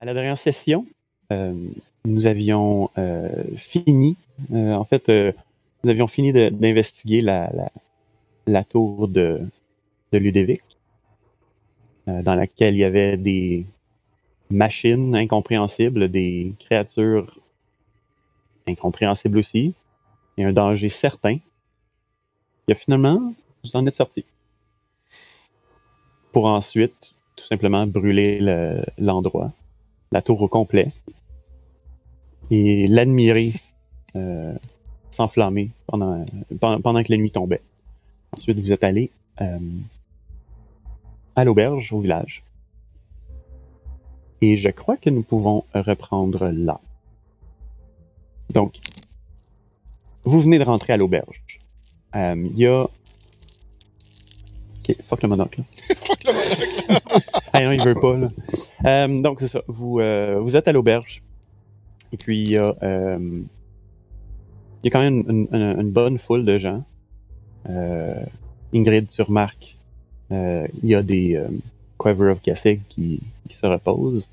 À la dernière session, euh, nous avions euh, fini, euh, en fait, euh, nous avions fini d'investiguer la, la, la tour de, de Ludovic, euh, dans laquelle il y avait des machines incompréhensibles, des créatures incompréhensibles aussi, et un danger certain. Et finalement, vous en êtes sorti. Pour ensuite, tout simplement, brûler le- l'endroit, la tour au complet, et l'admirer euh, s'enflammer pendant, que la nuit tombait. Ensuite, vous êtes allé euh, à l'auberge, au village. Et je crois que nous pouvons reprendre là. Donc, vous venez de rentrer à l'auberge. Euh, Il y a. Ok, fuck le monocle. Fuck le monocle. Ah non, il veut pas, là. Euh, donc, c'est ça. Vous, euh, vous êtes à l'auberge. Et puis, il y a. euh, il y a quand même une, une- une bonne foule de gens. Ingrid, tu remarques, il y a des Quiver of Gassig qui, qui se reposent,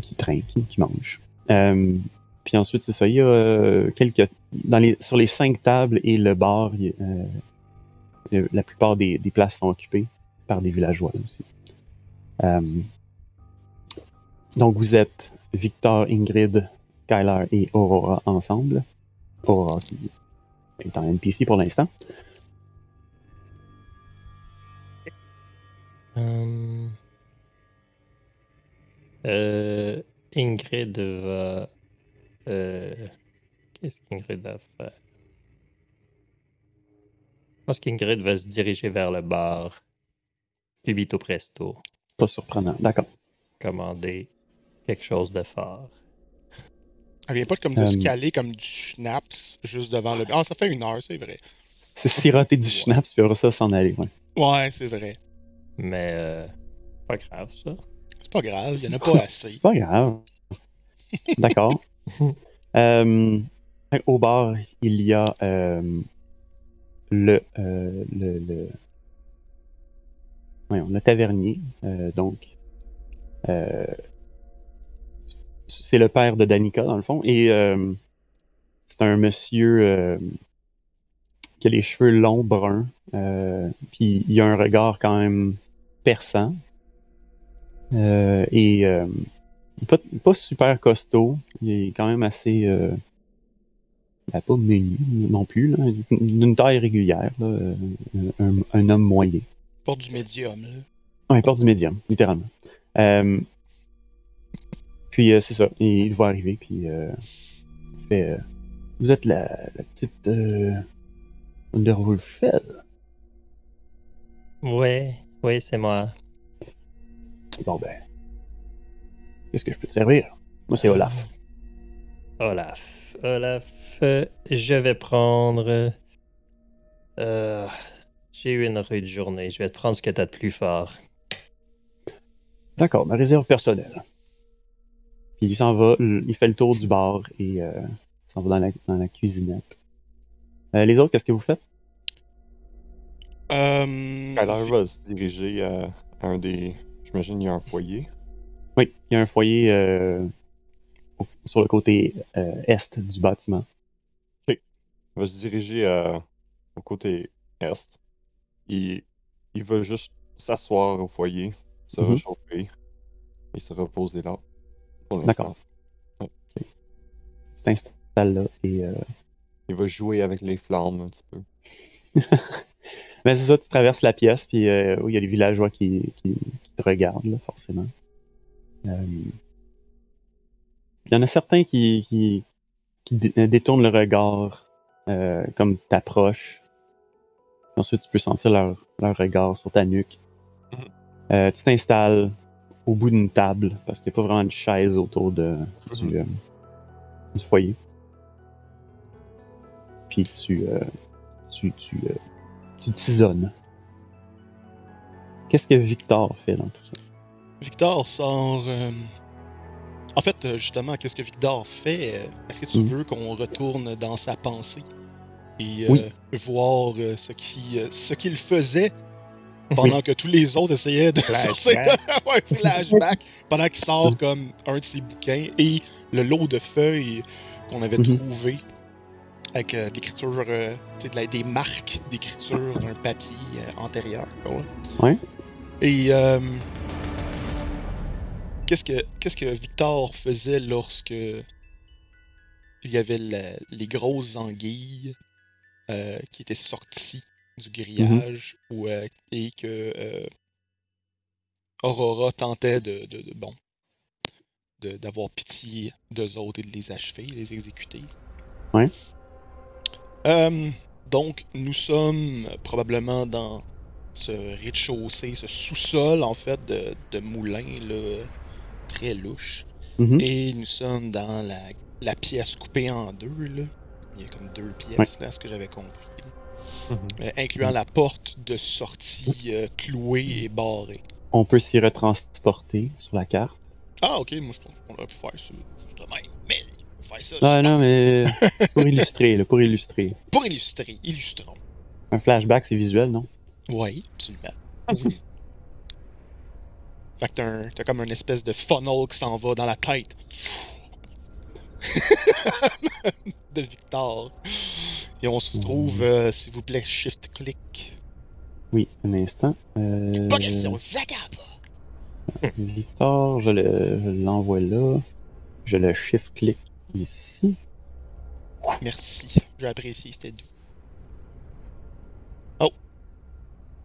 qui trinquent, qui mangent. Puis ensuite, c'est ça. Il y a quelques. Dans les, sur les cinq tables et le bar, il euh, la plupart des, places sont occupées par des villageois aussi. Euh, donc, vous êtes Victor, Ingrid, Kyler et Aurora ensemble. Aurora qui est en NPC pour l'instant. Hum. Euh, Ingrid va. euh, Qu'est-ce qu'Ingrid va faire? Je pense qu'Ingrid va se diriger vers le bar. Puis vite au presto. Pas surprenant. D'accord. Commander quelque chose de fort. Elle vient pas comme de Euh, se caler comme du schnapps juste devant le. Ah, ça fait une heure, c'est vrai. C'est siroter du schnapps, puis après ça, s'en aller. Ouais. Ouais, c'est vrai. Mais euh, pas grave ça. C'est pas grave, il y en a pas assez. C'est pas grave. D'accord. Euh, au bar, il y a euh, le, euh, le, le, voyons, le tavernier. euh, donc, euh, c'est le père de Danica, dans le fond. Et c'est un monsieur qui a les cheveux longs, bruns. puis il a un regard quand même perçant. Et pas, pas super costaud. Il est quand même assez. Euh, ben, pas menu non plus. là. D'une taille régulière. là, euh, un, un homme moyen. Porte du médium, là. Ouais, il porte du médium, littéralement. Euh, puis euh, c'est ça. Il le voit arriver, puis euh, il fait euh, Vous êtes la, la petite. Euh, Underwolfell. Ouais, oui, c'est moi. Bon ben. Qu'est-ce que je peux te servir? Moi, c'est Olaf. Olaf. Olaf, je vais prendre. euh, J'ai eu une rude journée. Je vais te prendre ce que t'as de plus fort. D'accord, ma réserve personnelle. Puis il s'en va, il fait le tour du bar et euh, s'en va dans la, dans la cuisinette. Euh, les autres, qu'est-ce que vous faites? Euh. Kyler va se diriger à un des. J'imagine il y a un foyer. Oui, il y a un foyer euh, sur le côté euh, est du bâtiment. Il va se diriger au côté est. Il, il va juste s'asseoir au foyer, se Mhm. réchauffer et se reposer là. Pour l'instant. D'accord. Tu t'installes là et euh, Il va jouer avec les flammes un petit peu. Ben, c'est ça, tu traverses la pièce, puis euh, il y a des villageois qui, qui, qui te regardent, là, forcément. Euh, Il y en a certains qui, qui, euh, détournent le regard, euh, comme t'approches. Ensuite, tu peux sentir leur, leur regard sur ta nuque. Euh, tu t'installes au bout d'une table, parce qu'il n'y a pas vraiment de chaise autour de, du, euh, du foyer. Puis tu, euh, tu, tu, euh, tu tisonnes. Qu'est-ce que Victor fait dans tout ça? Victor sort. En fait, euh, justement, qu'est-ce que Victor fait? Euh, Est-ce que tu Mhm. veux qu'on retourne dans sa pensée et euh, voir euh, ce qui, euh, ce qu'il faisait pendant que tous les autres essayaient de sortir? Flashback. ouais, flashback pendant qu'il sort comme un de ses bouquins et le lot de feuilles qu'on avait Mhm. trouvé avec de l'écriture, de la- des marques d'écriture d'un papier antérieur. Ouais. Ouais. Et qu'est-ce que qu'est-ce que Victor faisait lorsque il y avait la- les grosses anguilles euh, qui étaient sorties du grillage euh, et que euh, Aurora tentait de, de- de- bon de- d'avoir pitié d'eux autres et de les achever, les exécuter. Ouais. Donc nous sommes probablement dans ce rez-de-chaussée, ce sous-sol en fait de, de moulin là, très louche. Mhm. Et nous sommes dans la, la pièce coupée en deux. Là. Il y a comme deux pièces, là, à ce que j'avais compris. Mhm. Euh, incluant la porte de sortie euh, clouée et barrée. On peut s'y retransporter sur la carte. Ah, ok, moi je pense qu'on aurait pu faire ça juste de même. Mais faire ça Ah non, mais pour illustrer, là, pour illustrer. pour illustrer. Illustrons. Un flashback, c'est visuel, non? Oui, absolument. Fait que t'as, un- t'as comme une espèce de funnel qui s'en va dans la tête. de Victor. Et on se retrouve, euh, s'il vous plaît, shift-click. Oui, un instant. Euh, Pas question, pas. Victor, je le- je l'envoie là. Je le shift-click ici. Merci, j'ai apprécié, c'était doux. Oh!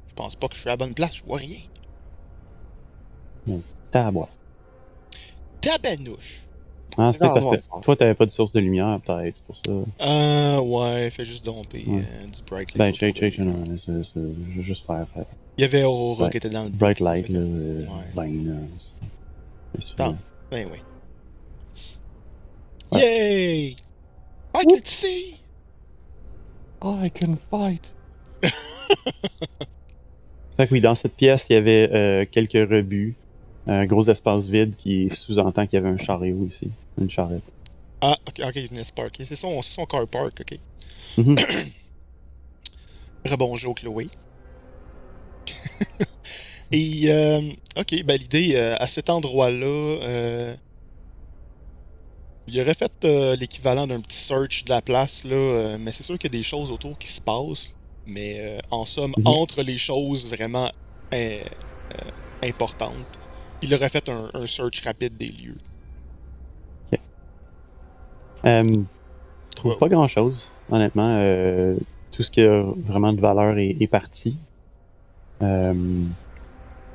Je pense pas que je suis à la bonne place, je vois rien. Tabois. Tabanouche! Ah, c'est peut-être parce que toi, t'avais pas de source de lumière, peut-être, c'est pour ça. Euh, ouais, fais juste domper Ouais. euh, du bright light. Ben, check, check, non, c'est- c'est- je vais juste faire euh, Il y avait Aurora Ouais. qui était dans le bright light, là. euh, Ouais. Ben, là. Ben oui. Ouais. Yay! I can see! I can fight. Fait que oui, dans cette pièce, il y avait euh, quelques rebuts. Un gros espace vide qui sous-entend qu'il y avait un chariot ici. Une charrette. Ah, ok, ok, il venait se parker. C'est son, car park, ok. Rebonjour, Chloé. Et, euh, ok, ben l'idée, euh, à cet endroit-là, euh, il aurait fait euh, l'équivalent d'un petit search de la place, là, mais c'est sûr qu'il y a des choses autour qui se passent. Mais euh, en somme, Mhm. entre les choses vraiment importantes, il aurait fait un, un search rapide des lieux. Euh, je trouve pas grand-chose, honnêtement. Euh, tout ce qui a vraiment de valeur est, est parti. Euh,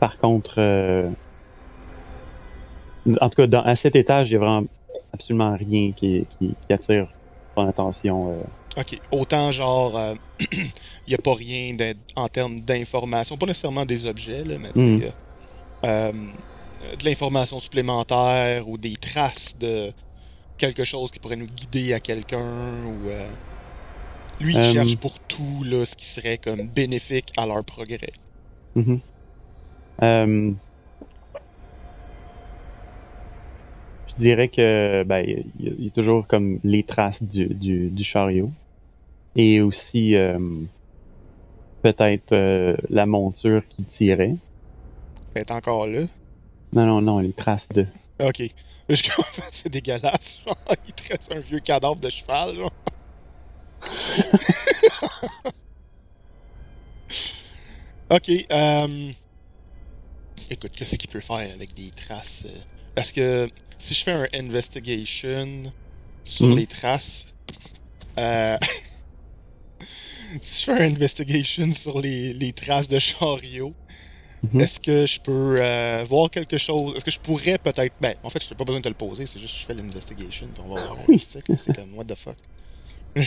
par contre, euh, en tout cas, dans, à cet étage, il y a vraiment absolument rien qui, qui, qui attire ton attention. euh. Ok, autant genre, euh, il n'y a pas rien en termes d'information, pas nécessairement des objets, là, mais Mm. euh, euh, de l'information supplémentaire ou des traces de quelque chose qui pourrait nous guider à quelqu'un ou. euh, Lui, il Euh. cherche pour tout là, ce qui serait comme bénéfique à leur progrès. Mhm. Euh, je dirais que ben, il y, a- il y a toujours comme les traces du, du, du chariot. Et aussi euh, peut-être euh, la monture qui tirait. Elle est encore là. Non, non, non, les traces de. Ok. Je c'est dégueulasse. Genre, il reste un vieux cadavre de cheval. Genre. ok. Euh... Écoute, qu'est-ce qu'il peut faire avec des traces euh, Parce que si je fais un investigation sur Mhm. les traces, euh... si je fais un investigation sur les, les traces de chariot, Mhm. est-ce que je peux euh, voir quelque chose? Est-ce que je pourrais peut-être. Ben, en fait, je n'ai pas besoin de te le poser, c'est juste que je fais l'investigation, puis on va voir. C'est que c'est comme, what the fuck? je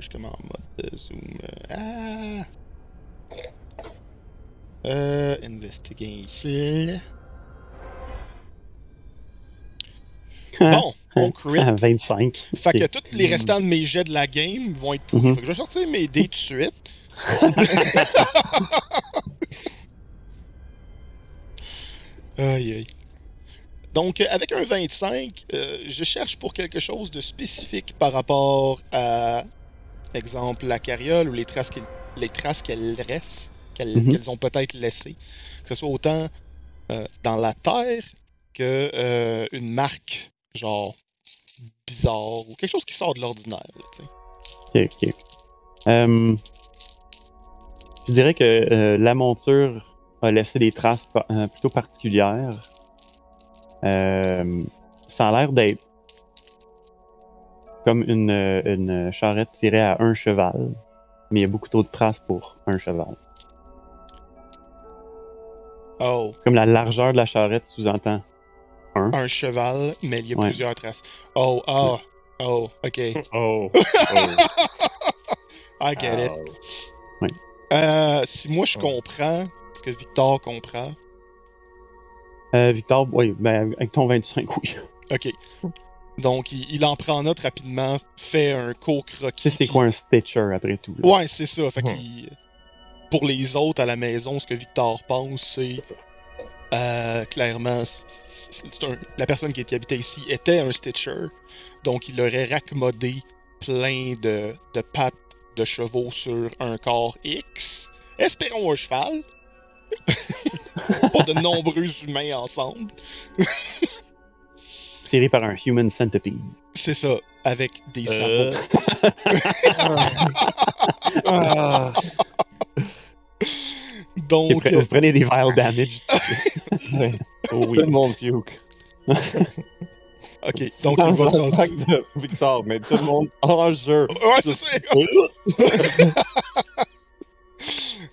suis comme en mode de zoom. euh, Ah! Euh, investigation. Bon, on crit. Ah, 25. Fait que tous les restants de mes jets de la game vont être pourris. Mhm. Fait que je vais sortir mes dés tout de suite. aïe aïe. Donc, avec un 25, euh, je cherche pour quelque chose de spécifique par rapport à, exemple, la carriole ou les traces qu'il- les traces qu'elles Mhm. qu'elles ont peut-être laissées. Que ce soit autant euh, dans la terre que euh, une marque, genre bizarre ou quelque chose qui sort de l'ordinaire. Ok, ok. Je dirais que euh, la monture a laissé des traces pa- euh, plutôt particulières. Euh, ça a l'air d'être comme une, une charrette tirée à un cheval, mais il y a beaucoup trop de traces pour un cheval. Oh, Comme la largeur de la charrette sous-entend un. un cheval, mais il y a Ouais. plusieurs traces. Oh, ah, oh, ok. Oh. I get it. Oh. Euh, si moi je comprends, ce que Victor comprend, Euh, Victor, oui, ben, avec ton 25, oui. ok. Donc il, il en prend note rapidement, fait un court croquis. Tu sais, c'est quoi un Stitcher après tout? là? Ouais, c'est ça. Fait Hmm. qu'il- pour les autres à la maison, ce que Victor pense, c'est euh, clairement, c'est un- la personne qui était habitée ici était un Stitcher, donc il aurait raccommodé plein de, de pattes de chevaux sur un corps X. Espérons un cheval. Pas de nombreux humains ensemble. Tiré par un Human Centipede. C'est ça, avec des Euh, sabots. ah. Donc, pre- vous prenez des vile damage. Ouais. oh oui. Tout le monde puke. Ok, donc le va flashback de Victor, mais tout le monde en jeu. Ouais, c'est ça.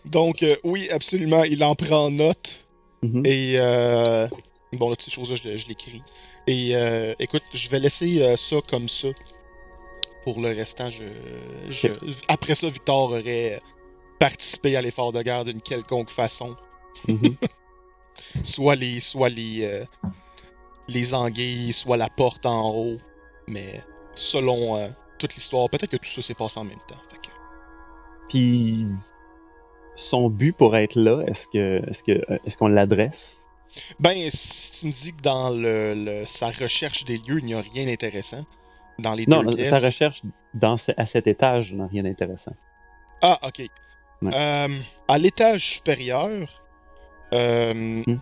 Donc, euh, oui, absolument, il en prend note. Mhm. Et, euh, bon, là, toutes ces choses-là, je, je l'écris. Et, euh, écoute, je vais laisser euh, ça comme ça. Pour le restant, je, je- après ça, Victor aurait participé à l'effort de guerre d'une quelconque façon. Mhm. Soit les, soit les, euh, les anguilles, soit la porte en haut. Mais selon euh, toute l'histoire, peut-être que tout ça s'est passé en même temps. Que- Puis son but pour être là, est-ce que est-ce que est-ce qu'on l'adresse? Ben, si tu me dis que dans le, le- sa recherche des lieux, il n'y a rien d'intéressant. Dans les Non, deux pièces. sa recherche dans ce- à cet étage n'a rien d'intéressant. Ah, ok. Ouais. Euh, à l'étage supérieur, euh, Hmm.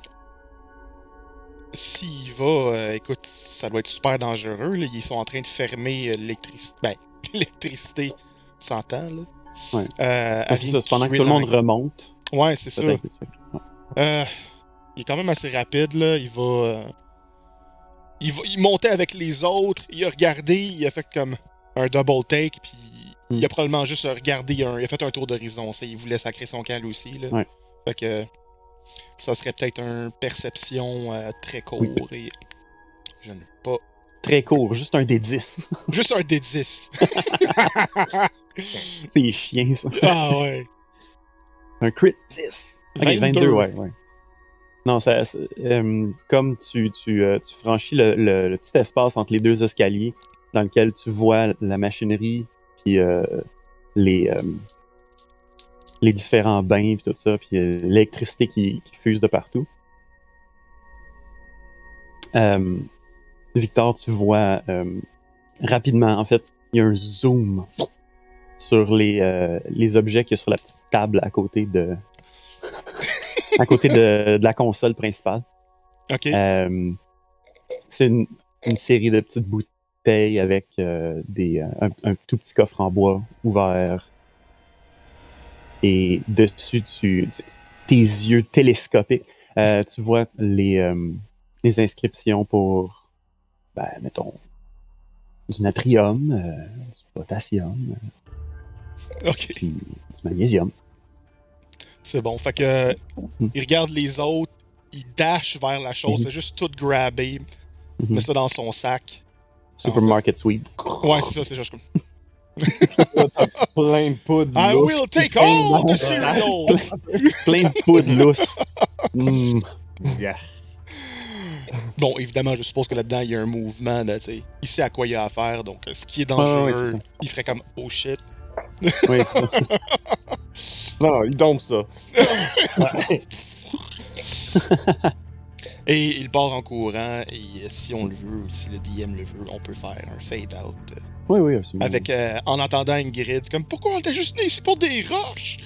S'il va, euh, écoute, ça doit être super dangereux. Là. Ils sont en train de fermer euh, l'électricité. Ben, l'électricité, on s'entend, là. Ouais. Euh, C'est ça, pendant que tout le monde remonte. Ouais, c'est ça. ouais. Euh, il est quand même assez rapide, là. Il va, il va. Il montait avec les autres, il a regardé, il a fait comme un double take, puis Hmm. il a probablement juste regardé un. Il a fait un tour d'horizon. Il voulait sacrer son camp lui aussi, là. Ouais. Fait que. Ça serait peut-être un perception euh, très court et. Je ne pas. Très court, juste un des 10. Juste un D10. c'est chien ça. ah ouais. Un crit 10. Ok, 22, 22, ouais, ouais. Non, ça, euh, comme tu, tu, euh, tu franchis le, le- le petit espace entre les deux escaliers dans lequel tu vois la machinerie, puis euh, les, les différents bains, puis tout ça, puis euh, l'électricité qui, qui fuse de partout. Euh, Victor, tu vois euh, rapidement, en fait, il y a un zoom sur les, les objets qu'il y a sur la petite table à côté de, à côté de, de la console principale. Ok. C'est une, une série de petites bouteilles avec euh, des, un, un tout petit coffre en bois ouvert. Et dessus, tu, tes yeux télescopiques, euh, tu vois les, euh, les inscriptions pour, ben, mettons, du natrium, euh, du potassium, puis du magnésium. C'est bon. Fait que. Hmm. Il regarde les autres, il dash vers la chose, Mhm. fait juste tout grabber, Mhm. met ça dans son sac. Supermarket sweep. Ouais, c'est ça, c'est juste comme. Plein de poudre. I will take all the cereal! Plein de poudre lousse. Mm. Yeah. bon, évidemment, je suppose que là-dedans, il y a un mouvement, de, tu sais, il sait à quoi il a affaire, donc euh, ce qui est ouais, dangereux, il ferait comme oh shit. Oui. Non, non, il dompe ça. Et il part en courant, et euh, si on le veut, si le DM le veut, on peut faire un fade out. euh, oui, oui, absolument. avec, euh, en entendant Ingrid, comme pourquoi on était juste né ici pour des roches?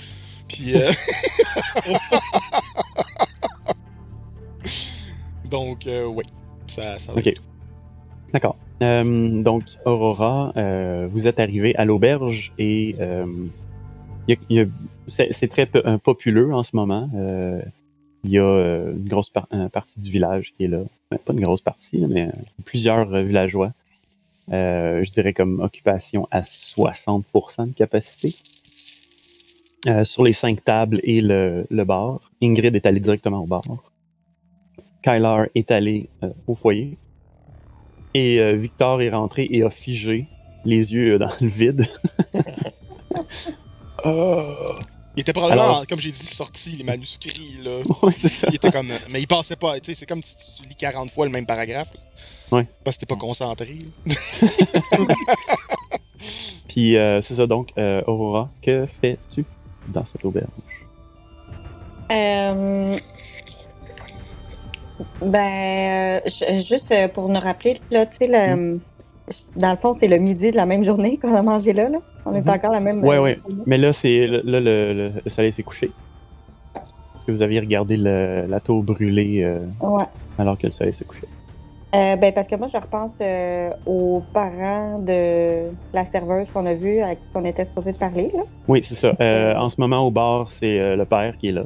Puis. euh, Donc, euh, oui. Ça, ça va. Ok. D'accord. Euh, donc, Aurora, euh, vous êtes arrivé à l'auberge et c'est très populeux en ce moment. Il y a une grosse par- partie du village qui est là. Ben, pas une grosse partie, mais plusieurs villageois. Euh, je dirais comme occupation à 60% de capacité. Euh, sur les cinq tables et le, le bar. Ingrid est allée directement au bar. Kylar est allé euh, au foyer. Et Victor est rentré et a figé, les yeux dans le vide. Euh, Il était probablement, Alors- comme j'ai dit, sorti les manuscrits, là. ouais, c'est ça. Il était comme. Mais il pensait pas, tu sais, c'est comme si tu lis 40 fois le même paragraphe. là. Ouais. Parce que t'es pas concentré. Puis euh, c'est ça donc, euh, Aurora, que fais-tu dans cette auberge? Euh, Ben, euh, ju- juste euh, pour nous rappeler, là, tu sais, le- dans le fond, c'est le midi de la même journée qu'on a mangé là. là. On est Mhm. encore la même. Ouais, euh, journée. Mais là, c'est là, le, le- le soleil s'est couché. Parce que vous aviez regardé le- la tour brûler euh, Ouais. alors que le soleil s'est couché? Euh, ben, parce que moi, je repense euh, aux parents de la serveuse qu'on a vue, à qui on était supposé de parler. Là. Oui, c'est ça. En ce moment, au bar, c'est le père qui est là.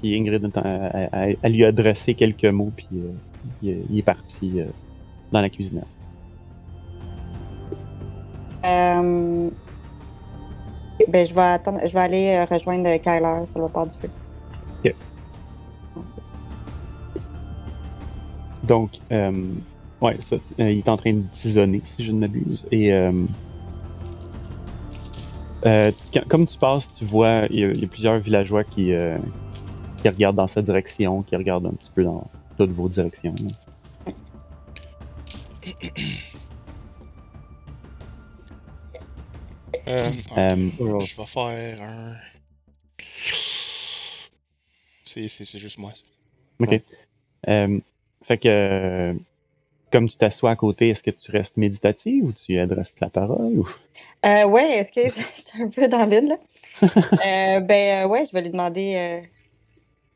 Puis Ingrid, elle- elle lui a adressé quelques mots, puis il, il est parti dans la cuisine. Euh, ben, je vais attendre, je vais aller euh, rejoindre Kyler sur le port du feu. Donc, euh, ouais, ça, euh, il est en train de tisonner, si je ne m'abuse. Et euh, euh, quand- comme tu passes, tu vois, il y, a- il y a plusieurs villageois qui, euh, qui regardent dans cette direction, qui regardent un petit peu dans toutes vos directions. Euh, Euh, Je vais faire un. C'est c'est- c'est juste moi. ok. Euh, fait que, comme tu t'assois à côté, est-ce que tu restes méditative ou tu adresses la parole? Ou... Euh, ouais, est-ce que j'étais un peu dans l'une, là? Euh, ben, ouais, je vais lui demander euh,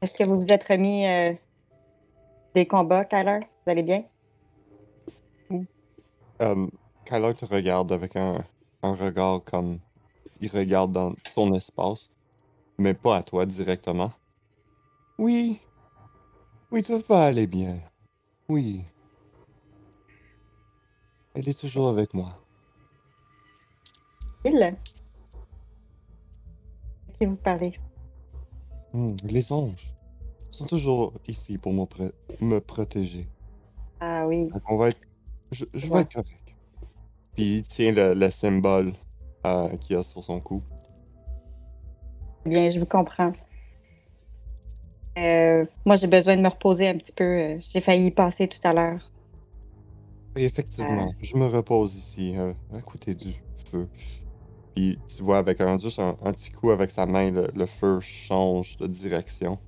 est-ce que vous vous êtes remis euh, des combats, Kyler? Vous allez bien? euh, Kyler te regarde avec un, un regard comme il regarde dans ton espace, mais pas à toi directement. Oui, oui, tout va aller bien. Oui. Elle est toujours avec moi. Il? Qui vous parlez? Hmm, les anges sont toujours ici pour me, protéger. Ah oui. Donc, on va être. Je, je vais être correct. Puis il tient le, le symbole euh, qu'il a sur son cou. Bien, je vous comprends. Euh, moi, j'ai besoin de me reposer un petit peu. euh, J'ai failli y passer tout à l'heure. Effectivement, je me repose ici, euh, à côté du feu. Puis tu vois, avec un, juste un, un petit coup avec sa main, le, le feu change de direction.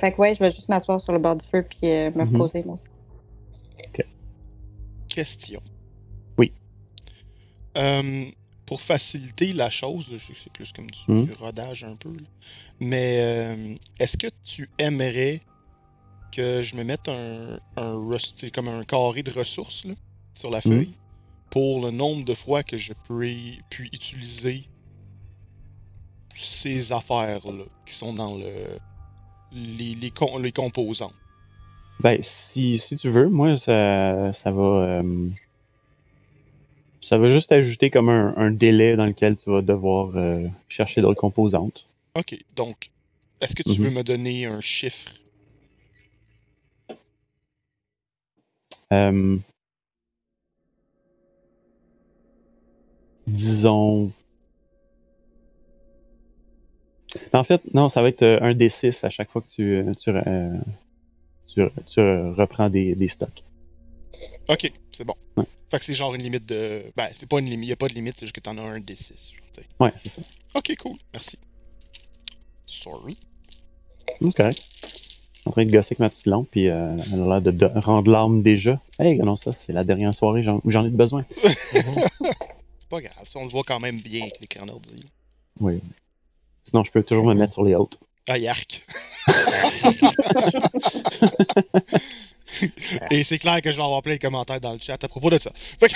Fait que ouais, je vais juste m'asseoir sur le bord du feu puis euh, me Mhm. reposer, moi aussi. Question. Oui. Euh, pour faciliter la chose, là, c'est plus comme du, du rodage un peu, là. mais euh, est-ce que tu aimerais que je me mette un, un comme un carré de ressources là, sur la Mhm. feuille pour le nombre de fois que je peux puis utiliser ces affaires-là qui sont dans le les, les, les composants. Ben, si, si tu veux, moi, ça, ça va. euh, ça va juste ajouter comme un, un délai dans lequel tu vas devoir euh, chercher d'autres composantes. Ok, donc, est-ce que tu Mhm. veux me donner un chiffre? Euh, disons. En fait, non, ça va être euh, un D6 à chaque fois que tu, tu, tu, tu reprends des, des stocks. Ok, c'est bon. Ouais. Fait que c'est genre une limite de. Ben, c'est pas une limite, y a pas de limite, c'est juste que t'en as un D6. genre. Ouais, c'est ça. Ok, cool, merci. Sorry. C'est correct. Je suis en train de gosser avec ma petite lampe, puis euh, elle a l'air de, de rendre l'âme déjà. Hey, non, ça, c'est la dernière soirée où j'en ai besoin. C'est pas grave, ça, on le voit quand même bien avec l'écran ordi. Oui. Sinon, je peux toujours me mettre sur les autres. Ah, yark! Et c'est clair que je vais avoir plein de commentaires dans le chat à propos de ça. Fait que-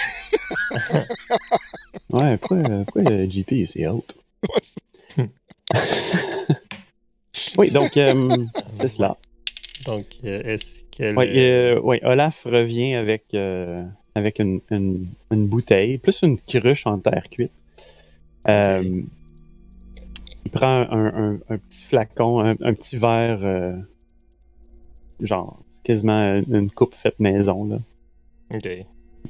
Ouais, pourquoi, pourquoi euh, JP, c'est autre? Oui, donc, euh, c'est cela. Donc, euh, est-ce que. Oui, euh, ouais, Olaf revient avec, euh, avec une, une- une bouteille, plus une cruche en terre cuite. Euh, Il prend un, un- un petit flacon, un, un petit verre, euh, genre, quasiment une, coupe faite maison, là. Ok.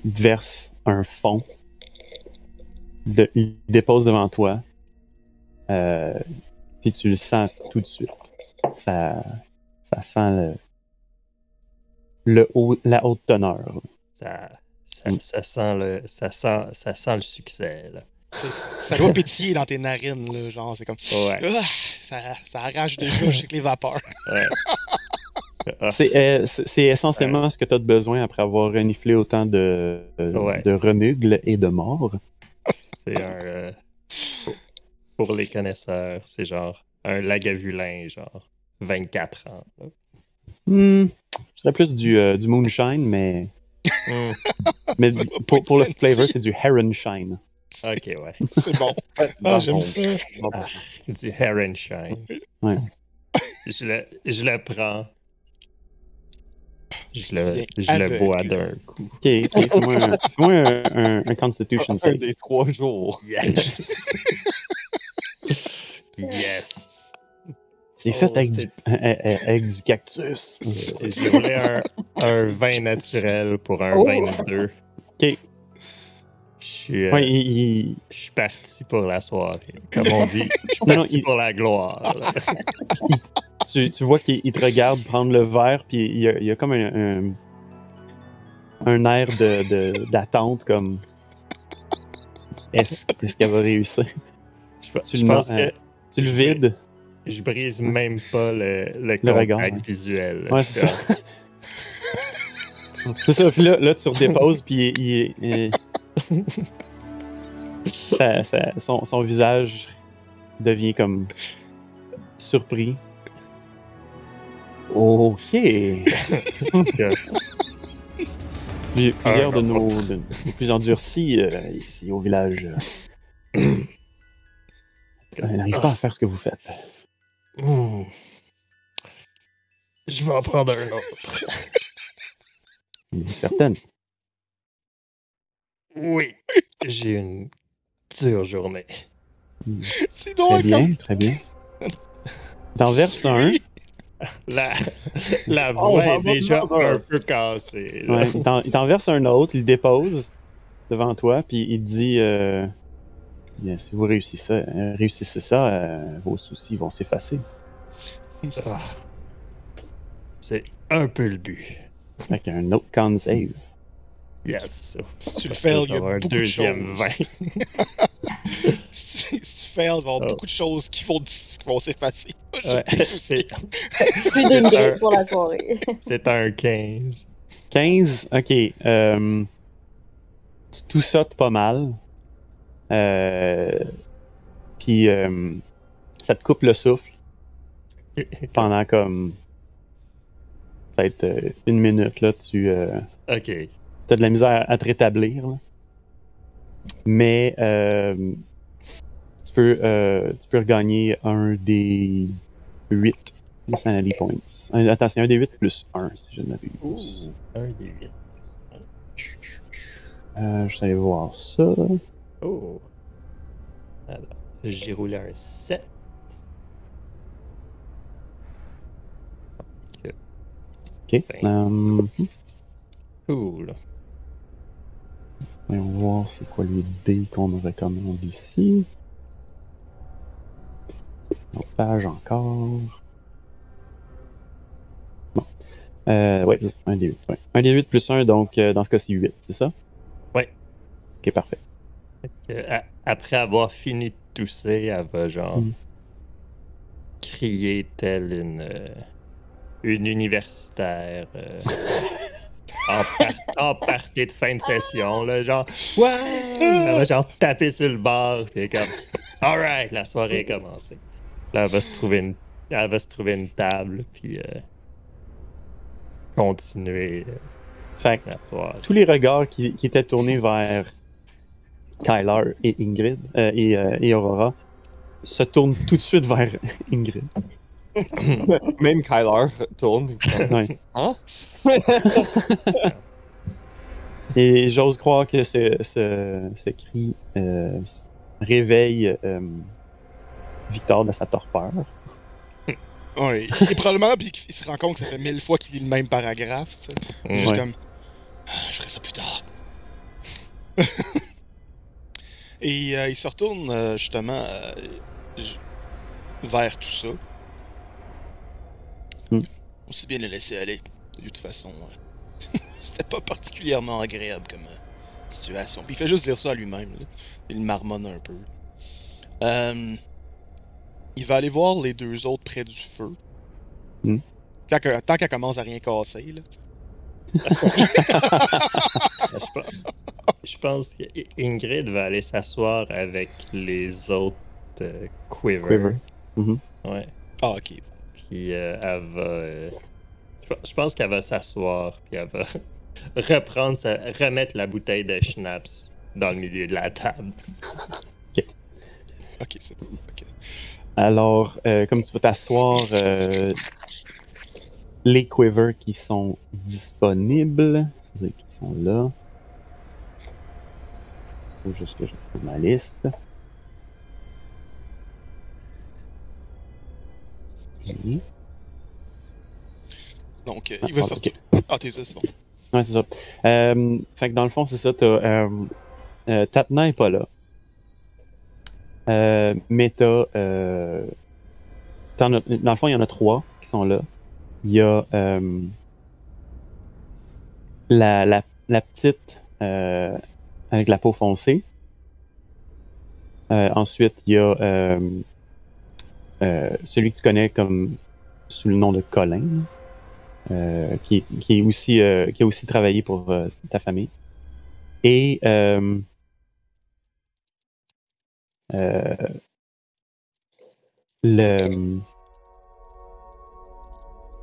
Il verse un fond, de, il dépose devant toi, euh, puis tu le sens tout de suite. Ça, ça sent le, le haut, la haute teneur. Ça, ça, Mm. ça sent le, ça, sent, ça sent le succès, là. ça doit pétiller dans tes narines, là, genre, c'est comme. Ouais. Ah, ça, ça arrache déjà chez les vapeurs. ouais. Ah, C'est euh, c'est- essentiellement ce que tu as de besoin après avoir reniflé autant de, de, Ouais. de remugles et de morts. c'est un. euh, pour- pour les connaisseurs, c'est genre un lagavulin, genre 24 ans. Hmm, je dirais plus du, euh, du moonshine, mais, Hmm, mais pour, pour le flavor, c'est du heron shine. Ok, ouais. C'est bon. Ah, j'aime ça. Ah, du heron shine. Ouais. Je le, je le prends. Je le, je le bois d'un coup. Ok, ok, fais-moi un, un, un- un Constitution Un save. des trois jours. Yes! yes! C'est Oh, fait avec c'est- du, euh, euh, avec du cactus. Je voulais un, un vin naturel pour un Oh. 22. Ok. Je suis, euh, Ouais, il- il- je suis parti pour la soirée. Comme on dit, je suis non, parti il- pour la gloire. tu, tu vois qu'il il te regarde prendre le verre, puis il y a, il y a comme un, un, un air de- de- d'attente, comme est-ce qu'elle va réussir? Je, Tu je le pense que Tu le vides? je brise même pas le, le, Le regard, ouais. visuel. Ouais, c'est ça. C'est ça, puis là, là, tu redéposes, puis il, il- il- ça- ça- son, son visage devient comme surpris. Ok. Plusieurs de nos, de plus endurcis euh, ici au village euh, n'arrivent pas à faire ce que vous faites. Hmm. Je vais en prendre un autre. Certaines. Oui. J'ai une dure journée. C'est donc Très bien, très bien. T'en verses un? La, la Oh, voix est déjà un. un peu cassée. Ouais, il t'en- il t'en verse un autre, il le dépose devant toi, puis il te dit euh, Bien, si vous réussissez, euh, réussissez ça, euh, vos soucis vont s'effacer. Ah. C'est un peu le but. Fait qu'un autre con save. Yes. Si tu le fails, il y a beaucoup de deuxième choses. vin. Si tu, si tu fails, il va y avoir Oh. beaucoup de choses qui vont, qui vont s'effacer. Des c'est- Plus d'une game pour la soirée. C'est un 15. 15, ok. Euh, tu tout sautes pas mal. Euh, puis euh, ça te coupe le souffle pendant comme peut-être euh, une minute. Là, tu euh, ok. As de la misère à te rétablir. là. Mais euh, tu, peux, euh, tu peux regagner un des 8 Insanity Points. Un- attends, c'est un des 8 plus 1 si je ne m'abuse. Un des huit. Euh, je vais aller voir ça. Oh. Alors, j'ai roulé un 7. Ok. Ben. Euh, Cool. Voyons voir c'est quoi les dés qu'on me recommande ici. Page encore. Bon. Euh, ouais, c'est un des 8. Ouais. Un des 8 plus 1, donc euh, dans ce cas-ci 8, c'est ça? Ouais. Ok, parfait. A- après avoir fini de tousser, elle va genre Mm. crier telle une, euh, une universitaire. euh, en, par- en partie de fin de session, là, genre, ouais! Elle va genre taper sur le bar, puis comme, alright, la soirée est commencée. Là, elle va se trouver une, elle va se trouver une table, puis euh, continuer euh, Fait que la soirée. tous les regards qui, qui étaient tournés vers Kyler et Ingrid euh, et, euh, et Aurora se tournent tout de suite vers Ingrid. Même Kyler tourne. Ouais. Hein? Et j'ose croire que ce, ce, ce cri euh, réveille euh, Victor de sa torpeur. Ouais. Et probablement, là, puis il se rend compte que ça fait mille fois qu'il lit le même paragraphe, tu sais. Il est Juste Ouais. comme. Ah, je ferai ça plus tard. Et euh, il se retourne justement euh, vers tout ça. Aussi bien le laisser aller. De toute façon, euh, c'était pas particulièrement agréable comme euh, situation. Puis il fait juste dire ça à lui-même. Il marmonne un peu. Euh, il va aller voir les deux autres près du feu. Hmm. Tant qu'elle commence à rien casser, là. Je pense, je pense qu'Ingrid va aller s'asseoir avec les autres euh, Quiver. Quiver. Mhm. Ouais. Ah, ok. Puis euh, elle va. euh, je pe- je pense qu'elle va s'asseoir, puis elle va reprendre sa- remettre la bouteille de schnapps dans le milieu de la table. Ok, c'est bon. Ok. Alors, euh, comme tu vas t'asseoir, euh, les quivers qui sont disponibles, c'est-à-dire qui sont là. Faut juste que je trouve ma liste. Donc, euh, Ah, il va ah, retourner. Ah, t'es ça, c'est bon. Ouais, c'est ça. Euh, fait que dans le fond, c'est ça. T'as, euh, euh, Tatna est pas là. Euh, mais t'as. Dans le fond, il y en a trois qui sont là. Il y a la, la, la petite avec la peau foncée. Ensuite, il y a euh, celui que tu connais comme sous le nom de Colin euh, qui, qui, est aussi, euh, qui a aussi travaillé pour ta famille. Et le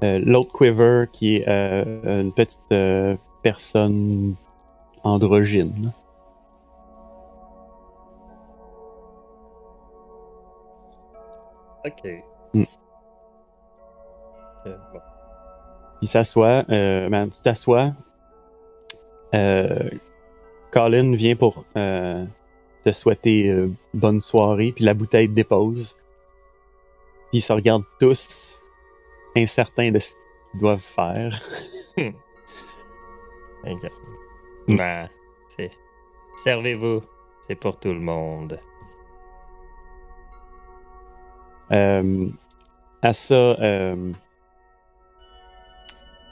l'autre Quiver qui est une petite personne androgyne. Ok. Hmm. Ok, bon. Il s'assoit, euh, ben, tu t'assois. Euh, Colin vient pour euh, te souhaiter euh, bonne soirée, puis la bouteille dépose. Puis ils se regardent tous incertains de ce qu'ils doivent faire. Ok. Hmm. Ben, c'est. Servez-vous, c'est pour tout le monde. À ça, euh,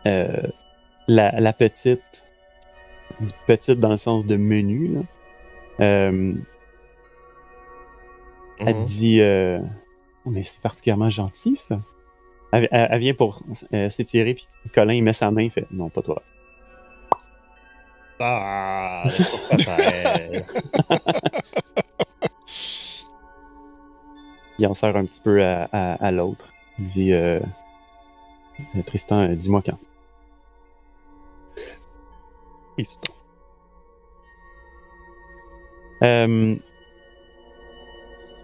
euh, la, la petite, petite dans le sens de menu, là, euh, elle Mhm. dit euh, Oh, mais c'est particulièrement gentil ça. Elle, elle- elle vient pour euh, s'étirer, puis Colin il met sa main, il fait Non, pas toi. Ah, Il en sert un petit peu à, l'autre. Il dit euh, Euh, Tristan, euh, dis-moi quand. Euh,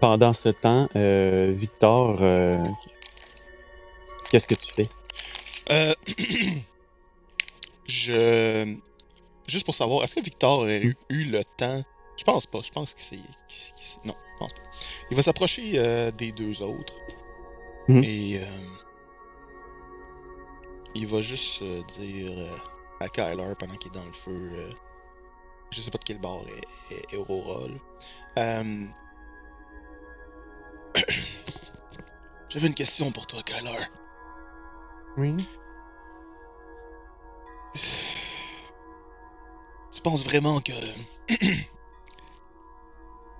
pendant ce temps, Victor, qu'est-ce que tu fais? Je. Juste pour savoir, est-ce que Victor aurait eu, eu le temps? Je pense pas, je pense qu'il s'est- Non, je pense pas. Il va s'approcher euh, des deux autres. Mhm. Et. euh, il va juste euh, dire à Kyler pendant qu'il est dans le feu. je sais pas de quel bord est, est- est Aurora. J'avais une question pour toi, Kyler. Oui. Tu penses vraiment que.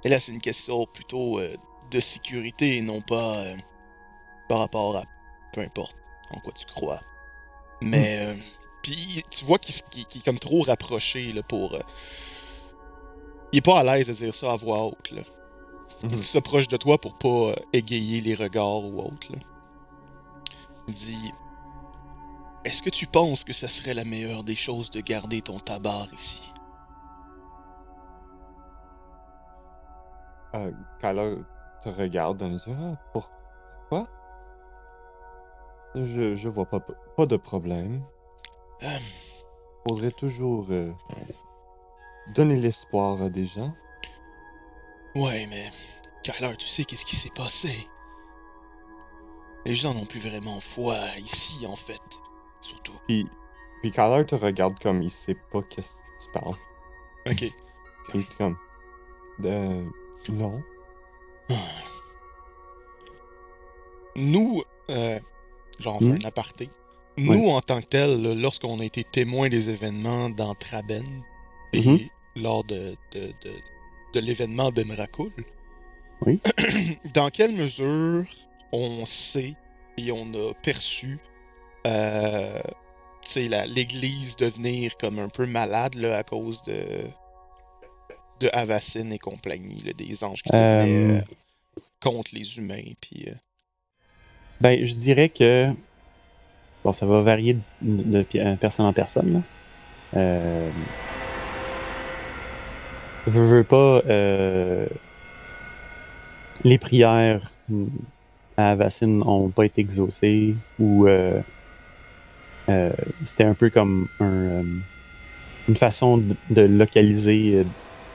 Et là, c'est une question plutôt euh, de sécurité et non pas euh, par rapport à peu importe en quoi tu crois. Mais euh, Puis tu vois qu'il est comme trop rapproché là, pour. Il est pas à l'aise de dire ça à voix haute. Là. Il s'approche de toi pour pas égayer les regards ou autre. Là. Il dit Est-ce que tu penses que ça serait la meilleure des choses de garder ton tabac ici Euh, Kyler te regarde en disant Ah, pour- pourquoi? Je, je vois pas, pas de problème. Hum, Faudrait toujours euh, donner l'espoir à des gens. Ouais, mais. Kyler, tu sais qu'est-ce qui s'est passé Les gens n'ont plus vraiment foi ici, en fait. Surtout. Puis, puis Kyler te regarde comme il sait pas qu'est-ce que tu parles. Ok. Il comme euh, Non. Nous, euh, genre, on fait Hmm? un aparté. Nous, en tant que tel, là, lorsqu'on a été témoins des événements dans Traben et Mhm. lors de, de, de, de l'événement d'Emrakul, Oui. dans quelle mesure on sait et on a perçu euh, l'Église devenir comme un peu malade là, à cause de, de Avacyn et compagnie, là, des anges qui devenaient Euh, euh, contre les humains. Puis, euh, Ben, je dirais que. Bon, ça va varier de, personne en personne. Là. Euh... Veux, veux pas. euh, Les prières à Avacyn n'ont pas été exaucées ou euh, c'était un peu comme un, une façon de, de localiser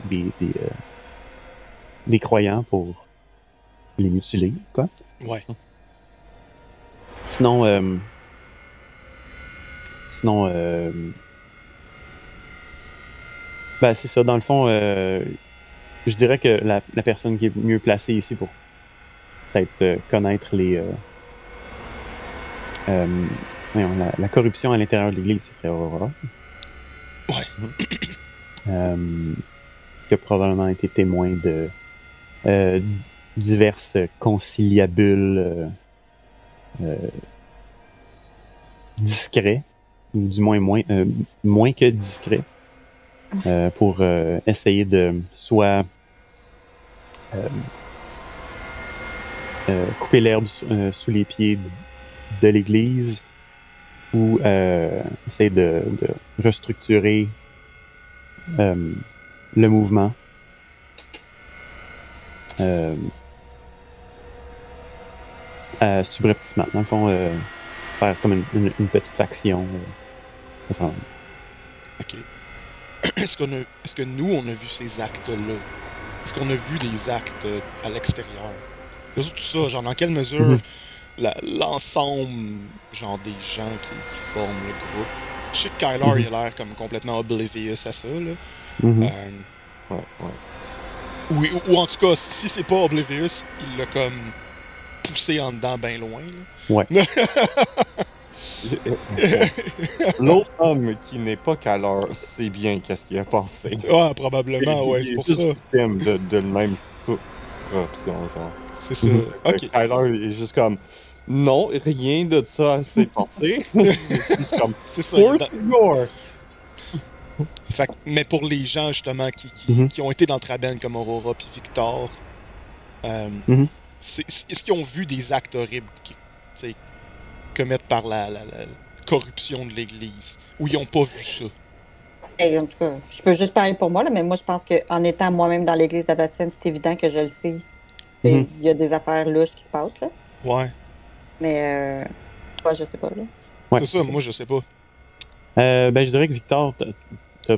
des, des, euh, des croyants pour les mutiler, quoi. ouais. Sinon, euh, sinon, euh, ben c'est ça. Dans le fond, euh, je dirais que la, la personne qui est mieux placée ici pour peut-être euh, connaître les, euh, voyons, la, la corruption à l'intérieur de l'Église, ce serait Aurora. Ouais. A probablement été témoin de euh, diverses conciliabules euh, euh, discrets, ou du moins moins, euh, moins que discrets, pour essayer de soit couper l'herbe sous- les pieds de, l'Église ou essayer de, restructurer le mouvement. Euh, à subrepticement. Dans le fond, euh, faire comme une, une- une petite faction. euh, enfin, Ok. Est-ce qu'on a, est-ce que nous on a vu ces actes-là? Est-ce qu'on a vu des actes euh, à l'extérieur? Surtout ça, genre dans quelle mesure Mhm. la- l'ensemble, genre des gens qui, qui forment le groupe? Je sais que Kyler Mhm. il a l'air comme complètement oblivious à ça là. Mhm. Euh, Ouais, ouais. ou, ou- ou en tout cas, si c'est pas oblivious, il l'a comme poussé en dedans bien loin. Là. Ouais. L'autre homme qui n'est pas Kyler sait bien qu'est-ce qu'il a pensé. Ah, probablement, ouais, Il c'est est pour juste ça. victime de, de le même co- corruption, genre. C'est ça. Mhm. Ok. que Kyler est juste comme non, rien de ça s'est passé. c'est juste comme C'est ça. force your. Fait que- mais pour les gens justement qui, qui, Mhm. qui ont été dans Traben comme Aurora puis Victor, euh, Mhm. est-ce qu'ils ont vu des actes horribles qui commettent par la, la, la corruption de l'Église? Ou ils ont pas vu ça? Et en tout cas, je peux juste parler pour moi, là, mais moi, je pense qu'en étant moi-même dans l'église d'Abatine, c'est évident que je le sais. Mhm. Il y a des affaires louches qui se passent, là. Ouais, Mais, euh, moi, je sais pas, là. Ouais, c'est ça, moi je sais pas. Euh, ben, je dirais que Victor,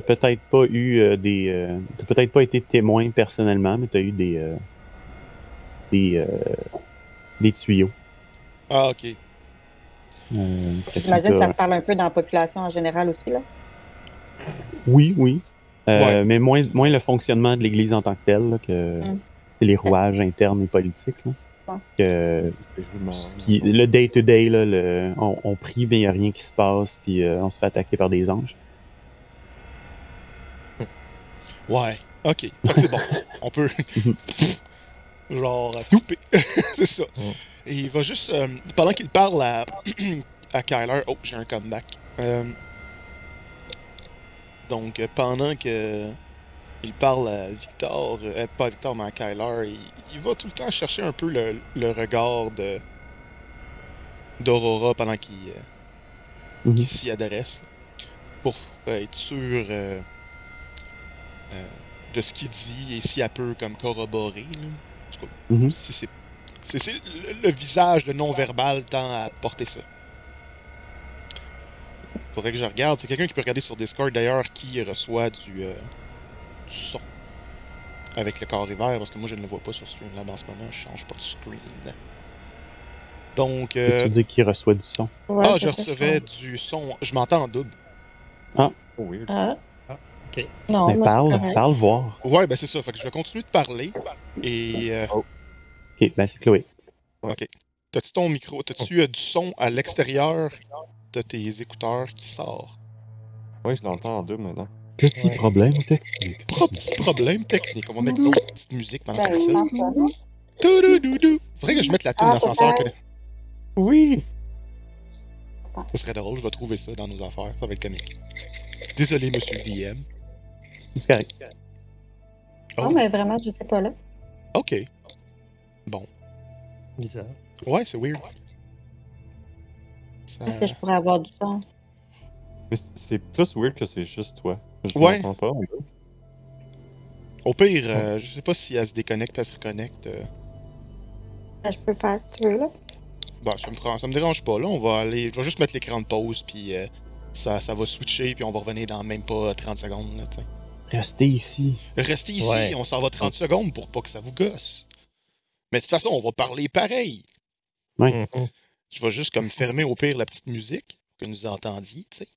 t'as- peut-être pas eu euh, des. euh, t'as peut-être pas été témoin personnellement, mais t'as eu des. euh, des. euh, des tuyaux. Ah, ok. Euh, J'imagine que ça se parle un peu dans la population en général aussi, là. Oui, oui. Euh, Ouais. Mais moins, moins le fonctionnement de l'Église en tant que telle là, que Mm. les rouages internes et politiques. Là. Ouais. Que ce qui, le day-to-day, là, le, on, on prie, mais il n'y a rien qui se passe, puis euh, on se fait attaquer par des anges. Ouais, ok. C'est bon. On peut. Genre, euh, couper. c'est ça. Et il va juste. euh, pendant qu'il parle à, à Kyler. Oh, j'ai un comeback. Euh, Donc, euh, pendant que il parle à Victor, euh, pas à Victor, mais à Kyler, il, il va tout le temps chercher un peu le, le regard de d'Aurora pendant qu'il euh, Mhm. s'y adresse. Pour euh, être sûr euh, de ce qu'il dit et si elle peut comme corroborer. Là. En tout cas, Mhm. si c'est c'est c'est le, le visage, le non-verbal tend à porter ça. Faudrait que je regarde. C'est quelqu'un qui peut regarder sur Discord d'ailleurs qui reçoit du, euh, du son avec le corps hiver parce que moi je ne le vois pas sur Streamlab en ce moment. Je change pas de screen. Donc, Qu'est-ce que euh, tu veux dire qu'il reçoit du son? Ouais, ah, je ça, recevais du son. Je m'entends en double. Oh, weird. Ah. Ok. Non, Mais moi, parle, parle, voir. Ouais, ben c'est ça. Fait que je vais continuer de parler. Et euh, Ok, ben c'est Chloé. t'as-tu ton micro, t'as-tu euh, du son à l'extérieur de tes écouteurs qui sort? Ouais, je l'entends en deux maintenant. Petit Ouais. problème technique. Pro- petit problème technique. On va mettre l'autre petite musique pendant je ça. Toudoudou. Faudrait que je mette la tune Ah, d'ascenseur. que- Oui! Ce serait drôle, je vais trouver ça dans nos affaires. Ça va être comique. Désolé, monsieur VM. C'est correct. Oh, Non, mais vraiment, je sais pas là. ok. Bizarre. Ouais, c'est weird. Ça- Est-ce que je pourrais avoir du son? Mais c'est plus weird que c'est juste toi. Je Ouais. pas. Au pire, euh, je sais pas si elle se déconnecte, elle se reconnecte. euh, Je peux faire si tu veux là. Bah, ça me, prend- ça me dérange pas. Là, on va aller. Je vais juste mettre l'écran de pause, puis euh, ça, ça va switcher, puis on va revenir dans même pas 30 secondes. Là, tu sais. Restez ici. Restez ici, Ouais. on s'en va 30 secondes pour pas que ça vous gosse. Mais de toute façon, on va parler pareil. Mhm. Je vais juste comme fermer au pire la petite musique pour que nous entendiez, tu sais.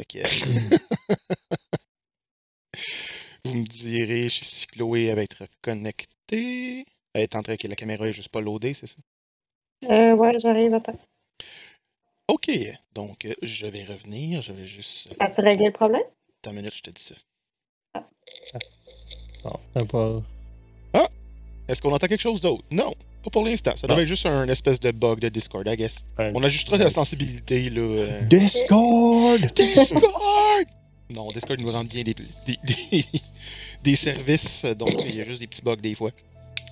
Fait que. vous me direz si Chloé va être connectée. Elle est en train que la caméra est juste pas loadée, c'est ça? Euh, ouais, j'arrive, attends. Ok, donc euh, je vais revenir, je vais juste. As-tu réglé le problème? Attends une minute, je te dis ça. Bon, à part- Est-ce qu'on entend quelque chose d'autre? Non, pas pour l'instant. Ça Non. devait être juste un espèce de bug de Discord, I guess. un On ajustera la sensibilité, là. euh. Discord! Discord! Non, Discord nous rend bien des, des, des, des services, donc il y a juste des petits bugs des fois.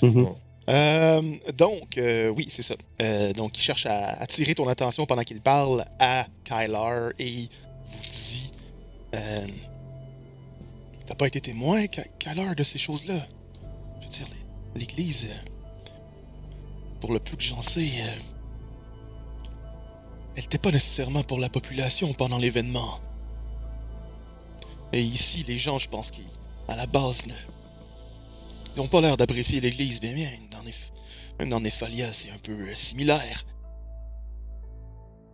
Mhm. Euh, donc, euh, oui, c'est ça. Euh, donc, il cherche à attirer ton attention pendant qu'il parle à Kyler et vous dit euh, T'as pas été témoin, Ky- Kyler, de ces choses-là? Je veux dire, l'é- l'Église, euh, pour le peu que j'en sais, euh, elle n'était pas nécessairement pour la population pendant l'événement. Et ici, les gens, je pense qu'à la base, ils n'ont pas l'air d'apprécier l'Église bien bien. Dans même dans Nephalia, c'est un peu euh, similaire.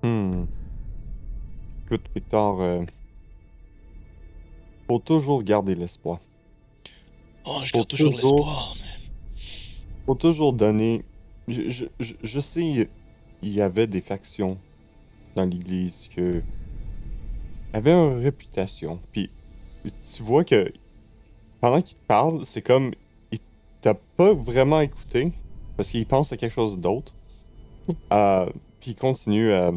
Hmm. Écoute, Victor, euh, faut toujours garder l'espoir. Oh, je Faut garde toujours toujours- l'espoir. mais- Faut toujours donner. Je, je, je, je sais, il y avait des factions dans l'Église que avaient une réputation. Puis tu vois que pendant qu'il te parle, c'est comme il t'a pas vraiment écouté parce qu'il pense à quelque chose d'autre. Euh, puis il continue à.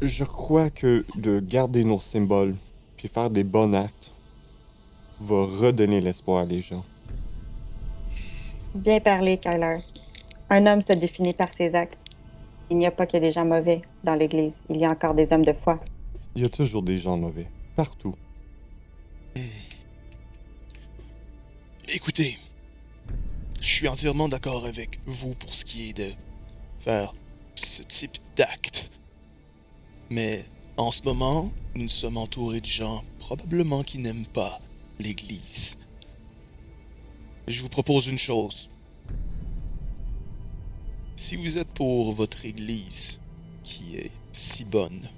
Je crois que de garder nos symboles puis faire des bons actes va redonner l'espoir à les gens. Bien parlé, Kyler. Un homme se définit par ses actes. Il n'y a pas que des gens mauvais dans l'Église. Il y a encore des hommes de foi. Il y a toujours des gens mauvais, partout. Hmm. Écoutez, je suis entièrement d'accord avec vous pour ce qui est de faire ce type d'acte. Mais en ce moment, nous sommes entourés de gens probablement qui n'aiment pas l'Église. Je vous propose une chose. Si vous êtes pour votre Église, qui est si bonne,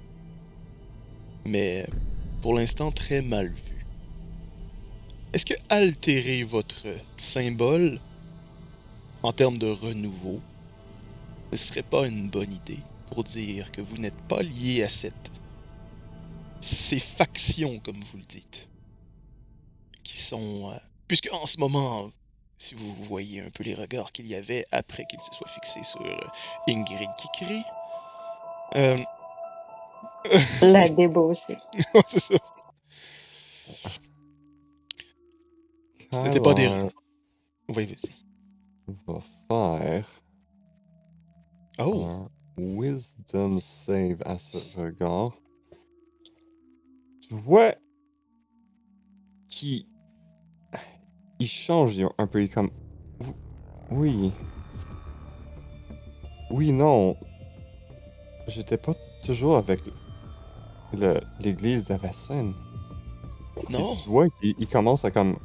mais pour l'instant très mal vue, est-ce que altérer votre symbole en termes de renouveau ne serait pas une bonne idée? Pour dire que vous n'êtes pas lié à cette ces factions comme vous le dites qui sont euh, puisque en ce moment si vous voyez un peu les regards qu'il y avait après qu'il se soit fixé sur euh, Ingrid Kikri euh, La débauche. c'est ça. Ce n'était pas des- Oui, vas-y. va faire Oh, Wisdom save à ce regard. Tu vois qu'il il change un peu, il est comme oui. Oui, non. J'étais pas toujours avec l'église d'Avacène. Non. Tu vois qu'il il commence à comme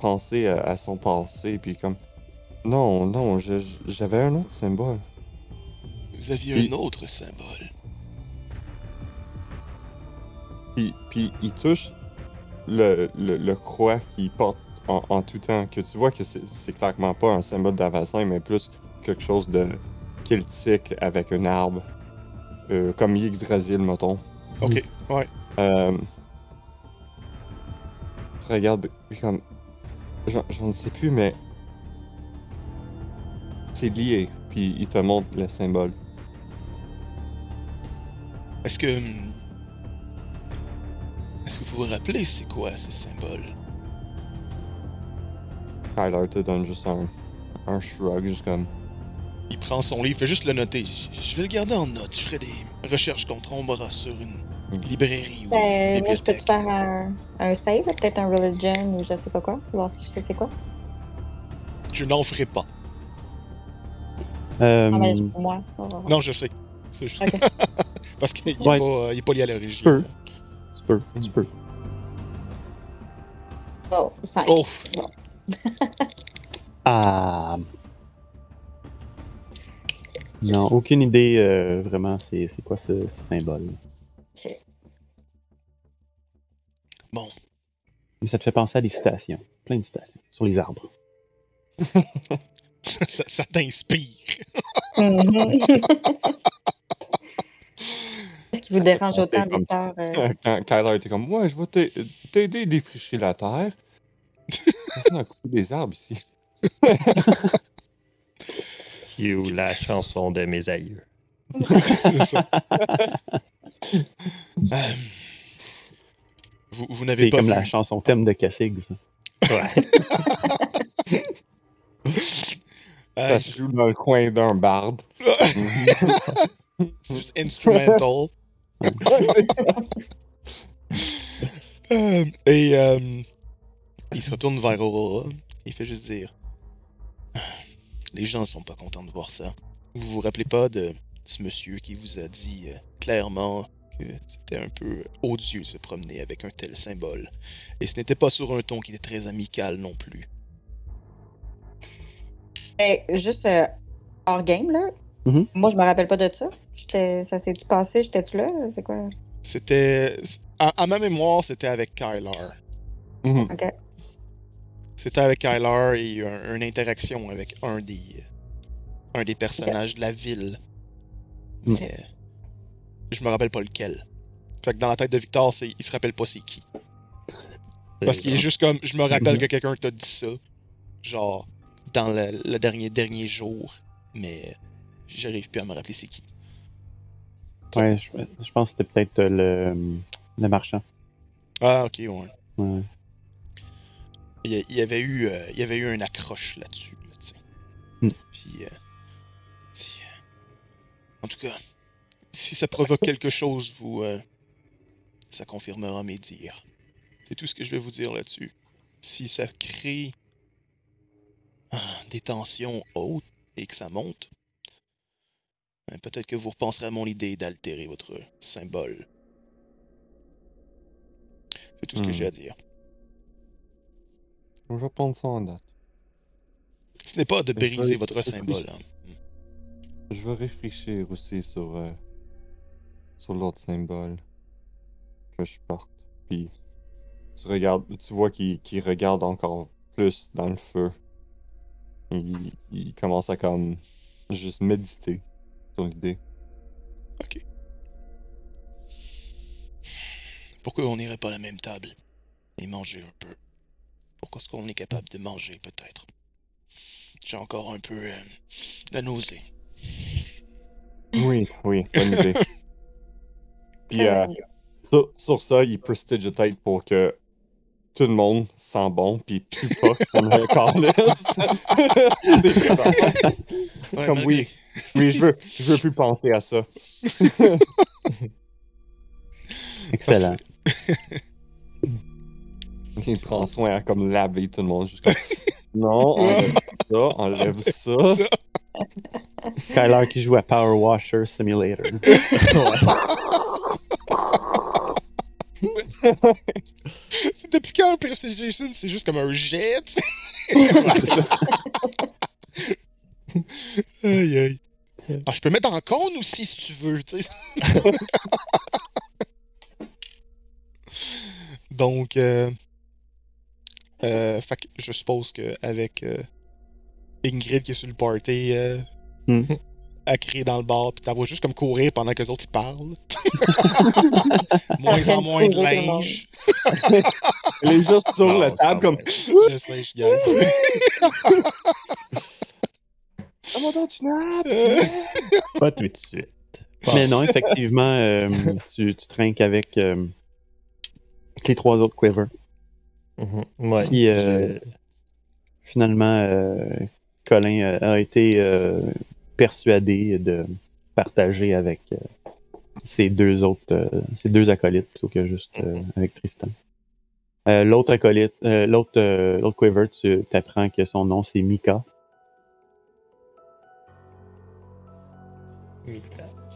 penser à, à son passé, puis comme non, non, j'avais un autre symbole. Vous aviez Puis- un autre symbole. Puis, puis il touche le, le, le croix qu'il porte en, en tout temps, que tu vois que c'est clairement pas un symbole d'Avacin, mais plus quelque chose de celtique avec un arbre, euh, comme Yggdrasil, mettons. Ok, ouais. Euh, regarde, comme. Je ne sais plus, mais. C'est lié, puis il te montre le symbole. Est-ce que. hum, Est-ce que vous vous rappelez c'est quoi ce symbole? Tyler te donne juste un, un shrug, juste comme. Il prend son livre, fait juste le noter. Je, je vais le garder en note. Je ferai des recherches contre ombre sur une librairie ou une Ben, moi, je peux te faire un, un save, peut-être un religion ou je sais pas quoi. Voir si je sais c'est quoi? Je n'en ferai pas. Euh, Ah, ben, pour moi. Non, je sais. C'est juste-. Parce qu'il n'est Ouais. pas, euh, il est pas lié à la tu peux. Tu peux, tu peux. Oh. Oh, Ah. Non, aucune idée euh, vraiment c'est c'est quoi ce, ce symbole. Ok. bon. Mais ça te fait penser à des citations. Plein de citations sur les arbres. ça, ça t'inspire. Qu'il vous dérange C'est autant, comme- Victor? euh, Quand Kyler était comme, ouais, je vais t'a- t'aider à défricher la terre. Personne a coupé des arbres ici. Cue la chanson de mes aïeux. C'est ça. Euh, vous vous n'avez C'est pas comme vu. la chanson thème de Cassig, ça. Ouais. Ça se joue dans le coin d'un barde. c'est juste instrumental. Et euh, il se retourne vers Aurora. Il fait juste dire Les gens sont pas contents de voir ça. Vous vous rappelez pas de ce monsieur qui vous a dit euh, clairement que c'était un peu odieux de se promener avec un tel symbole. Et ce n'était pas sur un ton qui était très amical non plus. ben, juste euh, hors game, là. Mhm. Moi, je me rappelle pas de ça. J'étais- Ça s'est-tu passé? J'étais-tu là? C'est quoi? C'était. À, à ma mémoire, c'était avec Kyler. Mhm. Ok. C'était avec Kyler et il y a une interaction avec un des un des personnages de la ville. Mm. Mais je me rappelle pas lequel. Fait que dans la tête de Victor, c'est il se rappelle pas c'est qui. Parce qu'il est juste comme je me rappelle Mhm. que quelqu'un t'a dit ça. Genre dans le, le dernier dernier jour. Mais j'arrive plus à me rappeler c'est qui. Ouais, je, je pense que c'était peut-être euh, le, le marchand. Ah ok ouais. Ouais. Il y, avait eu euh, il y avait eu un accroche là-dessus. Là, tu sais. Hmm. Puis euh, si, euh, en tout cas, si ça provoque quelque chose, vous ça confirmera mes dires. C'est tout ce que je vais vous dire là-dessus. Si ça crée ah, des tensions hautes et que ça monte, peut-être que vous repenserez à mon idée d'altérer votre symbole. C'est tout ce que Hmm. j'ai à dire. On va prendre ça en date. Ce n'est pas de je briser vais- votre je vais- symbole. hein. Je vais réfléchir aussi sur, euh, sur l'autre symbole que je porte. Puis tu regardes, tu vois qu'il regarde encore plus dans le feu. Il, il commence à comme juste méditer sur l'idée. Ok. Pourquoi on n'irait pas à la même table et manger un peu? Pourquoi est-ce qu'on est capable de manger peut-être? J'ai encore un peu euh, de nausée. Oui, oui, bonne idée. Puis euh, sur, sur ça, il prestidigitate pour que tout le monde sent bon, puis pue pas qu'on a un calice. Ouais, Comme oui. Oui, je veux, je veux plus penser à ça. Excellent. Il prend soin à comme laver tout le monde. Juste comme, non, enlève ça, enlève ça. Kyler qui joue à Power Washer Simulator. C'est Depuis quand un Prestidigitation, c'est juste comme un jet? Aïe aïe. Ah, je peux mettre en cône aussi si tu veux, tu sais. Donc, euh, euh, fait que je suppose qu'avec euh, Ingrid qui est sur le party, euh, Hmm. à crier dans le bar, puis t'as juste comme courir pendant que les autres ils parlent. moins en moins de linge. Elle est juste sur Non, la table comme. Je sais, je gagne. Ah, mon tu! Euh, Pas tout de suite. Mais non, effectivement, euh, tu, tu trinques avec, euh, avec les trois autres Quiver. Ouais. Puis, euh, je- Finalement, euh, Colin a été euh, persuadé de partager avec euh, ses deux autres, euh, ses deux acolytes plutôt que juste euh, Mhm. avec Tristan. Euh, l'autre acolyte, euh, l'autre, euh, l'autre Quiver, tu t'apprends que son nom c'est Mika.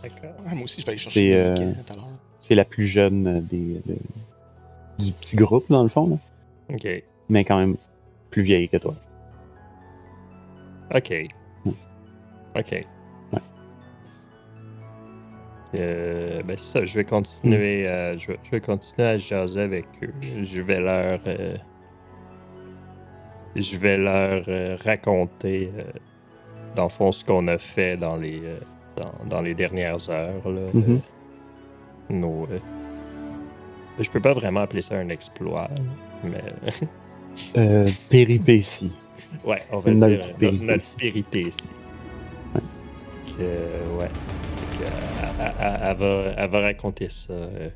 D'accord. ouais, moi aussi, je vais aller chercher euh, tout à l'heure. C'est la plus jeune des, de- du petit groupe dans le fond, là, Ok. mais quand même plus vieille que toi. Ok. Mm. Ok. Euh, ben c'est ça, je vais continuer à, je, vais, je vais continuer à jaser avec eux. Je vais leur euh, je vais leur euh, raconter euh, dans le fond ce qu'on a fait dans les euh, dans, dans les dernières heures là, Mhm. euh, nos euh, je peux pas vraiment appeler ça un exploit, mais Euh, péripétie. Ouais, on va notre dire euh, péripétie. notre péripétie. Que, ouais. Que, elle, elle- elle va, elle va raconter ça euh,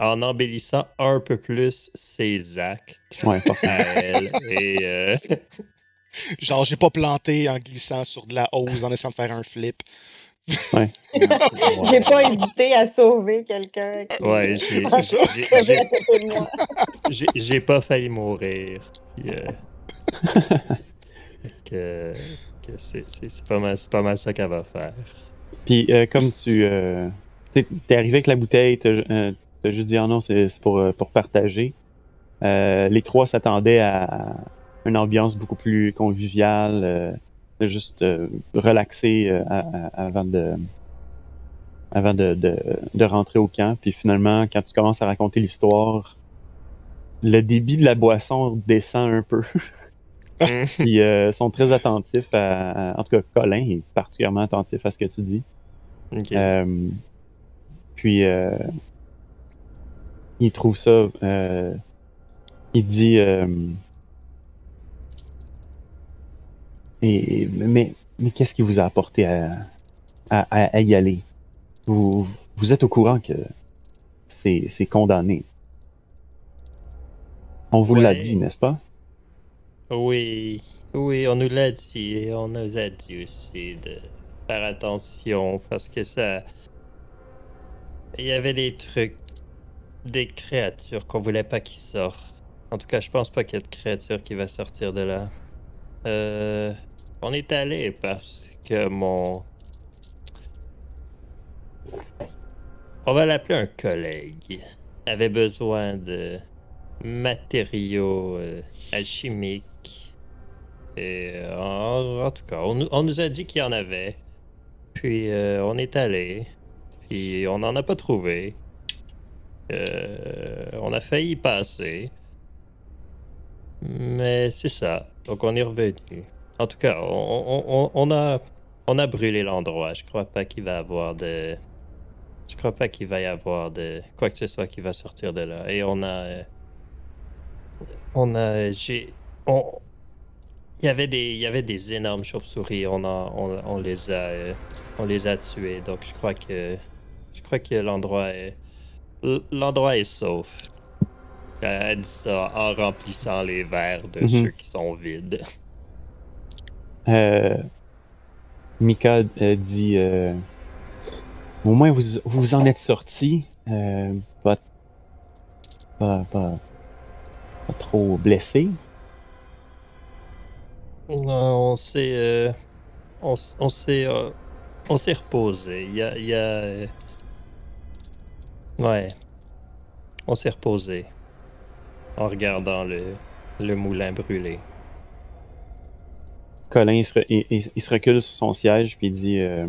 en embellissant un peu plus ses actes Ouais, forcément. à elle. Et euh, Genre, j'ai pas planté en glissant sur de la hausse en essayant de faire un flip. J'ai pas hésité à sauver quelqu'un. qui- ouais, j'ai- j'ai- pas failli mourir. Que, que c'est c'est- c'est pas, mal- c'est pas mal ça qu'elle va faire. Puis euh, comme tu euh, t'es arrivé avec la bouteille, t'as euh, t'as juste dit oh non, c'est c'est pour, pour partager. Euh, les trois s'attendaient à une ambiance beaucoup plus conviviale, euh, de juste euh, relaxer euh, à- à- avant de avant de, de, de rentrer au camp. Puis finalement, quand tu commences à raconter l'histoire, le débit de la boisson descend un peu. Puis euh, sont très attentifs à, à- En tout cas, Colin est particulièrement attentif à ce que tu dis. Euh, puis euh, il trouve ça. euh, il dit. euh, et, mais mais qu'est-ce qui vous a apporté à, à, à- à y aller? Vous, vous êtes au courant que c'est condamné. On vous l'a dit, n'est-ce pas? Oui, oui, on nous l'a dit et on nous a dit aussi de faire attention parce que ça. Il y avait des trucs, des créatures qu'on voulait pas qu'ils sortent. En tout cas, je pense pas qu'il y a de créature qui va sortir de là. Euh, on est allé parce que mon. On va l'appeler un collègue. Avait besoin de matériaux euh, alchimiques. Et euh, en, tout cas, on, nous- a dit qu'il y en avait. Puis euh, on est allé. Puis on n'en a pas trouvé. On a failli y passer. Mais c'est ça. Donc on est revenu. En tout cas, on, on- on- on a, on a brûlé l'endroit. Je crois pas qu'il va y avoir de. Je crois pas qu'il va y avoir de quoi que ce soit qui va sortir de là. Et on a. euh, on a. J'ai. On. Il y avait des, il y avait des énormes chauves-souris. On, a, on, on les a, euh, on les a tués. Donc je crois que Je crois que l'endroit est. L'endroit est sauf. Elle dit ça en remplissant les verres de Mhm. ceux qui sont vides. Euh, Mika euh, dit euh, Au moins, vous vous en êtes sorti. Pas, pas, pas, trop blessé. On s'est. on, s'est. on s'est reposé. Il y a. ouais. On s'est reposé. En regardant le, le moulin brûlé. Colin, il se, re- il- il- il se recule sur son siège puis il dit euh,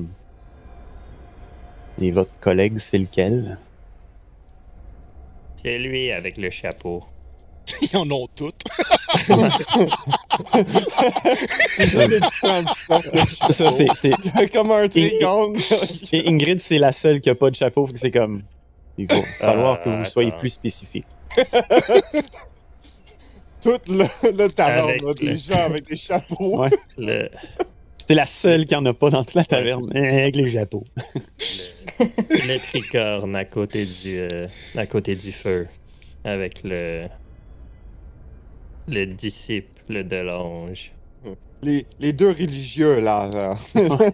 Et votre collègue, c'est lequel? C'est lui avec le chapeau. Ils en ont toutes. C'est juste des Ça, c'est. Comme un triangle. Et Ingrid, c'est la seule qui a pas de chapeau, c'est comme. Il va falloir que vous soyez attends. plus spécifique. Tout le, le taverne Avec a des le- gens avec des chapeaux. Ouais. Le, C'est la seule qui en a pas dans toute la taverne, avec les chapeaux. le, le tricorne à côté du euh, à côté du feu avec le le disciple de l'ange. Les, les deux religieux, là. là. Ouais.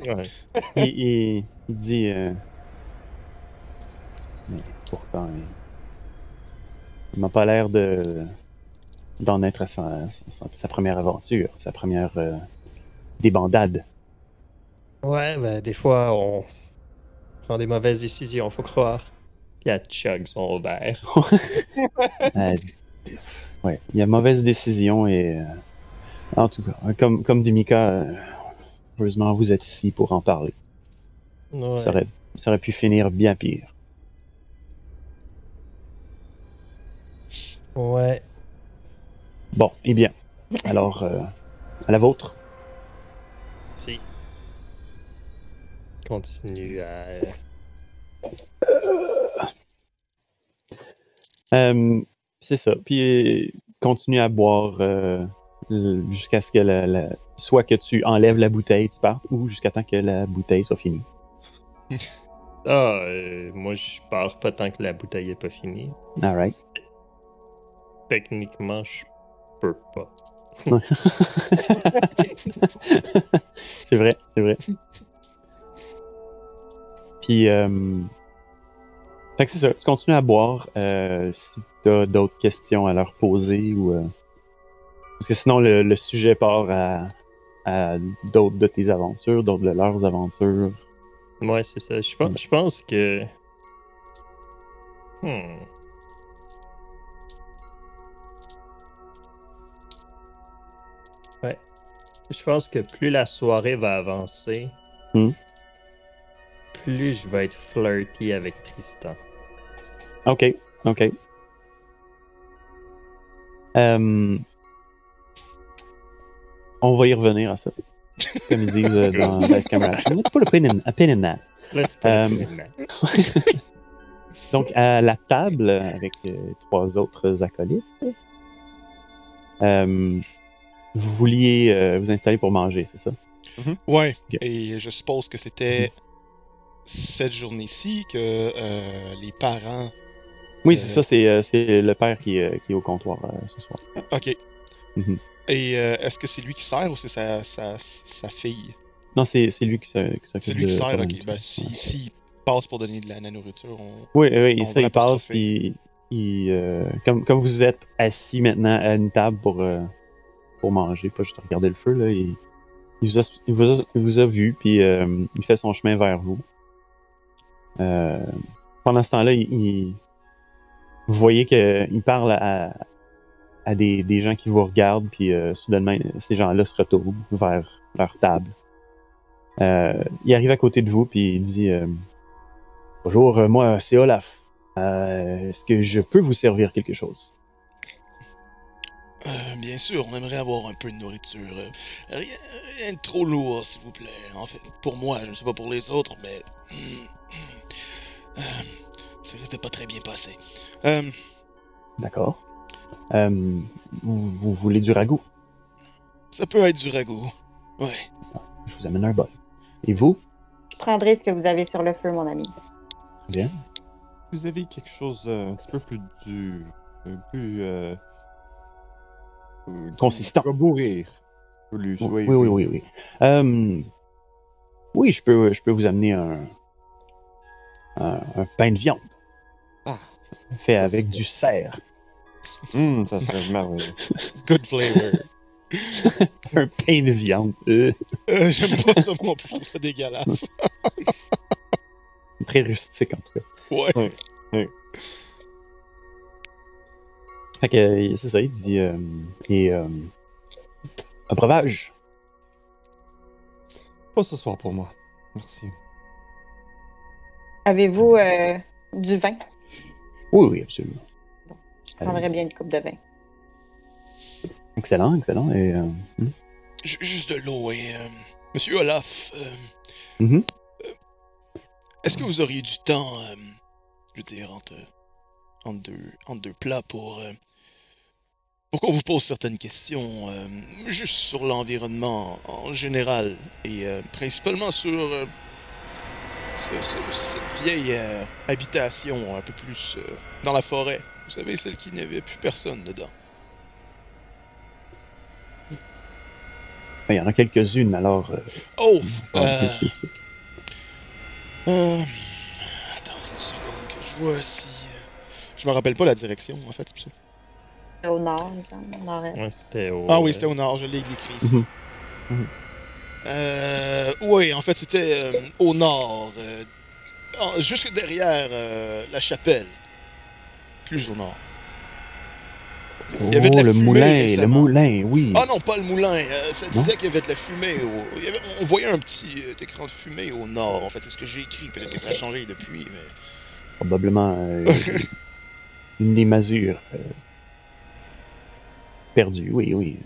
il, il- il dit. euh, Mais pourtant, il, il m'a pas l'air de d'en être à sa, sa- sa première aventure, sa première euh, débandade. Ouais, ben des fois on prend des mauvaises décisions, faut croire. Puis elle chug son. Euh, ouais, il y a mauvaise décision et. euh, en tout cas, comme, comme dit Mika, euh, heureusement vous êtes ici pour en parler. Ouais. Ça, aurait, ça aurait pu finir bien pire. Ouais. Bon, eh bien. Alors, euh, à la vôtre. Si. Continue à. Euh, c'est ça. Puis euh, continue à boire euh, jusqu'à ce que la, la- soit que tu enlèves la bouteille, tu partes, ou jusqu'à temps que la bouteille soit finie. Ah, euh, moi je pars pas tant que la bouteille est pas finie. Alright. Techniquement, je peux pas. c'est vrai, c'est vrai. Puis, euh, fait que c'est ça. Tu continues à boire. euh, si tu as d'autres questions à leur poser ou. euh, parce que sinon, le, le sujet part à, à d'autres de tes aventures, d'autres de leurs aventures. Ouais, c'est ça. Je pense, je pense que. Hmm. Je pense que plus la soirée va avancer, Hmm. plus je vais être flirty avec Tristan. Ok, ok. Euh, on va y revenir à ça. Comme ils disent euh, dans Dice Camera Action. Let's put a pin in, a pin in that. Let's put Euh, it in there. Donc, à la table, avec euh, trois autres acolytes, euh, vous vouliez euh, vous installer pour manger, c'est ça? Ouais. Ok. Et je suppose que c'était cette journée-ci que euh, les parents. Oui, Euh, c'est ça, c'est euh, c'est le père qui, est- qui est au comptoir euh, ce soir. Ok. Mhm. Et euh, est-ce que c'est lui qui sert ou c'est sa, sa, sa fille? Non, c'est c'est lui qui se- qui s'occupe C'est lui qui sert, de- ok. Ben, si, s'il passe pour donner de la, la nourriture, on. Oui, oui, On ça, va il passe, puis il, euh, comme, comme vous êtes assis maintenant à une table pour, euh, pour manger, pas juste regarder le feu, là, il, vous, a, vu, puis euh, il fait son chemin vers vous. Euh, pendant ce temps-là, il, vous voyez qu'il parle à, des, gens qui vous regardent, puis euh, soudainement, ces gens-là se retournent vers leur table. Il arrive à côté de vous, puis il dit Bonjour, moi, c'est Olaf. Est-ce que je peux vous servir quelque chose Euh, bien sûr, on aimerait avoir un peu de nourriture. Euh, Rien, rien de trop lourd, s'il vous plaît. En fait, pour moi, je ne sais pas pour les autres, mais. Euh, ça risque de pas très bien passer. Euh, D'accord. Euh, vous, vous voulez du ragoût? Ça peut être du ragoût. Ouais. Je vous amène un bol. Et vous? Je prendrai ce que vous avez sur le feu, mon ami. Bien. Vous avez quelque chose un petit peu plus dur, un plus euh, euh, qui Consistant. mourir. Plus, Oui, oui, oui, oui. Euh, oui, je peux, je peux vous amener un, un, un pain de viande. Ah. Fait avec du cerf. Hum, ça serait merveilleux. Good flavor. Un pain de viande. Euh, Euh, J'aime pas ça moi, je trouve ça dégueulasse. très rustique, en tout cas. Ouais. Fait que, c'est ça, il dit. euh, et, euh, un breuvage. Pas ce soir pour moi. Merci. Avez-vous euh, du vin? Oui, oui, absolument. Je prendrais bien une coupe de vin. Excellent, excellent. Et, euh, Ju- Juste de l'eau et. euh, Monsieur Olaf, euh, mhm. est-ce que vous auriez du temps, euh, je veux dire, entre, entre, deux, entre deux plats pour. euh, pour qu'on vous pose certaines questions, euh, juste sur l'environnement en général et euh, principalement sur euh, ce- ce- cette vieille euh, habitation un peu plus euh, dans la forêt. Vous savez, celle qui n'avait plus personne dedans. Il y en a quelques-unes, alors. euh, Oh! euh. Attends une seconde que je vois si. Je me rappelle pas la direction en fait. c'est pour ça. Au nord, il me semble, au nord-est. Ouais, c'était au. Ah oui, c'était au nord, je l'ai écrit ici. Mhm. Mhm. Euh, oui, en fait, c'était euh, au nord, euh, juste derrière euh, la chapelle. Plus au nord. il y avait de Oh, le fumée moulin, le moulin, oui. Ah non, pas le moulin. euh, ça Non? disait qu'il y avait de la fumée. Au... il y avait- On voyait un petit euh, écran de fumée au nord. En fait, c'est ce que j'ai écrit. Peut-être que ça a changé depuis, mais. Probablement euh, une des masures perdues, oui, oui.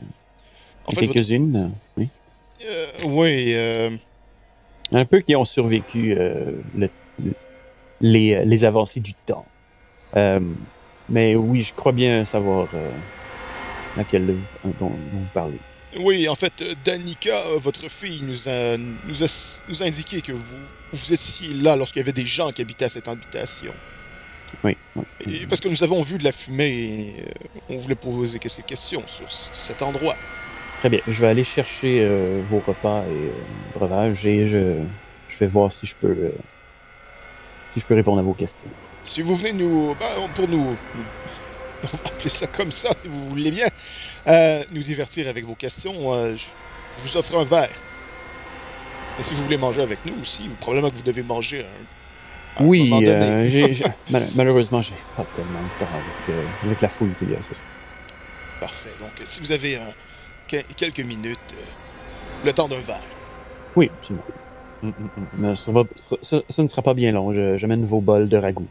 En fait, Quelques-unes, oui. euh, oui. euh, Un peu qui ont survécu euh, le- le- les, les avancées du temps. Mais oui, je crois bien savoir laquelle dont, dont vous parlez. Oui, en fait, Danica, votre fille, nous a, nous a, nous a indiqué que vous, vous étiez là lorsqu'il y avait des gens qui habitaient à cette habitation. Oui, oui. Et parce que nous avons vu de la fumée et euh, on voulait poser quelques questions sur cet endroit. Très bien. Je vais aller chercher euh, vos repas et euh, breuvages et je, je vais voir si je peux euh, si je peux répondre à vos questions. Si vous venez nous. ben, pour nous. On va appeler ça comme ça, si vous voulez bien. nous divertir avec vos questions, je, vous offre un verre. Et si vous voulez manger avec nous aussi, probablement que vous devez manger un. Un oui, euh, mal- malheureusement, j'ai pas tellement de temps avec, euh, avec la foule qu'il y a. Parfait. Donc, euh, si vous avez euh, que- quelques minutes, euh, le temps d'un verre. Oui, absolument. Hum, hum, hum. Mais ça, va- ça- ça- ça ne sera pas bien long. Je- J'amène vos bols de ragoût.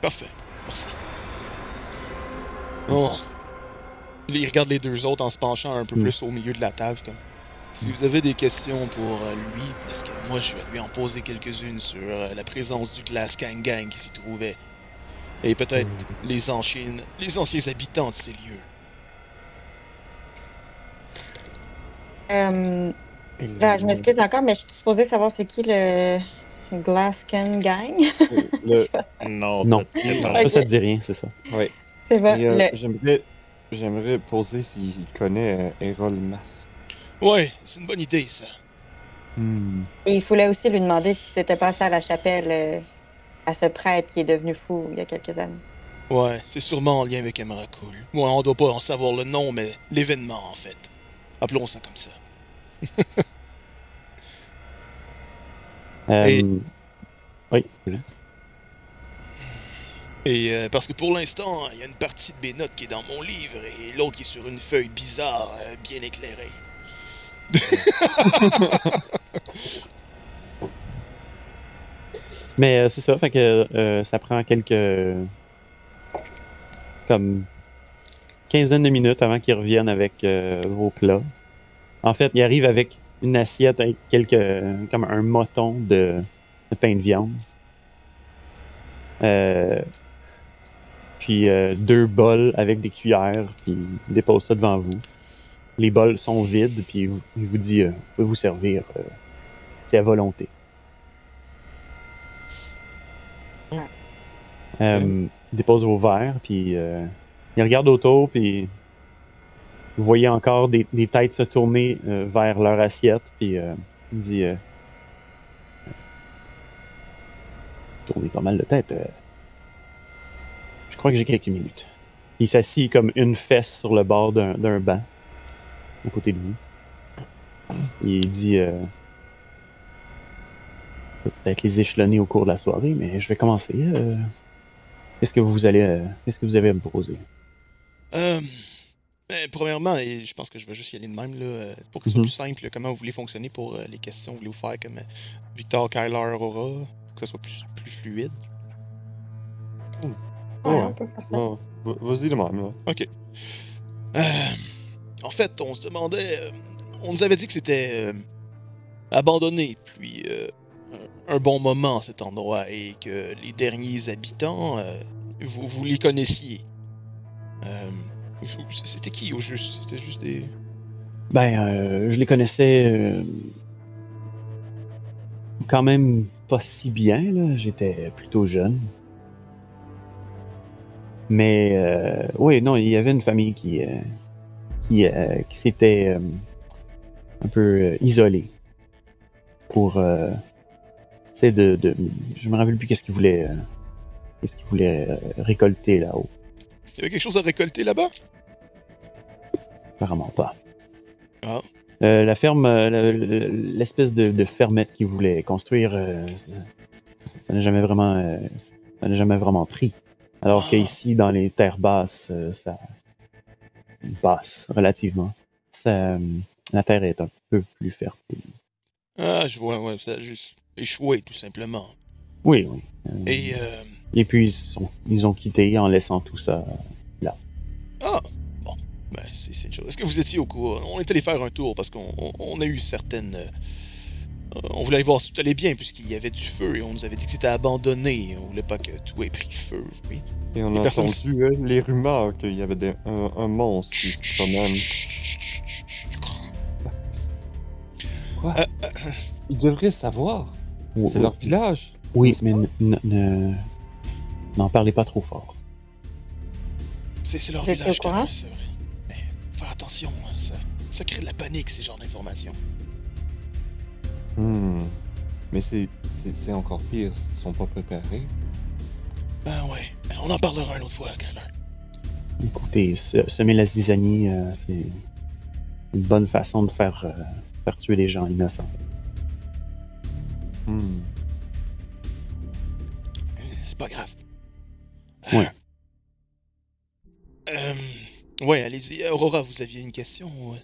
Parfait. Merci. Oh. Il regarde les deux autres en se penchant un peu Mm. plus au milieu de la table. Comme. Si vous avez des questions pour euh, lui, parce que moi je vais lui en poser quelques-unes sur euh, la présence du Glass Gang Gang qui s'y trouvait. Et peut-être les anciens, les anciens habitants de ces lieux. Euh, là, je m'excuse encore, mais je suis supposée savoir c'est qui le Glasscan Gang. le- Non, Non. Ça, te dit rien, c'est ça. euh, le- J'aimerais j'aimerais poser s'il connaît euh, Errol Mas. Ouais, c'est une bonne idée ça. Hmm. Et il fallait aussi lui demander ce qui s'était passé à la chapelle euh, à ce prêtre qui est devenu fou il y a quelques années. Ouais, c'est sûrement en lien avec Emrakul. Ouais, on doit pas en savoir le nom, mais l'événement en fait. Appelons ça comme ça. Euh, Et- Oui, voilà. Et euh, parce que pour l'instant, il y a une partie de mes notes qui est dans mon livre et l'autre qui est sur une feuille bizarre, euh, bien éclairée. Mais euh, c'est ça, fait que euh, ça prend quelques. comme. quinzaine de minutes avant qu'ils reviennent avec euh, vos plats. En fait, ils arrivent avec une assiette avec quelques. comme un moton de, de pain de viande. Puis deux bols avec des cuillères, puis ils déposent ça devant vous. Les bols sont vides, puis il vous, dit euh, vous pouvez vous servir. euh, c'est à volonté. Euh, il dépose vos verres, puis euh, il regarde autour, puis vous voyez encore des, des têtes se tourner vers leur assiette, puis il dit Tournez pas mal de tête. Je crois que j'ai quelques minutes. Il s'assit comme une fesse sur le bord d'un d'un banc, à côté de vous. Il dit euh, peut-être les échelonner au cours de la soirée, mais je vais commencer. euh. Qu'est-ce que vous allez, euh, qu'est-ce que vous avez à me proposer? Euh, ben, premièrement, et je pense que je vais juste y aller de même, là, pour que ce soit Mhm. plus simple, comment vous voulez fonctionner pour euh, les questions que vous voulez vous faire comme Victor, Kyler, Aurora, pour que ce soit plus, plus fluide. Ouais, Ouais. on peut faire ça. Vas-y de même, là. Euh, en fait, on se demandait. euh, on nous avait dit que c'était euh, abandonné depuis euh, un, bon moment cet endroit et que les derniers habitants, vous, vous les connaissiez. C'était qui au juste? C'était juste des. Ben, je les connaissais quand même pas si bien. J'étais plutôt jeune. Mais oui, non, il y avait une famille qui, qui, euh, qui s'était euh, un peu euh, isolée pour essayer de, de- Je me rappelle plus qu'est-ce qu'ils voulaient, euh, qu'est-ce qu'ils voulaient euh, récolter là-haut. Il y avait quelque chose à récolter là-bas? Apparemment pas. Ah. Euh, la ferme, euh, le- le- l'espèce de, de fermette qu'ils voulaient construire, euh, ça n'a jamais vraiment, ça n'a jamais vraiment pris. Alors Ah. qu'ici, dans les terres basses, ça basse relativement. Ça, euh, la terre est un peu plus fertile. Ah, je vois, ouais, ça a juste échoué tout simplement. Oui, oui. Euh, Et. Euh, et puis ils, sont- ils ont quitté en laissant tout ça. Ah, bon, ben, c'est une chose. Est-ce que vous étiez au courant? On est allé faire un tour parce qu'on on- on a eu certaines. Euh, on voulait aller voir si tout allait bien puisqu'il y avait du feu et on nous avait dit que c'était abandonné. On voulait pas que tout ait pris feu, oui. Et on Les a personnes- entendu euh, les rumeurs qu'il y avait des- un, un monstre qui se promène. Quoi? Euh, Ils devraient savoir. C'est leur village. Oui, mais n- n- ne- n'en parlez pas trop fort. C'est leur village, c'est vrai. Mais faire attention, hein, ça, ça crée de la panique, ces genres d'informations. Hmm. Mais c'est c'est- c'est encore pire s'ils sont pas préparés. Ben ouais, Ben, on en parlera une autre fois, Kyler. Écoutez, se- semer la zizanie, euh, c'est une bonne façon de faire, euh, faire tuer des gens innocents. Hmm. Euh, C'est pas grave. Ouais. Euh, ouais, allez-y. Aurora, vous aviez une question ou-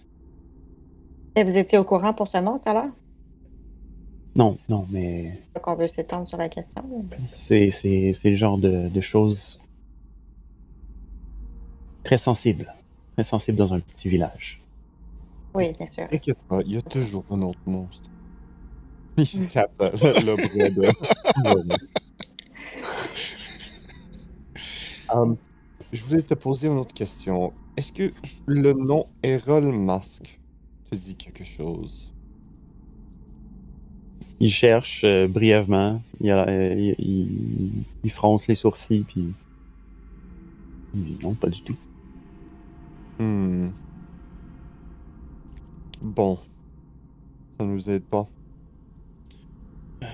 Et vous étiez au courant pour ce monstre alors? Non, non, mais Pas qu'on veut s'étendre sur la question. c'est c'est- c'est le genre de, de choses très sensibles. Très sensibles dans un petit village. Oui, bien sûr. T'inquiète pas, il y a toujours un autre monstre. Il tape le, le bras de. Um, je voulais te poser une autre question. Est-ce que le nom Errol Mask te dit quelque chose? Il cherche euh, brièvement, il, a- euh, il- il- il fronce les sourcils, puis il dit non, pas du tout. Hmm. Bon. Ça nous aide pas. Euh,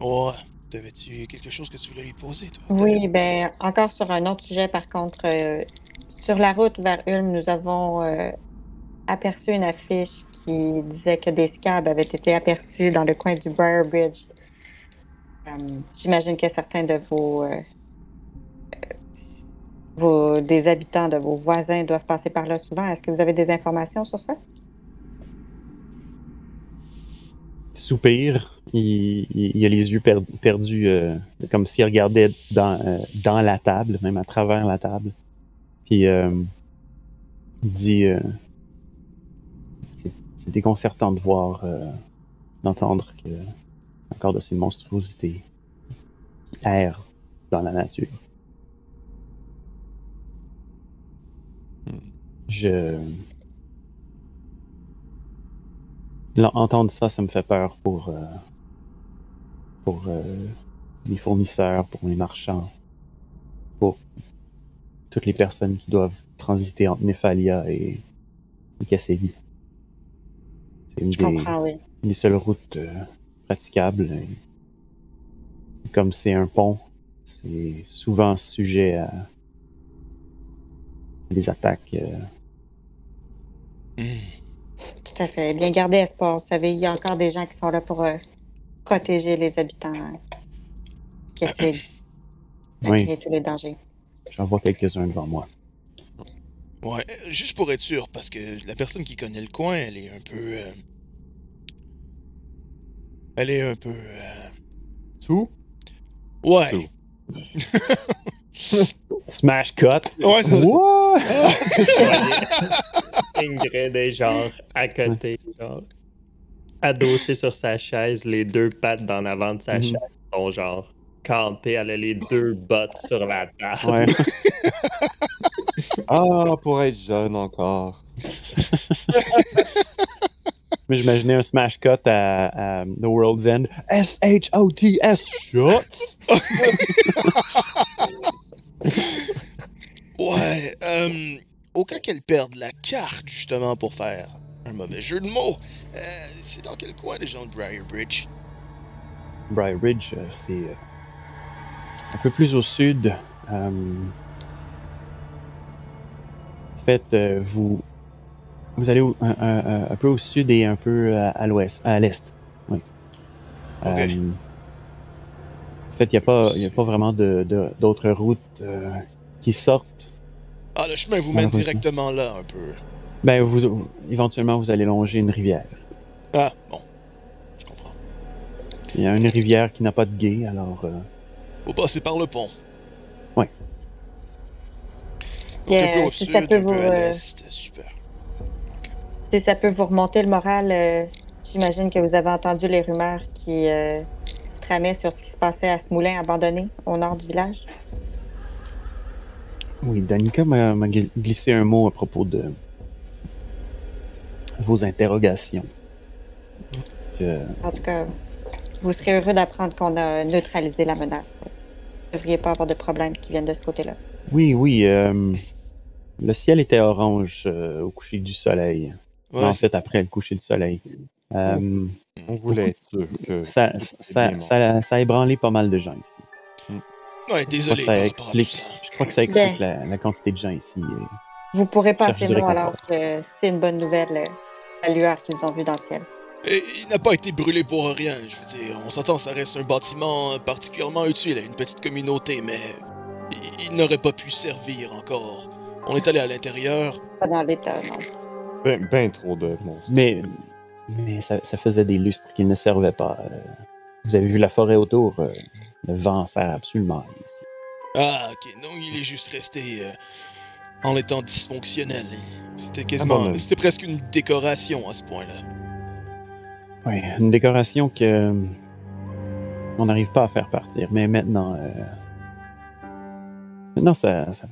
Ouais. T'avais-tu quelque chose que tu voulais lui poser, toi? Oui, ben encore sur un autre sujet, par contre, euh, sur la route vers Ulm, nous avons euh, aperçu une affiche qui disait que des scabs avaient été aperçus dans le coin du Briar Bridge. Euh, J'imagine que certains de vos, euh, euh, vos des habitants de vos voisins doivent passer par là souvent. Est-ce que vous avez des informations sur ça? soupire, il, il- il a les yeux per- perdus, euh, comme s'il regardait dans, dans la table, même à travers la table. Puis il dit c'est déconcertant de voir, euh, d'entendre que encore de ces monstruosités errent dans la nature. Je Entendre ça, ça me fait peur pour, euh, pour euh, les fournisseurs, pour les marchands, pour toutes les personnes qui doivent transiter entre Nephalia et, et. C'est une Je des, oui. les seules routes euh, praticables. Et comme c'est un pont, c'est souvent sujet à des attaques. euh, Hmm. Tout à fait. Bien gardé espoir. Vous savez, il y a encore des gens qui sont là pour euh, protéger les habitants hein, qui essaient Oui. malgré tous les dangers. J'en vois quelques-uns devant moi. Ouais, euh, juste pour être sûr, parce que la personne qui connaît le coin, elle est un peu. euh, Elle est un peu. euh, Tout? Ouais. Smash cut! Ouais, c'est ça. What? C'est ça. Ingrid est genre à côté, genre adossée sur sa chaise, les deux pattes d'en avant de sa Mhm. chaise sont genre cantées, elle a les deux bottes sur la table. Ouais. Ah, pour être jeune encore. Mais j'imaginais un smash cut à, à The World's End. S-H-O-T-S shots! Ouais, euh, au cas qu'elle perde la carte, justement, pour faire un mauvais jeu de mots, euh, c'est dans quel coin les gens de Briar Bridge? Briar Ridge, euh, c'est euh, un peu plus au sud. Euh, fait, euh, vous, vous allez au- un, un- un peu au sud et un peu à, à l'ouest, à l'est. Oui. Euh, en fait, il n'y a, pas- y a pas vraiment de- de- d'autres routes euh, qui sortent. Ah, le chemin vous mène directement là, un peu. Ben, vous, vous- éventuellement, vous allez longer une rivière. Ah, bon. Je comprends. Il y a une rivière qui n'a pas de gué, alors Faut passer par le pont. Ouais. Donc un Yeah, peu au si sud, ça un peut peu vous, à euh, l'est. Super. Si ça peut vous remonter le moral, euh, j'imagine que vous avez entendu les rumeurs qui euh, se tramaient sur ce qui se passait à ce moulin abandonné au nord du village. Oui, Danica m'a m'a gl- glissé un mot à propos de vos interrogations. En tout cas, vous serez heureux d'apprendre qu'on a neutralisé la menace. Vous ne devriez pas avoir de problèmes qui viennent de ce côté-là. oui, oui, euh, le ciel était orange euh, au coucher du soleil. Ouais, en fait, après le coucher du soleil. Euh, On voulait être sûr que. ça, ça, ça, ça a ébranlé pas mal de gens ici. ouais, Je désolé crois par que ça rapport à tout explique, ça. je crois que ça explique la, la quantité de gens ici. euh. Vous pourrez passer mot alors que c'est une bonne nouvelle, euh, la lueur qu'ils ont vue dans le ciel. Et il n'a pas été brûlé pour rien, je veux dire. On s'entend, ça reste un bâtiment particulièrement utile à une petite communauté, mais il, il n'aurait pas pu servir encore. On est allé à l'intérieur. Pas dans l'état, non. Ben, ben trop de monstres. Mais, mais ça, ça faisait des lustres qui ne servaient pas. euh. vous avez vu la forêt autour. euh, le vent sert absolument à rien ici. Ah, ok. Non, il est juste resté euh, en étant dysfonctionnel. C'était quasiment. Ah C'était presque une décoration à ce point-là. Oui, une décoration que on n'arrive pas à faire partir. Mais maintenant, euh, maintenant, ça, ça-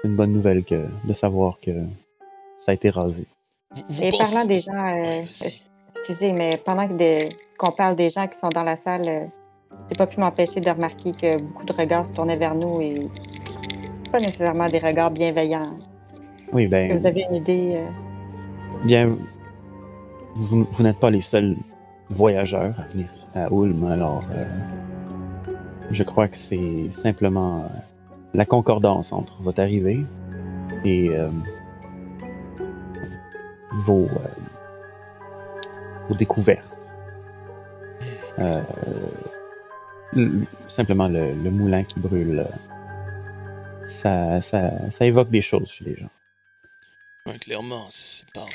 c'est une bonne nouvelle que de savoir que ça a été rasé. Vous, vous Et pensez- parlant des gens, euh, excusez, mais pendant que des- qu'on parle des gens qui sont dans la salle, euh, j'ai pas pu m'empêcher de remarquer que beaucoup de regards se tournaient vers nous et pas nécessairement des regards bienveillants. Oui, ben, vous avez une idée? euh, bien, vous, vous n'êtes pas les seuls voyageurs à venir à Ulm, alors euh, je crois que c'est simplement euh, la concordance entre votre arrivée et euh, vos, euh, vos découvertes. Euh, le- simplement le, le moulin qui brûle, ça, ça, ça évoque des choses chez les gens. Ouais, clairement, c'est c'est pas.